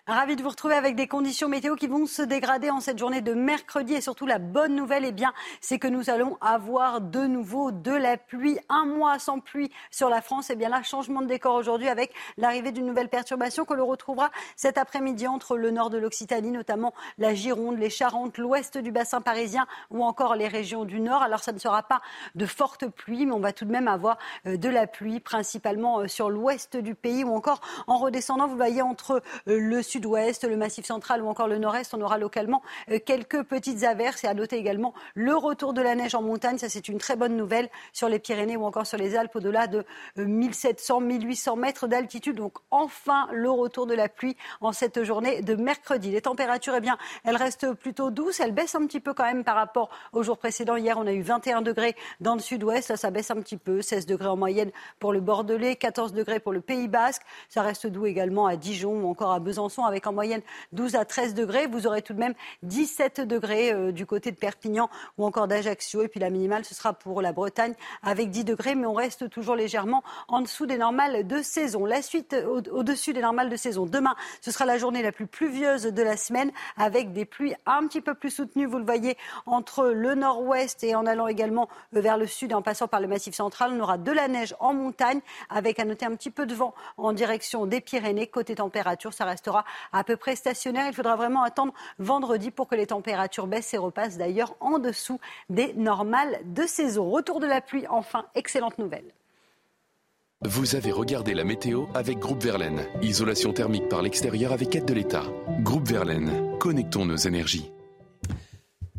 S25: Ravi de vous retrouver avec des conditions météo qui vont se dégrader en cette journée de mercredi et surtout la bonne nouvelle, eh bien, c'est que nous allons avoir de nouveau de la pluie. Un mois sans pluie sur la France, eh bien là, changement de décor aujourd'hui avec l'arrivée d'une nouvelle perturbation que l'on retrouvera cet après-midi entre le nord de l'Occitanie, notamment la Gironde, les Charentes, l'ouest du bassin parisien ou encore les régions du nord. Alors ça ne sera pas de fortes pluies, mais on va tout de même avoir euh, de la pluie, principalement euh, sur l'ouest du pays ou encore en redescendant, vous voyez, entre euh, le sud-ouest, le massif central ou encore le nord-est, on aura localement quelques petites averses. Et à noter également le retour de la neige en montagne. Ça, c'est une très bonne nouvelle sur les Pyrénées ou encore sur les Alpes au-delà de 1700, 1800 mètres d'altitude. Donc enfin le retour de la pluie en cette journée de mercredi. Les températures, eh bien, elles restent plutôt douces. Elles baissent un petit peu quand même par rapport au jour précédent. Hier, on a eu 21 degrés dans le sud-ouest. Ça, ça baisse un petit peu. 16 degrés en moyenne pour le Bordelais, 14 degrés pour le Pays Basque. Ça reste doux également à Dijon ou encore à Besançon avec en moyenne 12 à 13 degrés. Vous aurez tout de même 17 degrés euh, du côté de Perpignan ou encore d'Ajaccio. Et puis la minimale, ce sera pour la Bretagne avec 10 degrés, mais on reste toujours légèrement en dessous des normales de saison. La suite au-dessus des normales de saison. Demain, ce sera la journée la plus pluvieuse de la semaine avec des pluies un petit peu plus soutenues, vous le voyez, entre le nord-ouest et en allant également vers le sud et en passant par le massif central. On aura de la neige en montagne avec à noter un petit peu de vent en direction des Pyrénées. Côté température, ça restera à peu près stationnaire. Il faudra vraiment attendre vendredi pour que les températures baissent et repassent d'ailleurs en dessous des normales de saison. Retour de la pluie, enfin, excellente nouvelle.
S27: Vous avez regardé la météo avec Groupe Verlaine. Isolation thermique par l'extérieur avec aide de l'État. Groupe Verlaine, connectons nos énergies.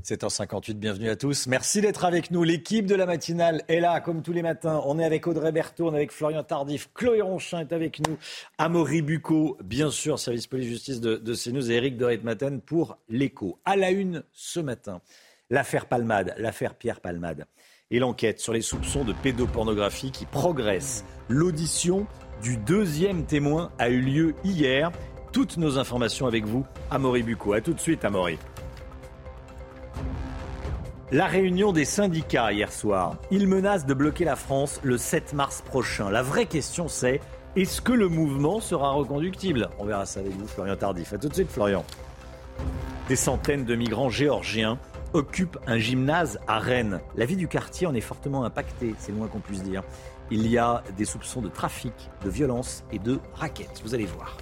S1: 7h58, bienvenue à tous. Merci d'être avec nous. L'équipe de la matinale est là, comme tous les matins. On est avec Audrey Berthaud, on est avec Florian Tardif, Chloé Ronchin est avec nous, Amaury Bucco, bien sûr, service police-justice de, de CNews et Eric de Ritmaten pour l'écho. À la une ce matin, l'affaire Palmade, l'affaire Pierre Palmade et l'enquête sur les soupçons de pédopornographie qui progresse. L'audition du deuxième témoin a eu lieu hier. Toutes nos informations avec vous, Amaury Bucco. A tout de suite, Amaury. La réunion des syndicats hier soir. Ils menacent de bloquer la France le 7 mars prochain. La vraie question c'est est-ce que le mouvement sera reconductible? On verra ça avec vous, Florian Tardif. A tout de suite, Florian. Des centaines de migrants géorgiens occupent un gymnase à Rennes. La vie du quartier en est fortement impactée, c'est le moins qu'on puisse dire. Il y a des soupçons de trafic, de violence et de raquettes. Vous allez voir.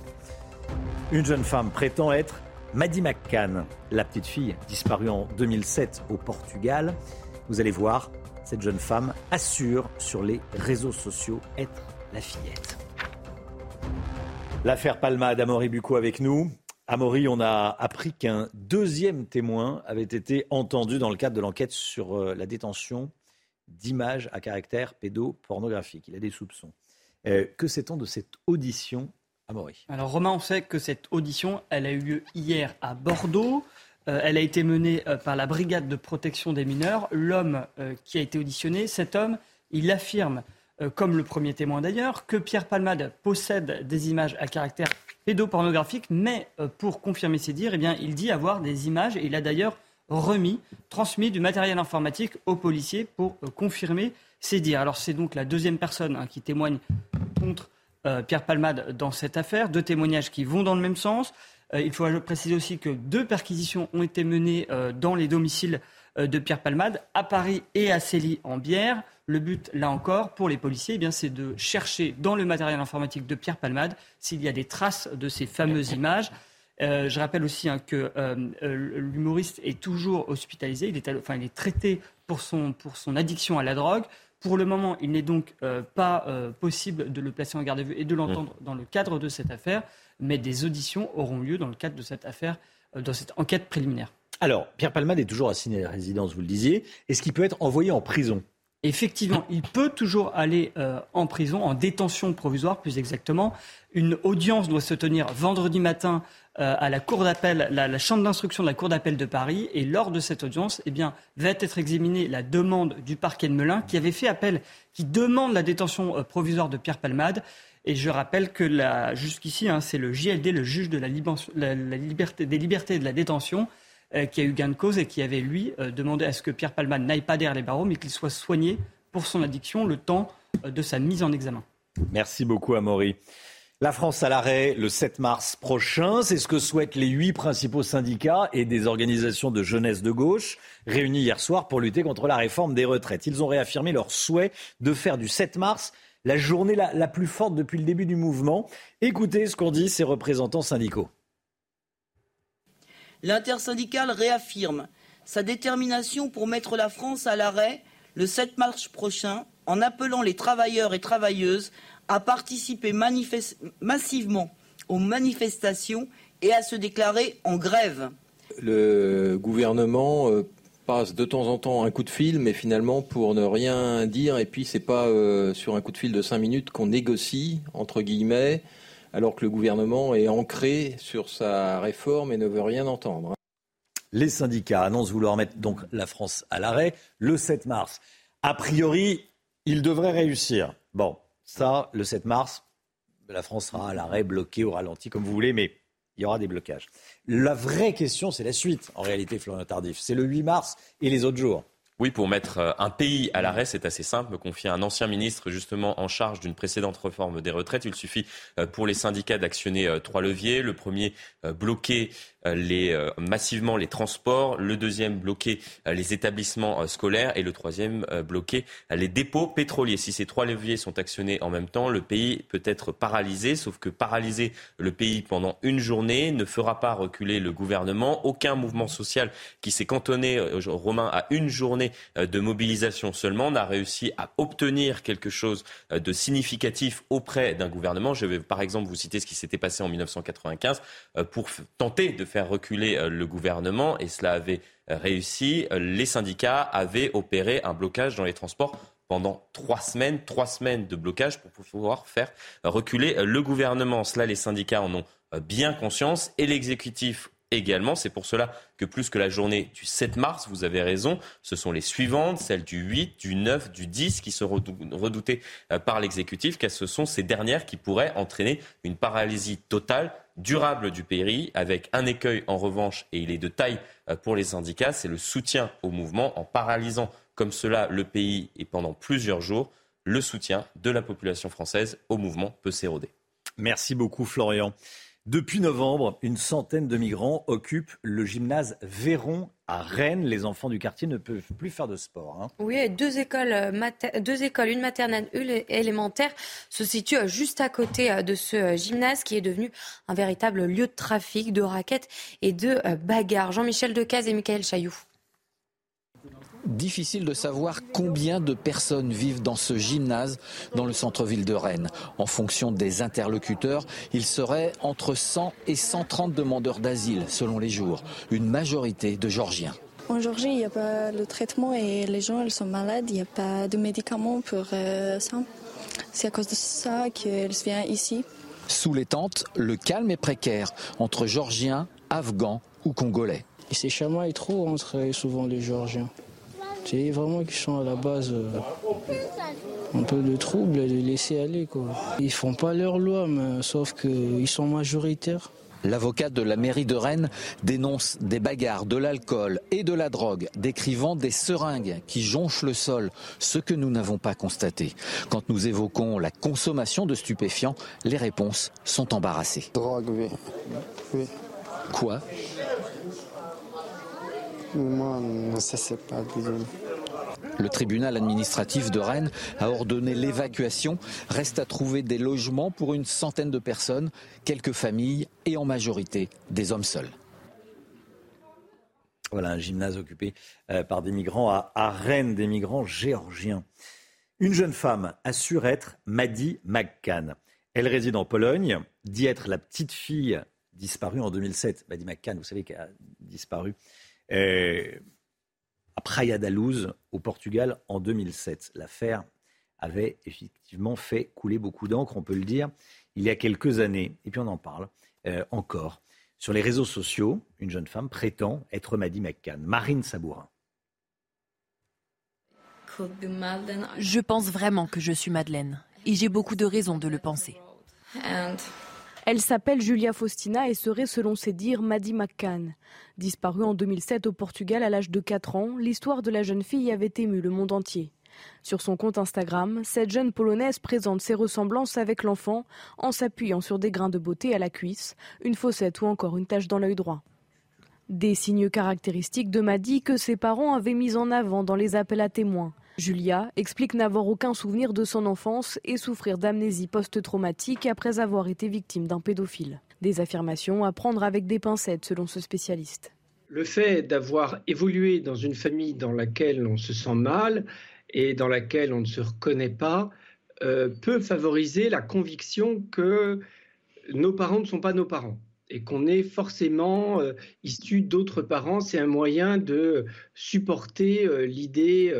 S1: Une jeune femme prétend être Maddy McCann, la petite fille disparue en 2007 au Portugal. Vous allez voir, cette jeune femme assure sur les réseaux sociaux être la fillette. L'affaire Palma d'Amory Bucco avec nous. Amaury, on a appris qu'un deuxième témoin avait été entendu dans le cadre de l'enquête sur euh, la détention d'images à caractère pédopornographique. Il a des soupçons. Euh, que sait-on de cette audition, Amaury
S2: Alors Romain, on sait que cette audition, elle a eu lieu hier à Bordeaux. Euh, elle a été menée par la brigade de protection des mineurs. L'homme qui a été auditionné, cet homme, il affirme, comme le premier témoin d'ailleurs, que Pierre Palmade possède des images à caractère pédopornographique, mais euh, pour confirmer ses dires, eh il dit avoir des images et il a d'ailleurs remis, transmis du matériel informatique aux policiers pour euh, confirmer ses dires. Alors c'est donc la deuxième personne hein, qui témoigne contre euh, Pierre Palmade dans cette affaire, deux témoignages qui vont dans le même sens. il faut préciser aussi que deux perquisitions ont été menées dans les domiciles de Pierre Palmade à Paris et à Célie en Bière. Le but, là encore, pour les policiers, eh c'est de chercher dans le matériel informatique de Pierre Palmade s'il y a des traces de ces fameuses images. Euh, je rappelle aussi hein, que euh, euh, l'humoriste est toujours hospitalisé, il est, enfin, il est traité pour son, pour son addiction à la drogue. Pour le moment, il n'est donc pas possible de le placer en garde à vue et de l'entendre dans le cadre de cette affaire, mais des auditions auront lieu dans le cadre de cette affaire, dans cette enquête préliminaire.
S1: Alors, Pierre Palmade est toujours assigné à la résidence, vous le disiez. Est-ce qu'il peut être envoyé en prison?
S2: Effectivement, il peut toujours aller euh, en prison, en détention provisoire plus exactement. Une audience doit se tenir vendredi matin euh, à la cour d'appel, la, chambre d'instruction de la cour d'appel de Paris. Et lors de cette audience, eh bien, va être examinée la demande du parquet de Melun qui avait fait appel, qui demande la détention euh, provisoire de Pierre Palmade. Et je rappelle que jusqu'ici, hein, c'est le JLD, le juge de la, liberté, des libertés et de la détention, qui a eu gain de cause et qui avait, lui, euh, demandé à ce que Pierre Palman n'aille pas derrière les barreaux, mais qu'il soit soigné pour son addiction le temps euh, de sa mise en examen.
S1: Merci beaucoup, Amaury. La France à l'arrêt le 7 mars prochain, c'est ce que souhaitent les huit principaux syndicats et des organisations de jeunesse de gauche réunis hier soir pour lutter contre la réforme des retraites. Ils ont réaffirmé leur souhait de faire du 7 mars la journée la, la plus forte depuis le début du mouvement. Écoutez ce qu'ont dit ces représentants syndicaux
S4: l'intersyndicale réaffirme sa détermination pour mettre la France à l'arrêt le 7 mars prochain en appelant les travailleurs et travailleuses à participer massivement aux manifestations et à se déclarer en grève.
S5: Le gouvernement euh, passe de temps en temps un coup de fil, mais finalement pour ne rien dire, et puis c'est pas euh, sur un coup de fil de cinq minutes qu'on négocie, entre guillemets, alors que le gouvernement est ancré sur sa réforme et ne veut rien entendre.
S1: Les syndicats annoncent vouloir mettre donc la France à l'arrêt le 7 mars. A priori, ils devraient réussir. Bon, ça, le 7 mars, la France sera à l'arrêt, bloquée, au ralenti, comme vous voulez, mais il y aura des blocages. La vraie question, c'est la suite, en réalité, Florian Tardif. C'est le 8 mars et les autres jours.
S6: Oui, pour mettre euh, un pays à l'arrêt, c'est assez simple. Me confier un ancien ministre justement en charge d'une précédente réforme des retraites. Il suffit euh, pour les syndicats d'actionner euh, trois leviers. Le premier, bloquer les, massivement les transports. Le deuxième, bloquer les établissements scolaires. Et le troisième, bloquer les dépôts pétroliers. Si ces trois leviers sont actionnés en même temps, le pays peut être paralysé. Sauf que paralyser le pays pendant une journée ne fera pas reculer le gouvernement. Aucun mouvement social qui s'est cantonné, Romain, à une journée euh, de mobilisation seulement, on a réussi à obtenir quelque chose euh, de significatif auprès d'un gouvernement. Je vais par exemple vous citer ce qui s'était passé en 1995 euh, pour tenter de faire reculer le gouvernement et cela avait réussi. Les syndicats avaient opéré un blocage dans les transports pendant trois semaines, trois semaines de blocage pour pouvoir faire reculer le gouvernement. Cela, les syndicats en ont bien conscience et l'exécutif également. C'est pour cela que plus que la journée du 7 mars, vous avez raison, ce sont les suivantes, celles du 8, du 9, du 10 qui sont redoutées euh, par l'exécutif, car ce sont ces dernières qui pourraient entraîner une paralysie totale durable du pays, avec un écueil en revanche, et il est de taille euh, pour les syndicats, c'est le soutien au mouvement en paralysant comme cela le pays et pendant plusieurs jours, le soutien de la population française au mouvement peut s'éroder.
S1: Merci beaucoup Florian. Depuis novembre, une centaine de migrants occupent le gymnase Véron à Rennes. Les enfants du quartier ne peuvent plus faire de sport. Hein.
S3: Oui, deux écoles, euh, deux écoles, une maternelle, une élémentaire, se situent euh, juste à côté euh, de ce gymnase qui est devenu un véritable lieu de trafic, de raquettes et de bagarres. Jean-Michel Decaze et Michael Chailloux.
S62: Difficile de savoir combien de personnes vivent dans ce gymnase dans le centre-ville de Rennes. En fonction des interlocuteurs, il serait entre 100 et 130 demandeurs d'asile selon les jours, une majorité de Georgiens.
S63: En Georgie, il n'y a pas le traitement et les gens elles sont malades, il n'y a pas de médicaments pour euh, ça. C'est à cause de ça qu'elles viennent ici.
S62: Sous les tentes, le calme est précaire entre Georgiens, Afghans ou Congolais.
S64: Et c'est chamaille trop entre souvent les Georgiens. C'est vraiment qu'ils sont à la base euh, un peu de trouble, de laisser aller. Quoi. Ils font pas leur loi, mais, sauf qu'ils sont majoritaires.
S62: L'avocat de la mairie de Rennes dénonce des bagarres, de l'alcool et de la drogue, décrivant des seringues qui jonchent le sol, ce que nous n'avons pas constaté. Quand nous évoquons la consommation de stupéfiants, les réponses sont embarrassées.
S64: Drogue, oui. oui.
S62: Quoi?
S64: Moi, ça c'est pas
S62: Le tribunal administratif de Rennes a ordonné l'évacuation. Reste à trouver des logements pour une centaine de personnes, quelques familles et en majorité des hommes seuls.
S1: Voilà un gymnase occupé euh, par des migrants à, Rennes, des migrants géorgiens. Une jeune femme assure être Maddy McCann. Elle réside en Pologne, dit être la petite fille disparue en 2007. Maddy McCann, vous savez, qu'elle a disparu à Praia da Luz, au Portugal, en 2007. L'affaire avait effectivement fait couler beaucoup d'encre, on peut le dire, il y a quelques années. Et puis on en parle euh, encore. Sur les réseaux sociaux, une jeune femme prétend être Maddy McCann. Marine Sabourin.
S32: Je pense vraiment que je suis Madeleine. Et j'ai beaucoup de raisons de le penser.
S18: Elle s'appelle Julia Faustina et serait, selon ses dires, Maddy McCann. Disparue en 2007 au Portugal à l'âge de 4 ans, l'histoire de la jeune fille avait ému le monde entier. Sur son compte Instagram, cette jeune Polonaise présente ses ressemblances avec l'enfant en s'appuyant sur des grains de beauté à la cuisse, une fossette ou encore une tache dans l'œil droit. Des signes caractéristiques de Maddy que ses parents avaient mis en avant dans les appels à témoins. Julia explique n'avoir aucun souvenir de son enfance et souffrir d'amnésie post-traumatique après avoir été victime d'un pédophile. Des affirmations à prendre avec des pincettes selon ce spécialiste.
S65: Le fait d'avoir évolué dans une famille dans laquelle on se sent mal et dans laquelle on ne se reconnaît pas euh, peut favoriser la conviction que nos parents ne sont pas nos parents et qu'on est forcément euh, issu d'autres parents. C'est un moyen de supporter euh, l'idée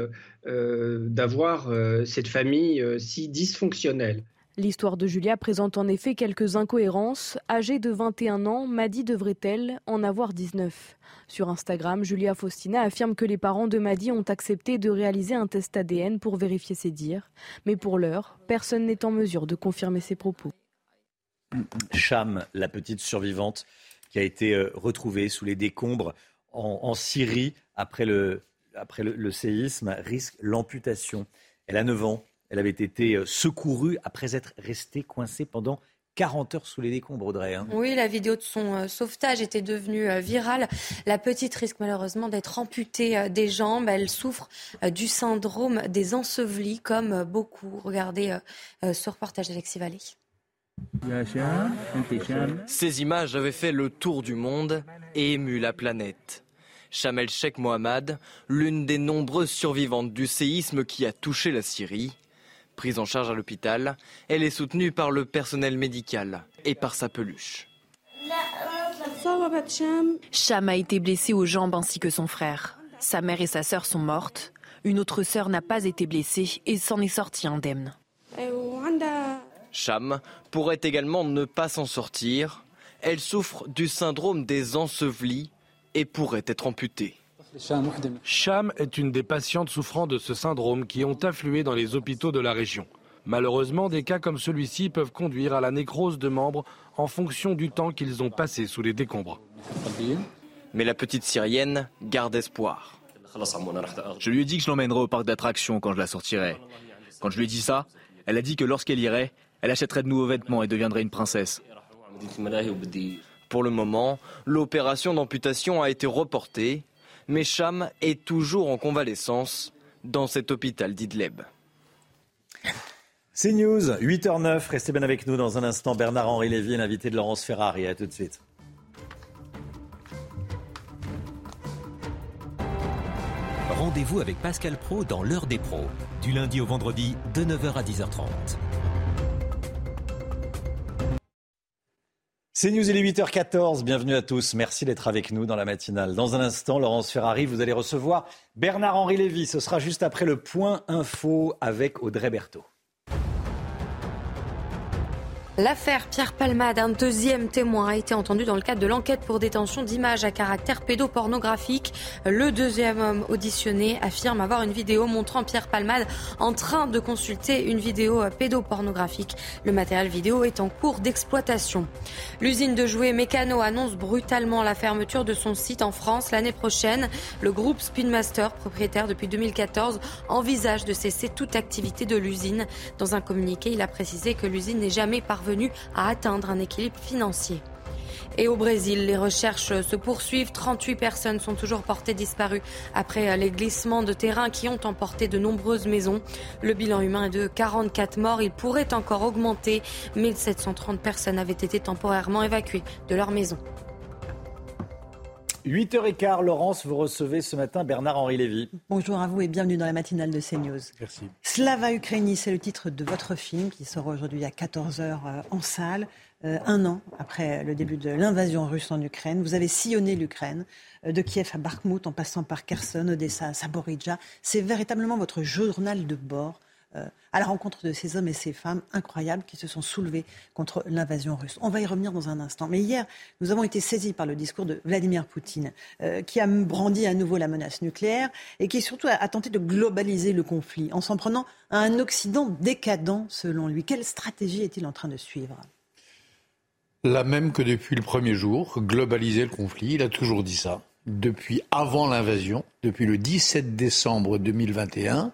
S65: euh, d'avoir cette famille si dysfonctionnelle.
S66: L'histoire de Julia présente en effet quelques incohérences. Âgée de 21 ans, Maddy devrait-elle en avoir 19 Sur Instagram, Julia Faustina affirme que les parents de Maddy ont accepté de réaliser un test ADN pour vérifier ses dires. Mais pour l'heure, personne n'est en mesure de confirmer ses propos.
S1: Cham, la petite survivante qui a été euh, retrouvée sous les décombres en, Syrie après, le, après le séisme, risque l'amputation. Elle a 9 ans. Elle avait été euh, secourue après être restée coincée pendant 40 heures sous les décombres, Audrey. Hein.
S3: Oui, la vidéo de son euh, sauvetage était devenue virale. La petite risque malheureusement d'être amputée des jambes. Elle souffre du syndrome des ensevelis, comme beaucoup. Regardez ce reportage d'Alexis Vallée.
S5: Ces images avaient fait le tour du monde et ému la planète. Chamel Sheikh Mohamed, l'une des nombreuses survivantes du séisme qui a touché la Syrie, Prise en charge à l'hôpital, elle est soutenue par le personnel médical et par sa peluche.
S32: Cham a été blessé aux jambes ainsi que son frère. Sa mère et sa sœur sont mortes. Une autre sœur n'a pas été blessée et s'en est sortie indemne.
S5: Cham pourrait également ne pas s'en sortir. Elle souffre du syndrome des ensevelis et pourrait être amputée.
S67: Cham est une des patientes souffrant de ce syndrome qui ont afflué dans les hôpitaux de la région. Malheureusement, des cas comme celui-ci peuvent conduire à la nécrose de membres en fonction du temps qu'ils ont passé sous les décombres.
S5: Mais la petite Syrienne garde espoir.
S68: Je lui ai dit que je l'emmènerai au parc d'attractions quand je la sortirai. Quand je lui ai dit ça, elle a dit que lorsqu'elle irait, elle achèterait de nouveaux vêtements et deviendrait une princesse.
S5: Pour le moment, l'opération d'amputation a été reportée mais Cham est toujours en convalescence dans cet hôpital d'Idleb.
S1: C'est News, 8h09. Restez bien avec nous dans un instant. Bernard-Henri Lévy, l'invité de Laurence Ferrari. À tout de suite.
S69: Rendez-vous avec Pascal Pro dans l'heure des pros, du lundi au vendredi de 9h à 10h30.
S1: C'est News, il est 8h14. Bienvenue à tous. Merci d'être avec nous dans la matinale. Dans un instant, Laurence Ferrari, vous allez recevoir Bernard-Henri Lévy. Ce sera juste après le point info avec Audrey Berthaud.
S3: L'affaire Pierre Palmade, un deuxième témoin, a été entendu dans le cadre de l'enquête pour détention d'images à caractère pédopornographique. Le deuxième homme auditionné affirme avoir une vidéo montrant Pierre Palmade en train de consulter une vidéo pédopornographique. Le matériel vidéo est en cours d'exploitation. L'usine de jouets Mécano annonce brutalement la fermeture de son site en France l'année prochaine. Le groupe Spinmaster, propriétaire depuis 2014, envisage de cesser toute activité de l'usine. Dans un communiqué, il a précisé que l'usine n'est jamais parvenue parvenu à atteindre un équilibre financier. Et au Brésil, les recherches se poursuivent. 38 personnes sont toujours portées disparues après les glissements de terrain qui ont emporté de nombreuses maisons. Le bilan humain est de 44 morts. Il pourrait encore augmenter. 1730 personnes avaient été temporairement évacuées de leur maison.
S1: 8h15, Laurence, vous recevez ce matin Bernard-Henri Lévy.
S70: Bonjour à vous et bienvenue dans la matinale de CNews.
S1: Merci.
S70: Slava Ukraini, c'est le titre de votre film qui sort aujourd'hui à 14h euh, en salle. Euh, un an après le début de l'invasion russe en Ukraine, vous avez sillonné l'Ukraine, euh, de Kiev à Bakhmut en passant par Kherson, Odessa, Saboridja. C'est véritablement votre journal de bord euh, à la rencontre de ces hommes et ces femmes incroyables qui se sont soulevés contre l'invasion russe. On va y revenir dans un instant. Mais hier, nous avons été saisis par le discours de Vladimir Poutine, euh, qui a brandi à nouveau la menace nucléaire et qui surtout a, tenté de globaliser le conflit en s'en prenant à un Occident décadent, selon lui. Quelle stratégie est-il en train de suivre?
S71: La même que depuis le premier jour, globaliser le conflit. Il a toujours dit ça. Depuis avant l'invasion, depuis le 17 décembre 2021,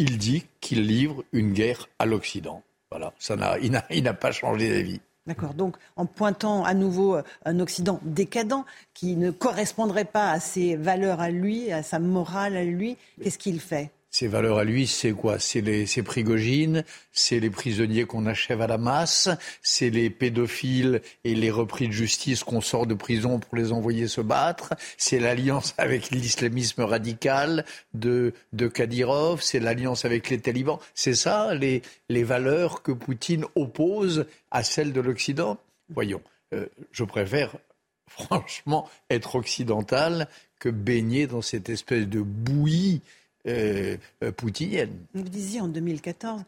S71: il dit qu'il livre une guerre à l'Occident. Voilà, ça n'a, il n'a pas changé d'avis.
S70: D'accord. Donc, en pointant à nouveau euh, un Occident décadent qui ne correspondrait pas à ses valeurs à lui, à sa morale à lui, qu'est-ce qu'il fait?
S71: Ses valeurs à lui, c'est quoi? C'est les, Prigogine, c'est les prisonniers qu'on achève à la masse, c'est les pédophiles et les repris de justice qu'on sort de prison pour les envoyer se battre, c'est l'alliance avec l'islamisme radical de, de Kadyrov, c'est l'alliance avec les talibans. C'est ça les, les valeurs que Poutine oppose à celles de l'Occident? Voyons. euh, je préfère franchement être occidental que baigner dans cette espèce de bouillie euh, euh, poutinienne.
S70: Vous disiez en 2014,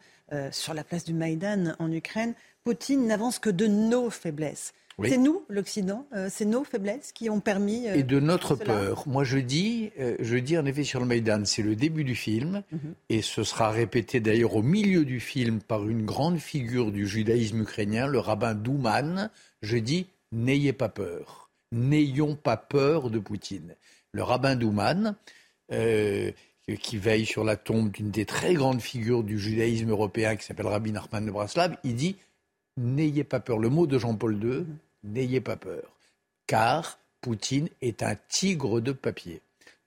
S70: sur la place du Maïdan en Ukraine, Poutine n'avance que de nos faiblesses. C'est nous, l'Occident, c'est nos faiblesses qui ont permis.
S71: et de notre peur. Moi, je dis, je dis en effet sur le Maïdan, c'est le début du film, mhm. et ce sera répété d'ailleurs au milieu du film par une grande figure du judaïsme ukrainien, le rabbin Douman. Je dis, n'ayez pas peur n'ayons pas peur de Poutine. Le rabbin Douman, euh, qui veille sur la tombe d'une des très grandes figures du judaïsme européen, qui s'appelle Rabbi Nachman de Braslav, il dit N'ayez pas peur. Le mot de Jean-Paul II, n'ayez pas peur. Car Poutine est un tigre de papier.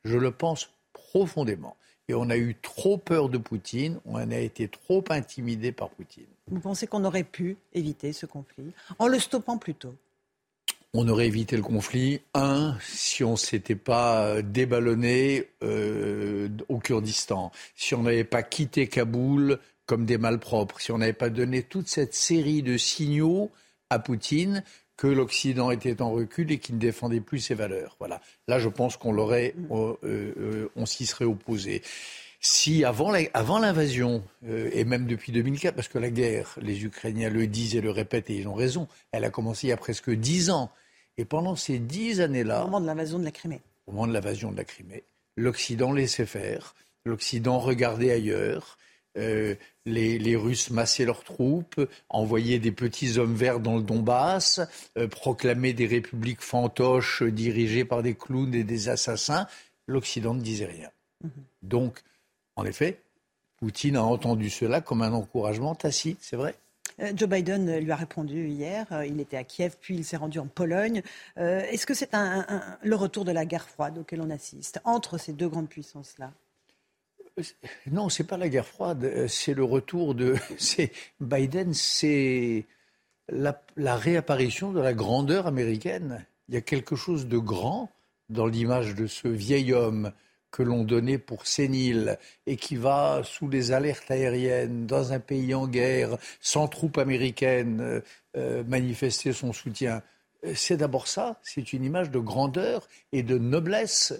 S71: Je le pense profondément. Et on a eu trop peur de Poutine, on a été trop intimidé par Poutine.
S70: Vous pensez qu'on aurait pu éviter ce conflit en le stoppant plus tôt?
S71: On aurait évité le conflit. Un, si on s'était pas déballonné euh, au Kurdistan, si on n'avait pas quitté Kaboul comme des malpropres, si on n'avait pas donné toute cette série de signaux à Poutine que l'Occident était en recul et qu'il ne défendait plus ses valeurs. Voilà. Là, je pense qu'on l'aurait, euh, euh, on s'y serait opposé. Si avant l'invasion, et même depuis 2004, parce que la guerre, les Ukrainiens le disent et le répètent et ils ont raison, elle a commencé il y a presque dix ans. Et pendant ces dix années-là.
S70: Au moment de l'invasion de la Crimée.
S71: Au moment de l'invasion de la Crimée, l'Occident laissait faire, l'Occident regardait ailleurs. Euh, les, Russes massaient leurs troupes, envoyaient des petits hommes verts dans le Donbass, euh, proclamaient des républiques fantoches dirigées par des clowns et des assassins. L'Occident ne disait rien. Mhm. Donc, en effet, Poutine a entendu cela comme un encouragement tacite, c'est vrai.
S70: Euh, Joe Biden lui a répondu hier. Euh, il était à Kiev, puis il s'est rendu en Pologne. Euh, est-ce que c'est le retour de la guerre froide auquel on assiste entre ces deux grandes puissances-là?
S71: Non, c'est pas la guerre froide. C'est le retour de. Biden, c'est la réapparition de la grandeur américaine. Il y a quelque chose de grand dans l'image de ce vieil homme que l'on donnait pour sénile et qui va sous les alertes aériennes dans un pays en guerre, sans troupes américaines, euh, euh, manifester son soutien. Euh, c'est d'abord ça, c'est une image de grandeur et de noblesse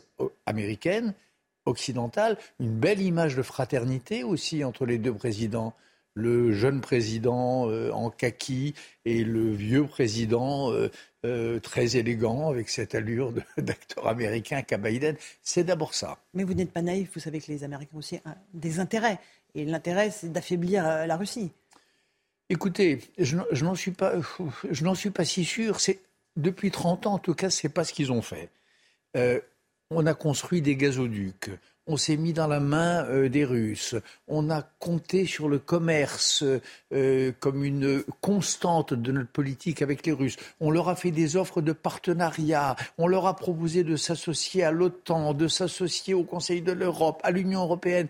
S71: américaine, occidentale, une belle image de fraternité aussi entre les deux présidents le jeune président en kaki et le vieux président euh, très élégant, avec cette allure d'acteur américain qu'a Biden. C'est d'abord ça.
S70: Mais vous n'êtes pas naïf, vous savez que les Américains ont aussi des intérêts. Et l'intérêt, c'est d'affaiblir euh, la Russie.
S71: Écoutez, je, n'en suis pas, je n'en suis pas si sûr. Depuis 30 ans, en tout cas, c'est pas ce qu'ils ont fait. Euh, on a construit des gazoducs, on s'est mis dans la main euh, des Russes. On a compté sur le commerce euh, comme une constante de notre politique avec les Russes. On leur a fait des offres de partenariat. On leur a proposé de s'associer à l'OTAN, de s'associer au Conseil de l'Europe, à l'Union européenne.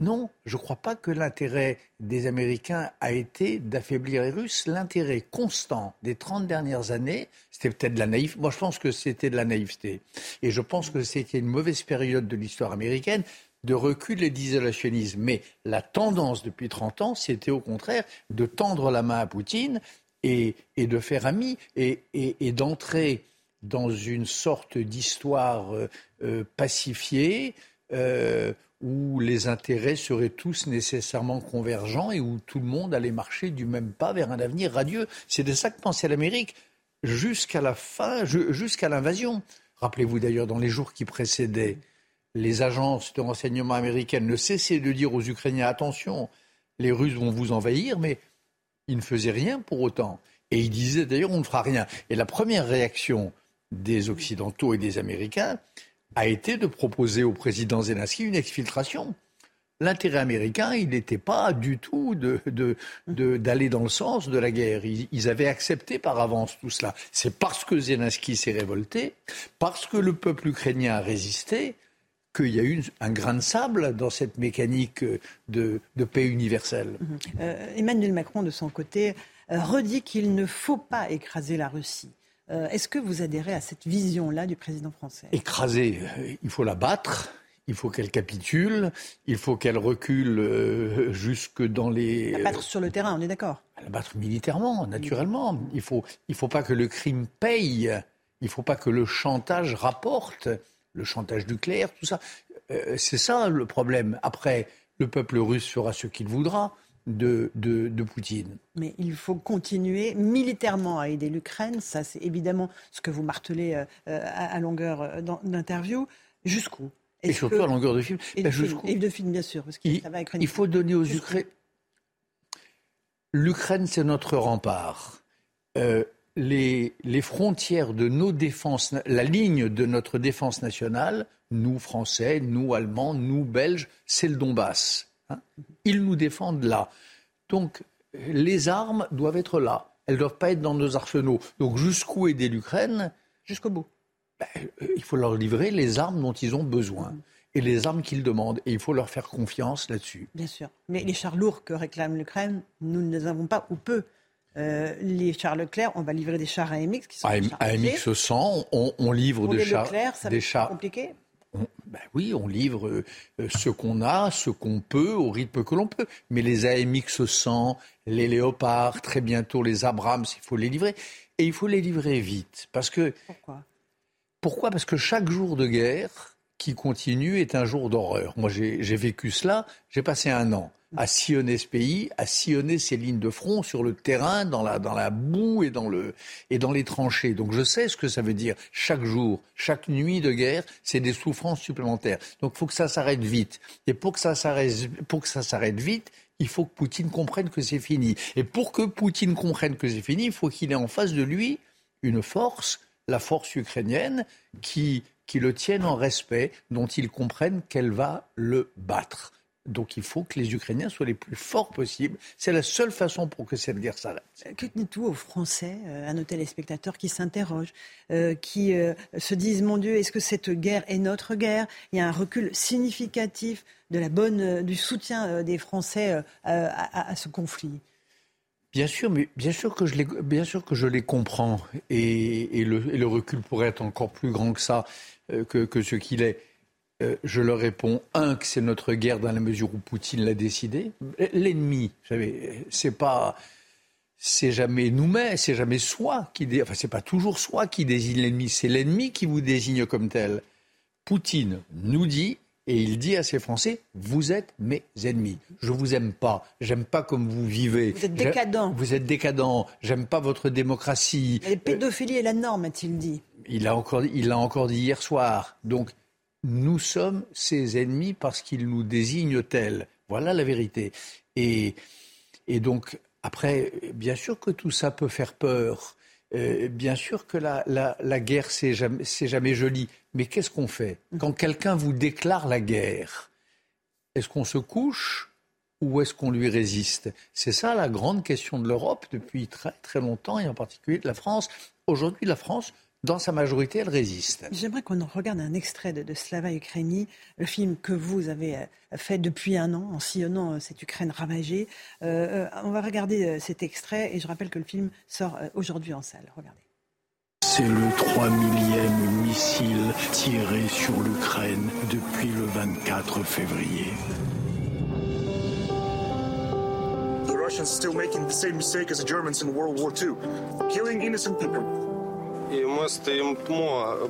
S71: Non, je ne crois pas que l'intérêt des Américains a été d'affaiblir les Russes. L'intérêt constant des 30 dernières années, c'était peut-être de la naïveté. Moi, je pense que c'était de la naïveté. Et je pense que c'était une mauvaise période de l'histoire américaine de recul et d'isolationnisme. Mais la tendance depuis 30 ans, c'était au contraire de tendre la main à Poutine et, de faire ami et, d'entrer dans une sorte d'histoire euh, euh, pacifiée. Euh, où les intérêts seraient tous nécessairement convergents et où tout le monde allait marcher du même pas vers un avenir radieux. C'est de ça que pensait l'Amérique jusqu'à la fin, jusqu'à l'invasion. Rappelez-vous d'ailleurs, dans les jours qui précédaient, les agences de renseignement américaines ne cessaient de dire aux Ukrainiens attention, les Russes vont vous envahir, mais ils ne faisaient rien pour autant. Et ils disaient d'ailleurs on ne fera rien. Et la première réaction des Occidentaux et des Américains, a été de proposer au président Zelensky une exfiltration. L'intérêt américain, il n'était pas du tout d'aller dans le sens de la guerre. Ils, avaient accepté par avance tout cela. C'est parce que Zelensky s'est révolté, parce que le peuple ukrainien a résisté, qu'il y a eu un grain de sable dans cette mécanique de, paix universelle.
S70: Euh, Emmanuel Macron, de son côté, euh, redit qu'il ne faut pas écraser la Russie. Euh, est-ce que vous adhérez à cette vision-là du président français?
S71: Écraser, euh, il faut la battre, il faut qu'elle capitule, il faut qu'elle recule euh, jusque dans les...
S70: La battre sur le terrain, on est d'accord?
S71: La battre militairement, naturellement. Il ne faut, il faut pas que le crime paye, il ne faut pas que le chantage rapporte, le chantage nucléaire, tout ça. Euh, c'est ça le problème. Après, le peuple russe fera ce qu'il voudra. De, de, de, Poutine.
S70: Mais il faut continuer militairement à aider l'Ukraine. Ça, c'est évidemment ce que vous martelez euh, à, longueur d'interview. Jusqu'où?
S71: Et surtout à longueur de film.
S70: Et, ben, de, film, bien sûr. Parce il,
S71: il faut donner aux Ukrainiens. L'Ukraine, c'est notre rempart. Euh, les, les, frontières de nos défenses, la ligne de notre défense nationale, nous Français, nous Allemands, nous Belges, c'est le Donbass. Hein. Ils nous défendent là. Donc, les armes doivent être là. Elles ne doivent pas être dans nos arsenaux. Donc, jusqu'où aider l'Ukraine?
S70: Jusqu'au bout.
S71: Ben, euh, il faut leur livrer les armes dont ils ont besoin et les armes qu'ils demandent. Et il faut leur faire confiance là-dessus.
S70: Bien sûr. Mais les chars lourds que réclame l'Ukraine, nous ne les avons pas ou peu. Euh, les chars Leclerc, on va livrer des chars AMX qui sont
S71: AMX 100, on, livre des chars.
S70: Leclerc, ça des chars. compliqué
S71: ben oui, on livre euh, ce qu'on a, ce qu'on peut, au rythme que l'on peut. Mais les AMX 100, les Léopards, très bientôt les Abrams, il faut les livrer. Et il faut les livrer vite. Parce que
S70: Pourquoi?
S71: pourquoi? Parce que chaque jour de guerre qui continue est un jour d'horreur. Moi, j'ai vécu cela. J'ai passé un an à sillonner ce pays, à sillonner ces lignes de front sur le terrain, dans la, dans la boue et dans, le, et dans les tranchées. Donc je sais ce que ça veut dire. Chaque jour, chaque nuit de guerre, c'est des souffrances supplémentaires. Donc il faut que ça s'arrête vite. Et pour que ça s'arrête vite, il faut que Poutine comprenne que c'est fini. Et pour que Poutine comprenne que c'est fini, il faut qu'il ait en face de lui une force la force ukrainienne qui, qui le tienne en respect, dont ils comprennent qu'elle va le battre. Donc il faut que les Ukrainiens soient les plus forts possibles. C'est la seule façon pour que cette guerre s'arrête.
S70: Que dites-vous aux Français, euh, à nos téléspectateurs qui s'interrogent, euh, qui euh, se disent Mon Dieu, est-ce que cette guerre est notre guerre? Il y a un recul significatif de la bonne, du soutien des Français à, ce conflit.
S71: Bien sûr, mais bien sûr que je les, bien sûr que je les comprends et, le, recul pourrait être encore plus grand que ça, euh, que, ce qu'il est. Euh, je leur réponds un que c'est notre guerre dans la mesure où Poutine l'a décidé. L'ennemi, vous savez, c'est pas, c'est jamais nous-mêmes, c'est jamais soi qui, enfin c'est pas toujours soi qui désigne l'ennemi, c'est l'ennemi qui vous désigne comme tel. Poutine nous dit et il dit à ses Français Vous êtes mes ennemis. Je vous aime pas. J'aime pas comme vous vivez.
S70: Vous êtes décadent.
S71: Vous êtes décadent. J'aime pas votre démocratie.
S70: La pédophilie est la norme, a-t-il dit.
S71: Il l'a encore, il encore dit hier soir. Donc, nous sommes ses ennemis parce qu'il nous désigne tels. Voilà la vérité. Et, et donc, après, bien sûr que tout ça peut faire peur. Euh, bien sûr que la, la, guerre, c'est jamais, jamais, joli. Mais qu'est-ce qu'on fait? Quand quelqu'un vous déclare la guerre, est-ce qu'on se couche ou est-ce qu'on lui résiste? C'est ça la grande question de l'Europe depuis très très longtemps, et en particulier de la France. Aujourd'hui, la France dans sa majorité, elle résiste.
S70: J'aimerais qu'on regarde un extrait de, Slava Ukraini, le film que vous avez euh, fait depuis un an en sillonnant euh, cette Ukraine ravagée. Euh, on va regarder cet extrait et je rappelle que le film sort aujourd'hui en salle. Regardez.
S72: C'est le 3 millième missile tiré sur l'Ukraine depuis le 24 février. The Russians still making the same mistake as the Germans in World War II, killing innocent people. І ми стоїмо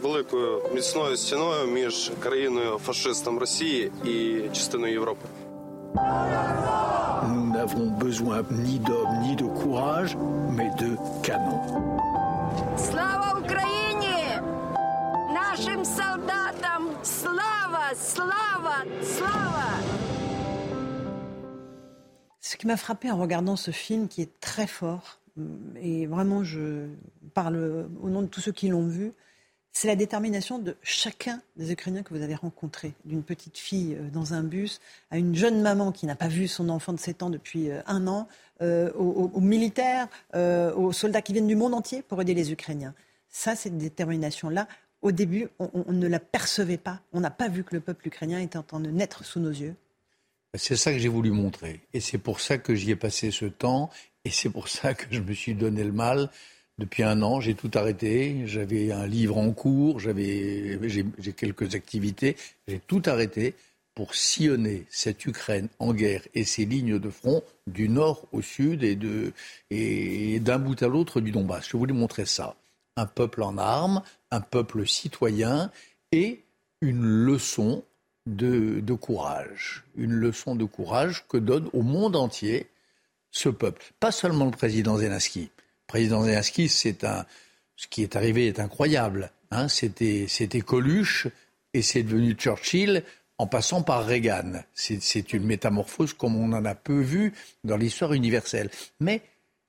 S72: великою міцною стіною між країною фашистом Росії і частиною Європи. Nous n'avons besoin ni d'hommes ni de courage, mais de canons. Слава Україні! Нашим солдатам! Слава! Слава!
S70: Слава! Ce qui m'a frappé en regardant ce film qui est très fort, et vraiment je parle au nom de tous ceux qui l'ont vu, c'est la détermination de chacun des Ukrainiens que vous avez rencontrés, d'une petite fille euh, dans un bus à une jeune maman qui n'a pas vu son enfant de 7 ans depuis euh, un an, euh, aux, militaires, aux soldats qui viennent du monde entier pour aider les Ukrainiens. Ça, cette détermination-là, au début, on, on, ne la percevait pas. On n'a pas vu que le peuple ukrainien était en train de naître sous nos yeux.
S71: C'est ça que j'ai voulu montrer. Et c'est pour ça que j'y ai passé ce temps et c'est pour ça que je me suis donné le mal Depuis un an, j'ai tout arrêté. J'avais un livre en cours, j'ai quelques activités. J'ai tout arrêté pour sillonner cette Ukraine en guerre et ses lignes de front du nord au sud et, d'un bout à l'autre du Donbass. Je voulais montrer ça. Un peuple en armes, un peuple citoyen et une leçon de courage. Une leçon de courage que donne au monde entier ce peuple. Pas seulement le président Zelensky. Le président Zelensky, c'est un, ce qui est arrivé est incroyable. Hein. c'était, c'était Coluche et c'est devenu Churchill en passant par Reagan. C'est une métamorphose comme on en a peu vu dans l'histoire universelle. Mais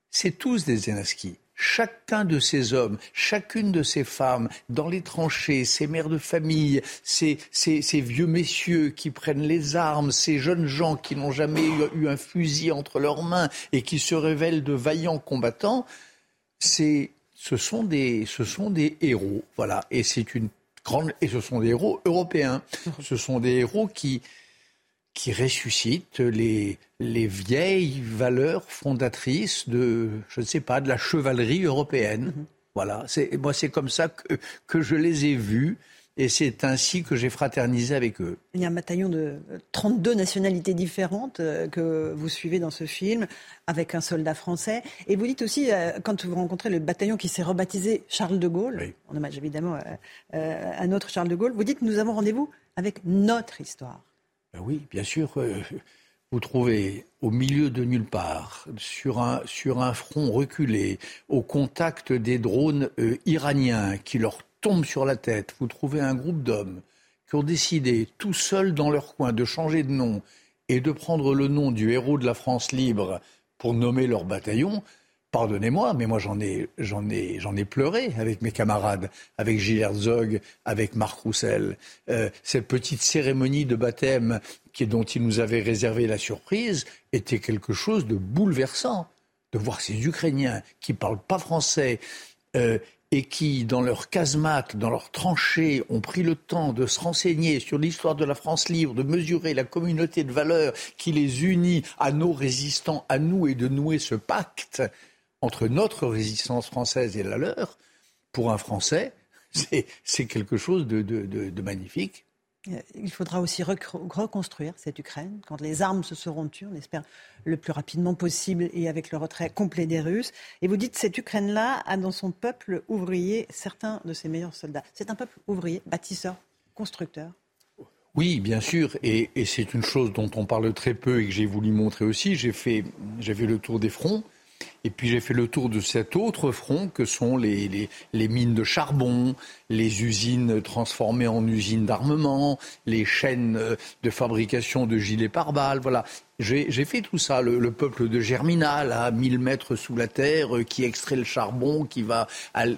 S71: c'est tous des Zelensky. Chacun de ces hommes, chacune de ces femmes, dans les tranchées, ces mères de famille, ces, vieux messieurs qui prennent les armes, ces jeunes gens qui n'ont jamais eu, un fusil entre leurs mains et qui se révèlent de vaillants combattants, ce sont des, ce sont des héros. Voilà. Et c'est une et ce sont des héros européens. Ce sont des héros qui, qui ressuscitent les, les vieilles valeurs fondatrices de, je ne sais pas, de la chevalerie européenne. Mhm. Voilà. Moi, c'est comme ça que, que je les ai vus. Et c'est ainsi que j'ai fraternisé avec eux.
S70: Il y a un bataillon de 32 nationalités différentes euh, que vous suivez dans ce film, avec un soldat français. Et vous dites aussi, euh, quand vous rencontrez le bataillon qui s'est rebaptisé Charles de Gaulle, en hommage évidemment euh, à notre Charles de Gaulle, vous dites, nous avons rendez-vous avec notre histoire.
S71: Ben oui, bien sûr. Vous trouvez au milieu de nulle part, sur un, front reculé, au contact des drones iraniens qui leur tombe sur la tête, vous trouvez un groupe d'hommes qui ont décidé, tout seuls dans leur coin, de changer de nom et de prendre le nom du héros de la France libre pour nommer leur bataillon, pardonnez-moi, mais moi j'en ai, j'en ai, j'en ai pleuré avec mes camarades, avec Gilles Herzog, avec Marc Roussel. Euh, cette petite cérémonie de baptême qui, dont il nous avait réservé la surprise était quelque chose de bouleversant. De voir ces Ukrainiens qui parlent pas français, euh, et qui, dans leur casemate, dans leurs tranchées, ont pris le temps de se renseigner sur l'histoire de la France libre, de mesurer la communauté de valeurs qui les unit à nos résistants, à nous, et de nouer ce pacte entre notre résistance française et la leur, pour un Français, c'est quelque chose de magnifique.
S70: Euh, il faudra aussi reconstruire cette Ukraine quand les armes se seront tues, on espère le plus rapidement possible et avec le retrait complet des Russes. Et vous dites cette Ukraine-là a dans son peuple ouvrier certains de ses meilleurs soldats. C'est un peuple ouvrier, bâtisseur, constructeur.
S71: Oui, bien sûr, et, et c'est une chose dont on parle très peu et que j'ai voulu montrer aussi. J'ai fait, j'ai fait le tour des fronts. Et puis j'ai fait le tour de cet autre front que sont les, les, mines de charbon, les usines transformées en usines d'armement, les chaînes euh, de fabrication de gilets pare-balles. Voilà. J'ai fait tout ça. Le, peuple de Germinal, à 1000 mètres sous la terre, euh, qui extrait le charbon, qui va,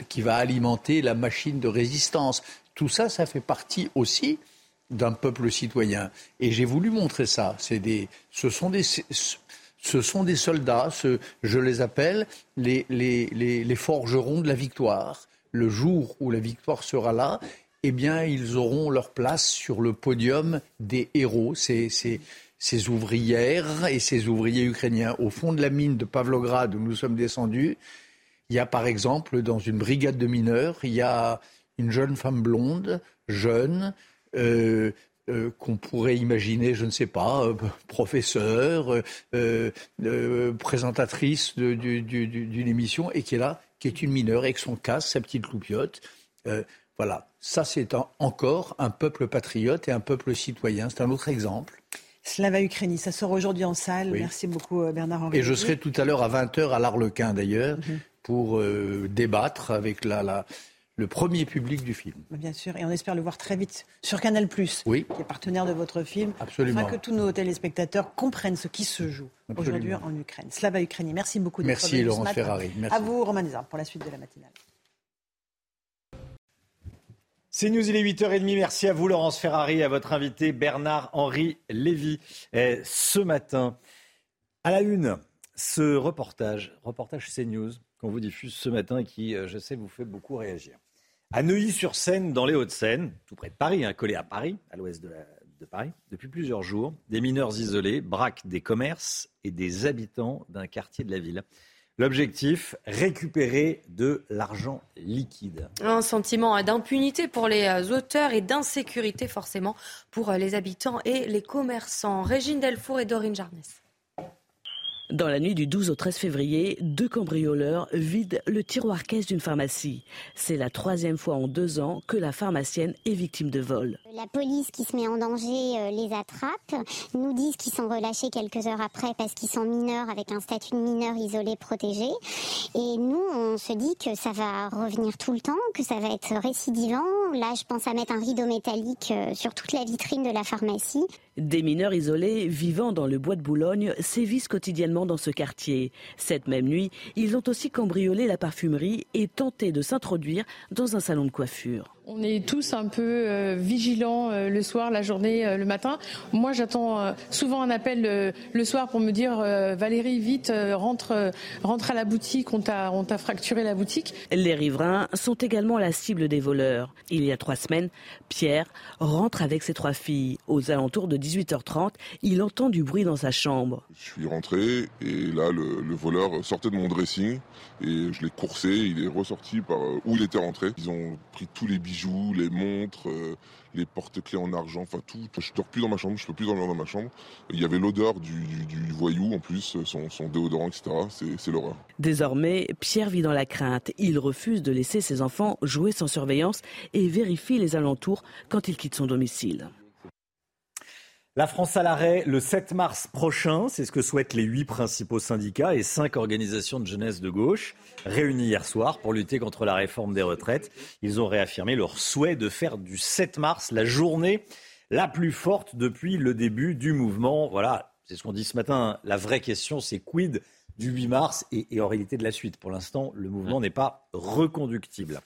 S71: qui va alimenter la machine de résistance. Tout ça, ça fait partie aussi d'un peuple citoyen. Et j'ai voulu montrer ça. Des, ce sont des, ce sont des soldats, je les appelle les, forgerons de la victoire. Le jour où la victoire sera là, eh bien, ils auront leur place sur le podium des héros, ces, ces, ouvrières et ces ouvriers ukrainiens. Au fond de la mine de Pavlograd où nous sommes descendus, il y a par exemple, dans une brigade de mineurs, il y a une jeune femme blonde, jeune, euh, euh, qu'on pourrait imaginer, je ne sais pas, euh, professeur, euh, présentatrice d'une émission, et qui est là, qui est une mineure, avec son casque, sa petite loupiote. voilà, ça c'est encore un peuple patriote et un peuple citoyen. C'est un autre exemple.
S70: Slava Ukraini, ça sort aujourd'hui en salle. Merci beaucoup Bernard Henri.
S71: Et je serai tout à l'heure à 20h à l'Arlequin d'ailleurs mhm. pour débattre avec la, le premier public du film.
S70: Bien sûr, et on espère le voir très vite sur Canal+,
S71: oui.
S70: qui est partenaire de votre film,
S71: Absolument.
S70: afin que tous nos téléspectateurs comprennent ce qui se joue aujourd'hui en Ukraine. Slava Ukraini, merci beaucoup.
S71: Merci Laurence Ferrari. Merci.
S70: À vous Romain Desarmes pour la suite de la matinale.
S1: C'est News, il est 8h30. Merci à vous, Laurence Ferrari, à votre invité Bernard-Henri Lévy. ce matin, à la une, ce reportage, reportage CNews, qu'on vous diffuse ce matin et qui, euh, je sais, vous fait beaucoup réagir. À Neuilly-sur-Seine, dans les Hauts-de-Seine, tout près de Paris, hein, collé à Paris, à l'ouest de, Paris, depuis plusieurs jours, des mineurs isolés braquent des commerces et des habitants d'un quartier de la ville. L'objectif, récupérer de l'argent liquide.
S3: Un sentiment d'impunité pour les euh, auteurs et d'insécurité forcément pour euh, les habitants et les commerçants. Régine Delfour et Dorine Jarnès.
S10: Dans la nuit du 12 au 13 février, deux cambrioleurs vident le tiroir caisse d'une pharmacie. C'est la troisième fois en deux ans que la pharmacienne est victime de vol.
S28: La police qui se met en danger euh, les attrape, nous disent qu'ils sont relâchés quelques heures après parce qu'ils sont mineurs avec un statut de mineur isolé protégé. Et nous, on se dit que ça va revenir tout le temps, que ça va être récidivant. Là, je pense à mettre un rideau métallique euh, sur toute la vitrine de la pharmacie.
S10: Des mineurs isolés vivant dans le bois de Boulogne sévissent quotidiennement dans ce quartier. Cette même nuit, ils ont aussi cambriolé la parfumerie et tenté de s'introduire dans un salon de coiffure.
S31: On est tous un peu euh, vigilants euh, le soir, la journée, euh, le matin. Moi, j'attends souvent un appel le soir pour me dire Valérie, vite, rentre, rentre à la boutique, on t'a, on t'a fracturé la boutique.
S10: Les riverains sont également la cible des voleurs. Il y a trois semaines, Pierre rentre avec ses trois filles. Aux alentours de 18h30, il entend du bruit dans sa chambre.
S73: Je suis rentré et là, le, le voleur sortait de mon dressing et je l'ai coursé. Il est ressorti par où il était rentré. Ils ont pris tous les bijoux les montres, euh, les porte-clés en argent, enfin tout. Je dors plus dans ma chambre, je peux plus dormir dans ma chambre. Il y avait l'odeur du, voyou en plus, son, son déodorant, etc. C'est l'horreur.
S10: Désormais, Pierre vit dans la crainte. Il refuse de laisser ses enfants jouer sans surveillance et vérifie les alentours quand il quitte son domicile.
S1: La France à l'arrêt le 7 mars prochain, c'est ce que souhaitent les huit principaux syndicats et cinq organisations de jeunesse de gauche réunies hier soir pour lutter contre la réforme des retraites. Ils ont réaffirmé leur souhait de faire du 7 mars la journée la plus forte depuis le début du mouvement. Voilà, c'est ce qu'on dit ce matin. La vraie question, c'est quid du 8 mars et, et en réalité de la suite. Pour l'instant, le mouvement n'est pas reconductible.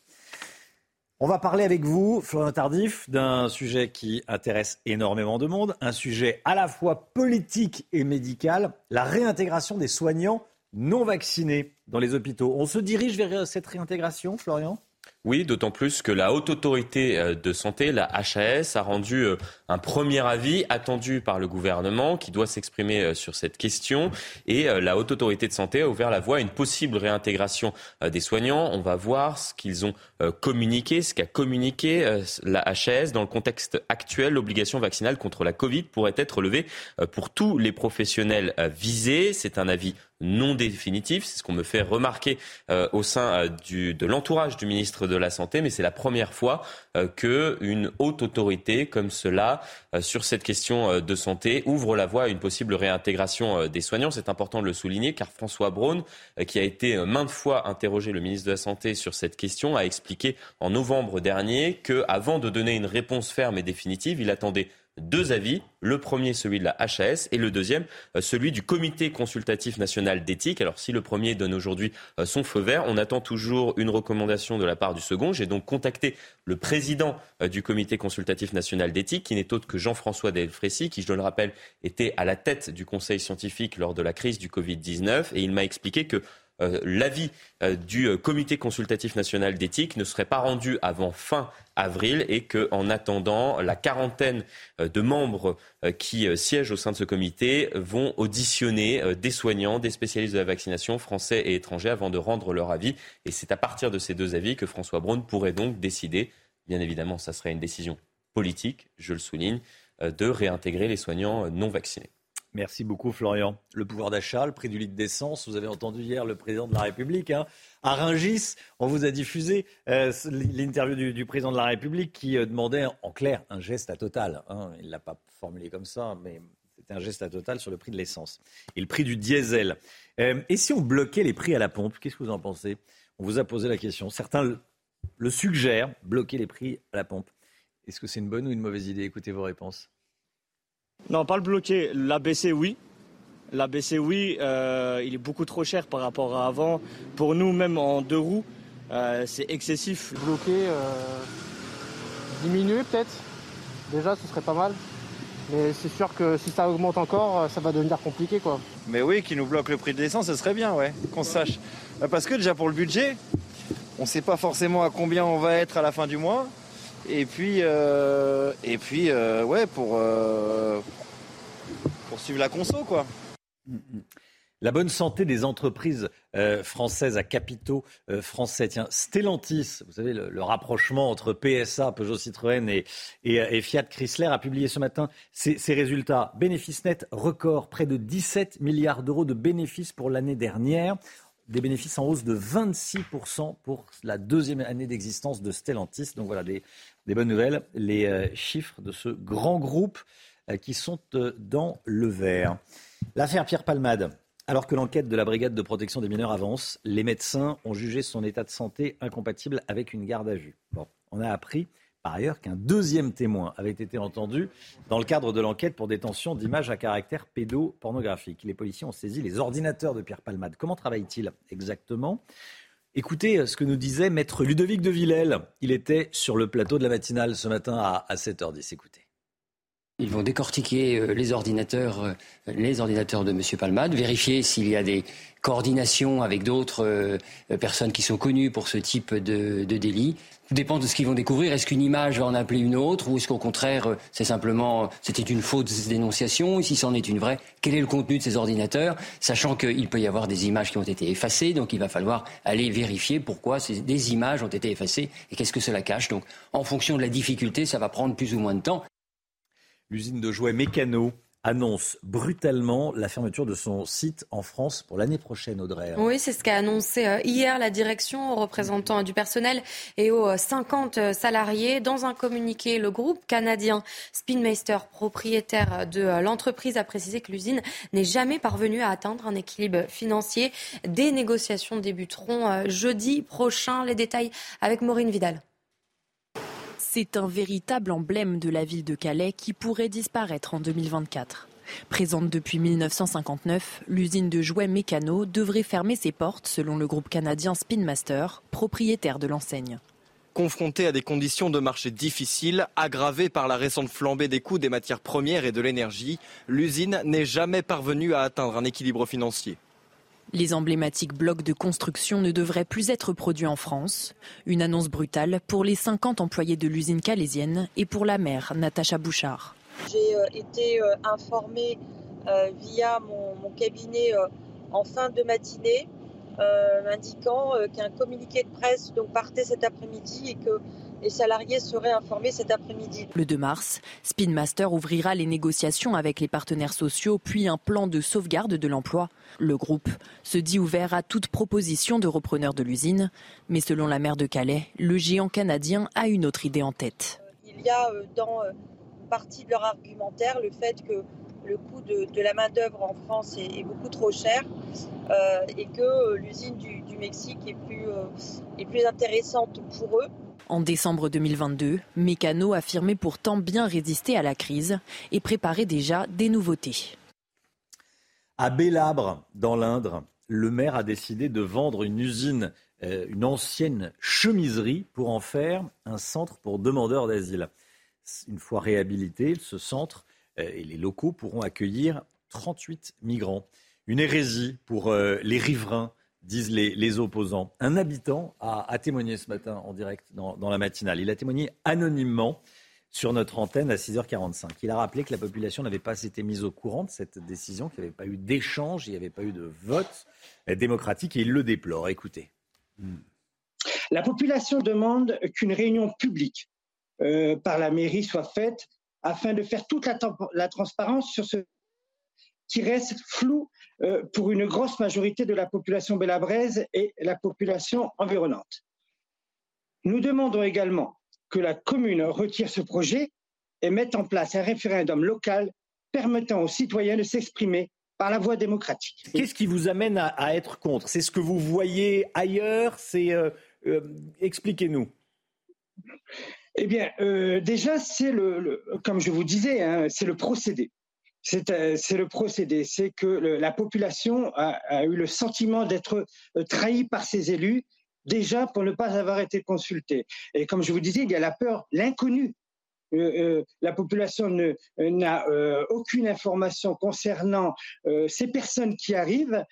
S1: On va parler avec vous, Florian Tardif, d'un sujet qui intéresse énormément de monde, un sujet à la fois politique et médical, la réintégration des soignants non vaccinés dans les hôpitaux. On se dirige vers cette réintégration, Florian?
S6: Oui, d'autant plus que la haute autorité euh, de santé, la HAS, a rendu euh, un premier avis attendu par le gouvernement qui doit s'exprimer euh, sur cette question. Et la haute autorité de santé a ouvert la voie à une possible réintégration des soignants. On va voir ce qu'ils ont communiqué, ce qu'a communiqué la HAS. Dans le contexte actuel, l'obligation vaccinale contre la Covid pourrait être levée pour tous les professionnels visés. C'est un avis non définitif. C'est ce qu'on me fait remarquer au sein du, de l'entourage du ministre de la Santé, mais c'est la première fois euh, qu'une haute autorité comme cela, sur cette question de santé, ouvre la voie à une possible réintégration des soignants. C'est important de le souligner, car François Braun, qui a été maintes fois interrogé le ministre de la Santé sur cette question, a expliqué en novembre dernier qu'avant de donner une réponse ferme et définitive, il attendait deux avis. Le premier, celui de la HAS, et le deuxième, euh, celui du Comité consultatif national d'éthique. Alors, si le premier donne aujourd'hui euh, son feu vert, on attend toujours une recommandation de la part du second. J'ai donc contacté le président euh, du Comité consultatif national d'éthique, qui n'est autre que Jean-François Delfrécy, qui, je le rappelle, était à la tête du Conseil scientifique lors de la crise du Covid-19, et il m'a expliqué que l'avis euh, du euh, comité consultatif national d'éthique ne serait pas rendu avant fin avril et qu'en attendant, la quarantaine de membres qui siègent au sein de ce comité vont auditionner des soignants, des spécialistes de la vaccination français et étrangers avant de rendre leur avis. Et c'est à partir de ces deux avis que François Braun pourrait donc décider, bien évidemment, ça serait une décision politique, je le souligne, de réintégrer les soignants non vaccinés.
S1: Merci beaucoup, Florian. Le pouvoir d'achat, le prix du litre d'essence. Vous avez entendu hier le président de la République. Hein. À Rungis, on vous a diffusé euh, l'interview du, président de la République qui euh, demandait en clair un geste à Total. Hein. Il ne l'a pas formulé comme ça, mais c'était un geste à Total sur le prix de l'essence et le prix du diesel. Euh, et si on bloquait les prix à la pompe, qu'est-ce que vous en pensez? On vous a posé la question. Certains le suggèrent, bloquer les prix à la pompe. Est-ce que c'est une bonne ou une mauvaise idée? Écoutez vos réponses.
S74: Non, pas le bloquer. L'abaisser, oui. L'abaisser, oui. Euh, il est beaucoup trop cher par rapport à avant. Pour nous, même en deux roues, euh, c'est excessif.
S75: Bloquer, euh, diminuer peut-être. Déjà, ce serait pas mal. Mais c'est sûr que si ça augmente encore, ça va devenir compliqué, quoi.
S9: Mais oui, qui nous bloque le prix de l'essence, ce serait bien, ouais, qu'on sache. Parce que déjà pour le budget, on ne sait pas forcément à combien on va être à la fin du mois. Et puis, euh, euh, ouais, pour, euh, pour suivre la conso, quoi.
S1: La bonne santé des entreprises françaises à capitaux français. Tiens, Stellantis, vous savez, le, rapprochement entre PSA, Peugeot Citroën et, et, Fiat Chrysler, a publié ce matin ses, ses résultats. Bénéfice net record, près de 17 milliards d'euros de bénéfices pour l'année dernière des bénéfices en hausse de 26% pour la deuxième année d'existence de Stellantis. Donc voilà, des, bonnes nouvelles. Les euh, chiffres de ce grand groupe euh, qui sont euh, dans le vert. L'affaire Pierre Palmade. Alors que l'enquête de la brigade de protection des mineurs avance, les médecins ont jugé son état de santé incompatible avec une garde à vue. Bon, on a appris par ailleurs qu'un deuxième témoin avait été entendu dans le cadre de l'enquête pour détention d'images à caractère pédopornographique. Les policiers ont saisi les ordinateurs de Pierre Palmade. Comment travaille-t-il exactement? Écoutez euh, ce que nous disait maître Ludovic de Villèle. Il était sur le plateau de la matinale ce matin à 7h10. Écoutez.
S45: Ils vont décortiquer euh, les ordinateurs, euh, les ordinateurs de M. Palmade, vérifier s'il y a des coordinations avec d'autres euh, personnes qui sont connues pour ce type de, délit. Tout dépend de ce qu'ils vont découvrir. Est-ce qu'une image va en appeler une autre ou est-ce qu'au contraire, c'est simplement, c'était une fausse dénonciation si c'en est une vraie, quel est le contenu de ces ordinateurs Sachant qu'il peut y avoir des images qui ont été effacées, donc il va falloir aller vérifier pourquoi ces, des images ont été effacées et qu'est-ce que cela cache. Donc, en fonction de la difficulté, ça va prendre plus ou moins de temps.
S1: L'usine de jouets Mécano annonce brutalement la fermeture de son site en France pour l'année prochaine, Audrey.
S3: Oui, c'est ce qu'a annoncé euh, hier la direction aux représentants du personnel et aux 50 euh, salariés. Dans un communiqué, le groupe canadien Spinmeister, propriétaire de euh, l'entreprise, a précisé que l'usine n'est jamais parvenue à atteindre un équilibre financier. Des négociations débuteront jeudi prochain. Les détails avec Maureen Vidal.
S32: C'est un véritable emblème de la ville de Calais qui pourrait disparaître en 2024. Présente depuis 1959, l'usine de jouets mécano devrait fermer ses portes selon le groupe canadien Spinmaster, propriétaire de l'enseigne.
S75: Confrontée à des conditions de marché difficiles, aggravées par la récente flambée des coûts des matières premières et de l'énergie, l'usine n'est jamais parvenue à atteindre un équilibre financier.
S32: Les emblématiques blocs de construction ne devraient plus être produits en France. Une annonce brutale pour les 50 employés de l'usine calaisienne et pour la mère, Natacha Bouchard.
S76: J'ai euh, été euh, informée euh, via mon, cabinet en fin de matinée, indiquant qu'un communiqué de presse donc, partait cet après-midi et que les salariés seraient informés cet après-midi.
S32: Le 2 mars, Spinmaster ouvrira les négociations avec les partenaires sociaux, puis un plan de sauvegarde de l'emploi. Le groupe se dit ouvert à toute proposition de repreneur de l'usine, mais selon la maire de Calais, le géant canadien a une autre idée en tête.
S76: Il y a euh, dans euh, une partie de leur argumentaire le fait que le coût de, la main-d'œuvre en France est, beaucoup trop cher euh, et que l'usine du, Mexique est plus, est plus intéressante pour eux.
S32: En décembre 2022, Mécano affirmait pourtant bien résister à la crise et préparait déjà des nouveautés.
S1: À Bélabre, dans l'Indre, le maire a décidé de vendre une usine, euh, une ancienne chemiserie, pour en faire un centre pour demandeurs d'asile. Une fois réhabilité, ce centre euh, et les locaux pourront accueillir 38 migrants. Une hérésie pour euh, les riverains disent les, opposants. Un habitant a, témoigné ce matin en direct dans, la matinale. Il a témoigné anonymement sur notre antenne à 6h45. Il a rappelé que la population n'avait pas été mise au courant de cette décision, qu'il n'y avait pas eu d'échange, il n'y avait pas eu de vote démocratique et il le déplore. Écoutez.
S40: La population demande qu'une réunion publique euh, par la mairie soit faite afin de faire toute la transparence sur ce qui reste flou euh, pour une grosse majorité de la population bélabraise et la population environnante. Nous demandons également que la commune retire ce projet et mette en place un référendum local permettant aux citoyens de s'exprimer par la voie démocratique.
S1: Qu'est-ce qui vous amène à, être contre? C'est ce que vous voyez ailleurs? C'est euh, euh, expliquez-nous.
S40: Eh bien, déjà, c'est le, comme je vous disais, hein, c'est le procédé. Euh, c'est le procédé. C'est que la population a, eu le sentiment d'être euh, trahie par ses élus, déjà pour ne pas avoir été consultée. Et comme je vous disais, il y a la peur, l'inconnu. Euh, la population n'a aucune information concernant ces personnes qui arrivent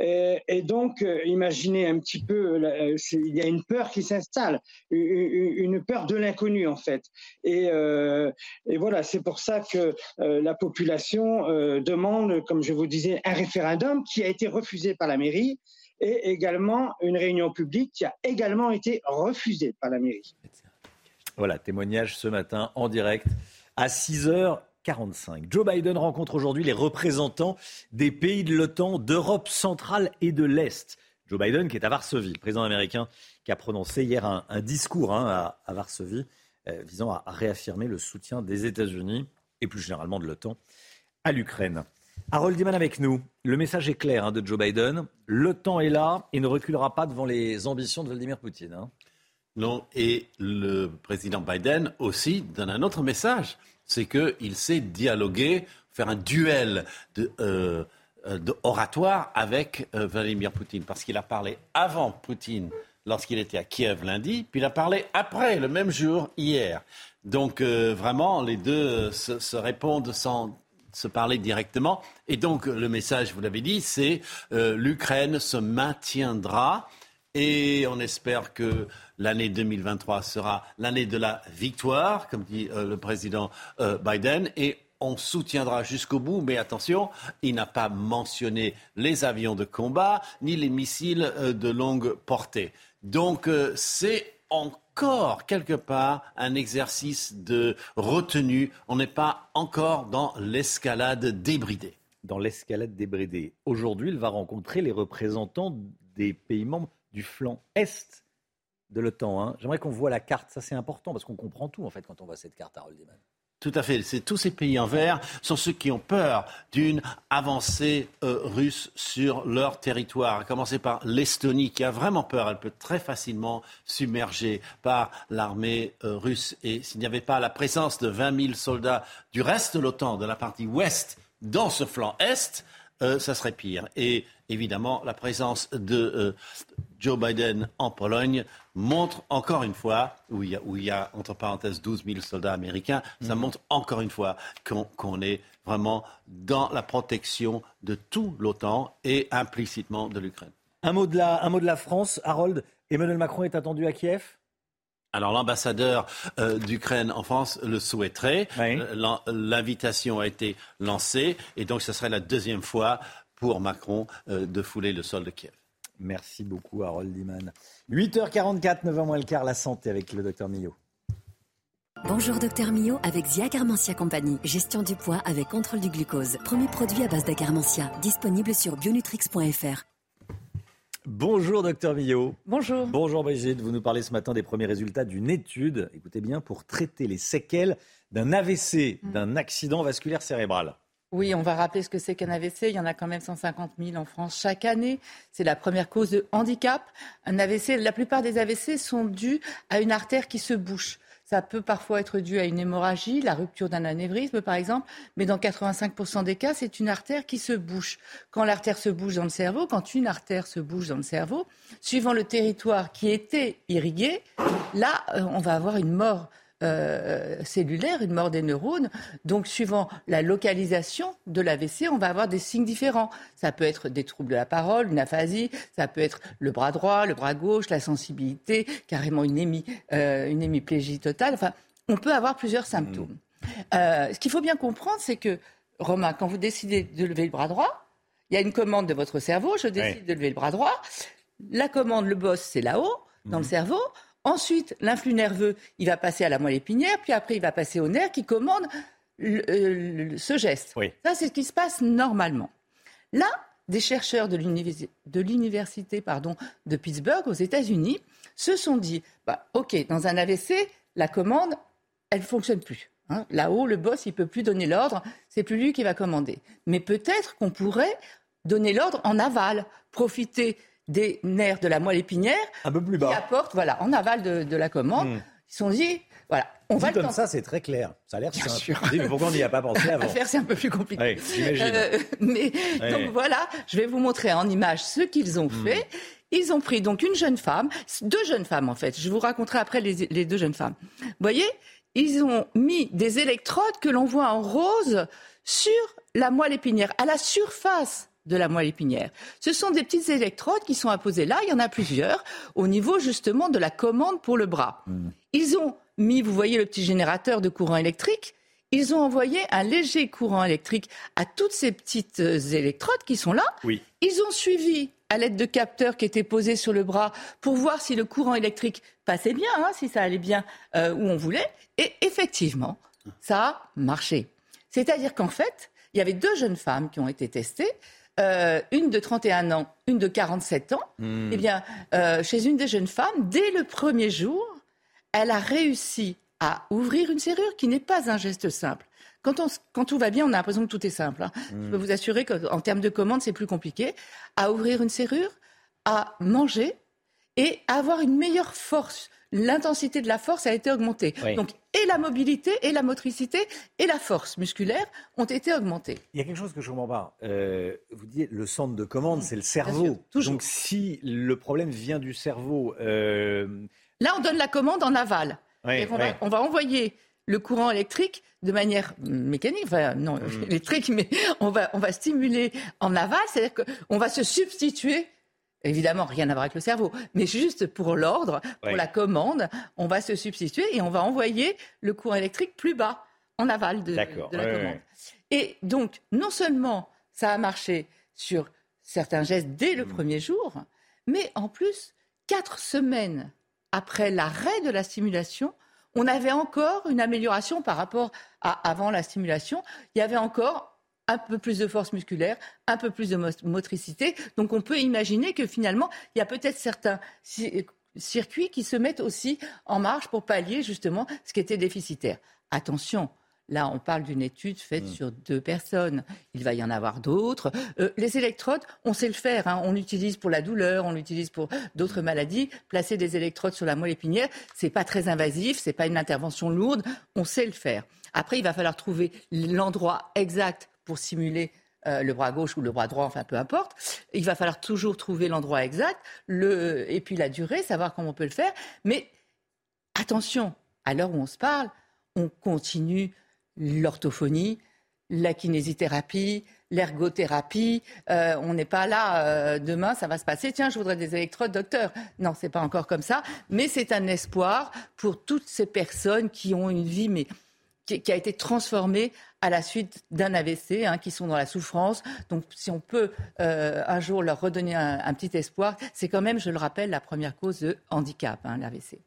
S40: et, donc, euh, imaginez un petit peu, euh, il y a une peur qui s'installe, une peur de l'inconnu en fait. Et, euh, voilà, c'est pour ça que la population demande, comme je vous disais, un référendum qui a été refusé par la mairie et également une réunion publique qui a également été refusée par la mairie.
S1: Voilà, témoignage ce matin en direct à 6h45. Joe Biden rencontre aujourd'hui les représentants des pays de l'OTAN, d'Europe centrale et de l'Est. Joe Biden qui est à Varsovie, président américain qui a prononcé hier un, discours hein, à, Varsovie euh, visant à réaffirmer le soutien des États-Unis et plus généralement de l'OTAN à l'Ukraine. Harold Diman avec nous. Le message est clair hein, de Joe Biden. L'OTAN est là et ne reculera pas devant les ambitions de Vladimir Poutine. Hein.
S16: Non, et le président Biden aussi donne un autre message. C'est qu'il sait dialoguer, faire un duel de, euh, oratoire avec euh, Vladimir Poutine. Parce qu'il a parlé avant Poutine lorsqu'il était à Kiev lundi, puis il a parlé après, le même jour, hier. Donc euh, vraiment, les deux se répondent sans se parler directement. Et donc, le message, vous l'avez dit, c'est euh, l'Ukraine se maintiendra et on espère que l'année 2023 sera l'année de la victoire, comme dit euh, le président euh, Biden. Et on soutiendra jusqu'au bout, mais attention, il n'a pas mentionné les avions de combat ni les missiles de longue portée. Donc c'est encore quelque part un exercice de retenue. On n'est pas encore dans l'escalade débridée.
S1: Dans l'escalade débridée. Aujourd'hui, il va rencontrer les représentants des pays membres du flanc Est de l'OTAN. Hein. J'aimerais qu'on voit la carte. Ça, c'est important parce qu'on comprend tout, en fait, quand on voit cette carte à Roldeman.
S16: Tout à fait. C'est tous ces pays en vert sont ceux qui ont peur d'une avancée euh, russe sur leur territoire. À commencer par l'Estonie qui a vraiment peur. Elle peut très facilement submerger par l'armée euh, russe. Et s'il n'y avait pas la présence de 20 000 soldats du reste de l'OTAN, de la partie ouest, dans ce flanc est, euh, ça serait pire. Et évidemment, la présence de Joe Biden en Pologne montre encore une fois, où il y a, où il y a entre parenthèses 12 000 soldats américains, ça mhm. montre encore une fois qu'on est vraiment dans la protection de tout l'OTAN et implicitement de l'Ukraine.
S1: Un, mot de la, un mot de la France, Harold. Emmanuel Macron est attendu à Kiev?
S16: Alors l'ambassadeur euh, d'Ukraine en France le souhaiterait. Euh, l'invitation a été lancée et donc ce serait la deuxième fois pour Macron euh, de fouler le sol de Kiev.
S1: Merci beaucoup, Harold Liman. 8h44, 9h moins le quart, la santé avec le docteur Millot.
S77: Bonjour docteur Millot avec Zia Carmentia Compagnie. Gestion du poids avec contrôle du glucose. Premier produit à base d'acarmentia. Disponible sur bionutrix.fr.
S1: Bonjour docteur Millot.
S78: Bonjour.
S1: Bonjour Brigitte. Vous nous parlez ce matin des premiers résultats d'une étude, écoutez bien, pour traiter les séquelles d'un AVC, mm. d'un accident vasculaire cérébral.
S78: Oui, on va rappeler ce que c'est qu'un AVC. Il y en a quand même 150 000 en France chaque année. C'est la première cause de handicap. Un AVC, la plupart des AVC sont dus à une artère qui se bouche. Ça peut parfois être dû à une hémorragie, la rupture d'un anévrisme par exemple, mais dans 85% des cas, c'est une artère qui se bouche. Quand l'artère se bouge dans le cerveau, quand une artère se bouge dans le cerveau, suivant le territoire qui était irrigué, là, euh, on va avoir une mort euh, cellulaire, une mort des neurones. Donc, suivant la localisation de l'AVC, on va avoir des signes différents. Ça peut être des troubles de la parole, une aphasie, ça peut être le bras droit, le bras gauche, la sensibilité, carrément une, hémi, euh, une hémiplégie totale. Enfin, on peut avoir plusieurs symptômes. Euh, ce qu'il faut bien comprendre, c'est que, Romain, quand vous décidez de lever le bras droit, il y a une commande de votre cerveau, je décide de lever le bras droit. La commande, le boss, c'est là-haut, dans le mhm. cerveau. Ensuite, l'influx nerveux, il va passer à la moelle épinière, puis après, il va passer au nerf qui commande euh, ce geste. Ça, c'est ce qui se passe normalement. Là, des chercheurs de l'université de Pittsburgh aux États-Unis se sont dit, bah, OK, dans un AVC, la commande, elle ne fonctionne plus. Hein. Là-haut, le boss, il peut plus donner l'ordre, c'est plus lui qui va commander. Mais peut-être qu'on pourrait donner l'ordre en aval, profiter des nerfs de la moelle épinière.
S1: Un peu plus bas.
S78: Qui apportent, voilà, en aval de, la commande. Hmm. Ils sont dit, voilà,
S1: on va comme ça, c'est très clair. Ça a l'air simple. Sûr. mais pourquoi on n'y a pas pensé avant
S78: À faire, c'est un peu plus compliqué.
S1: j'imagine. Euh,
S78: mais donc voilà, je vais vous montrer en image ce qu'ils ont hmm. fait. Ils ont pris donc une jeune femme, deux jeunes femmes en fait. Je vous raconterai après les, les deux jeunes femmes. Vous voyez, ils ont mis des électrodes que l'on voit en rose sur la moelle épinière, à la surface de la moelle épinière. Ce sont des petites électrodes qui sont apposées là, il y en a plusieurs, au niveau justement de la commande pour le bras. Hmm. Ils ont mis, vous voyez le petit générateur de courant électrique, ils ont envoyé un léger courant électrique à toutes ces petites euh, électrodes qui sont là.
S1: Oui.
S78: Ils ont suivi à l'aide de capteurs qui étaient posés sur le bras pour voir si le courant électrique passait bien, hein, si ça allait bien euh, où on voulait. Et effectivement, ça a marché. C'est-à-dire qu'en fait, il y avait deux jeunes femmes qui ont été testées. Euh, une de 31 ans, une de 47 ans.
S1: Hmm.
S78: Eh bien, euh, chez une des jeunes femmes, dès le premier jour, elle a réussi à ouvrir une serrure qui n'est pas un geste simple. Quand, on, quand tout va bien, on a l'impression que tout est simple. hein. Je peux vous assurer qu'en termes de commande, c'est plus compliqué. À ouvrir une serrure, à manger et à avoir une meilleure force. L'intensité de la force a été augmentée.
S1: Oui.
S78: Donc, et la mobilité, et la motricité, et la force musculaire ont été augmentées.
S1: Il y a quelque chose que je ne comprends pas. Euh, vous dites le centre de commande, c'est le cerveau. Donc si le problème vient du cerveau, euh,
S78: Là, on donne la commande en aval.
S1: Oui,
S78: C'est-à-dire qu'on
S1: oui.
S78: va, on va envoyer le courant électrique de manière mécanique, enfin non
S1: Mm.
S78: électrique, mais on va, on va stimuler en aval, c'est-à-dire qu'on va se substituer. Évidemment, rien à voir avec le cerveau, mais juste pour l'ordre, pour
S1: Ouais.
S78: la commande, on va se substituer et on va envoyer le courant électrique plus bas, en aval de, la
S1: ouais,
S78: commande.
S1: ouais.
S78: Et donc, non seulement ça a marché sur certains gestes dès le premier jour, mais en plus, quatre semaines après l'arrêt de la stimulation, on avait encore une amélioration par rapport à avant la stimulation. Il y avait encore un peu plus de force musculaire, un peu plus de mo- motricité. Donc on peut imaginer que finalement, il y a peut-être certains ci- circuits qui se mettent aussi en marche pour pallier justement ce qui était déficitaire. Attention, Là, on parle d'une étude faite sur deux personnes. Il va y en avoir d'autres. Euh, les électrodes, on sait le faire. hein. On l'utilise pour la douleur, on l'utilise pour d'autres maladies. Placer des électrodes sur la moelle épinière, c'est pas très invasif, c'est pas une intervention lourde. On sait le faire. Après, il va falloir trouver l'endroit exact simuler euh, le bras gauche ou le bras droit, enfin peu importe. Il va falloir toujours trouver l'endroit exact, le, et puis la durée, savoir comment on peut le faire. Mais attention, à l'heure où on se parle, on continue l'orthophonie, la kinésithérapie, l'ergothérapie. Euh, on n'est pas là euh, demain, ça va se passer. Tiens, je voudrais des électrodes, docteur. Non, c'est pas encore comme ça, mais c'est un espoir pour toutes ces personnes qui ont une vie, mais qui, qui a été transformée à la suite d'un AVC, hein, qui sont dans la souffrance. Donc, si on peut euh, un jour leur redonner un, petit espoir, c'est quand même, je le rappelle, la première cause de handicap, hein, l'AVC.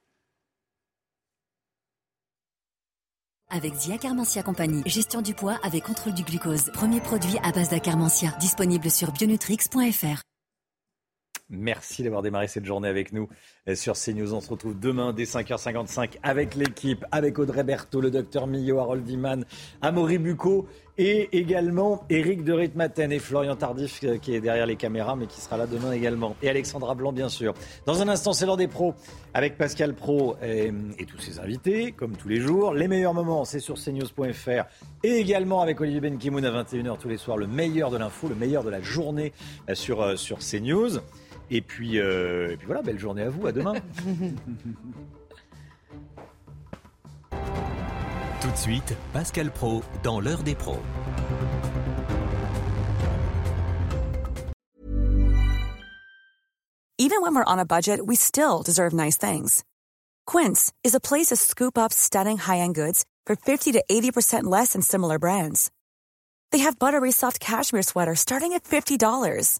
S77: Avec Zia Carmentia Compagnie, gestion du poids avec contrôle du glucose. Premier produit à base d'Acarmentia, disponible sur bionutrix.fr.
S1: Merci d'avoir démarré cette journée avec nous euh, sur CNews. On se retrouve demain dès 5h55 avec l'équipe, avec Audrey Berthaud, le docteur Millot, Harold Iman, Amaury Bucco et également Éric de Ritmaten et Florian Tardif euh, qui est derrière les caméras mais qui sera là demain également. Et Alexandra Blanc bien sûr. Dans un instant, c'est l'heure des pros avec Pascal Pro et, et tous ses invités, comme tous les jours. Les meilleurs moments, c'est sur cnews.fr et également avec Olivier Benkimoun à 21h tous les soirs. Le meilleur de l'info, le meilleur de la journée euh, sur, euh, sur CNews. Et puis, euh, et puis voilà, belle journée à vous, à demain.
S79: Tout de suite, Pascal Pro dans l'heure des pros.
S80: Even when we're on a budget, we still deserve nice things. Quince is a place to scoop up stunning high-end goods for 50 to 80% less than similar brands. They have buttery soft cashmere sweaters starting at $50,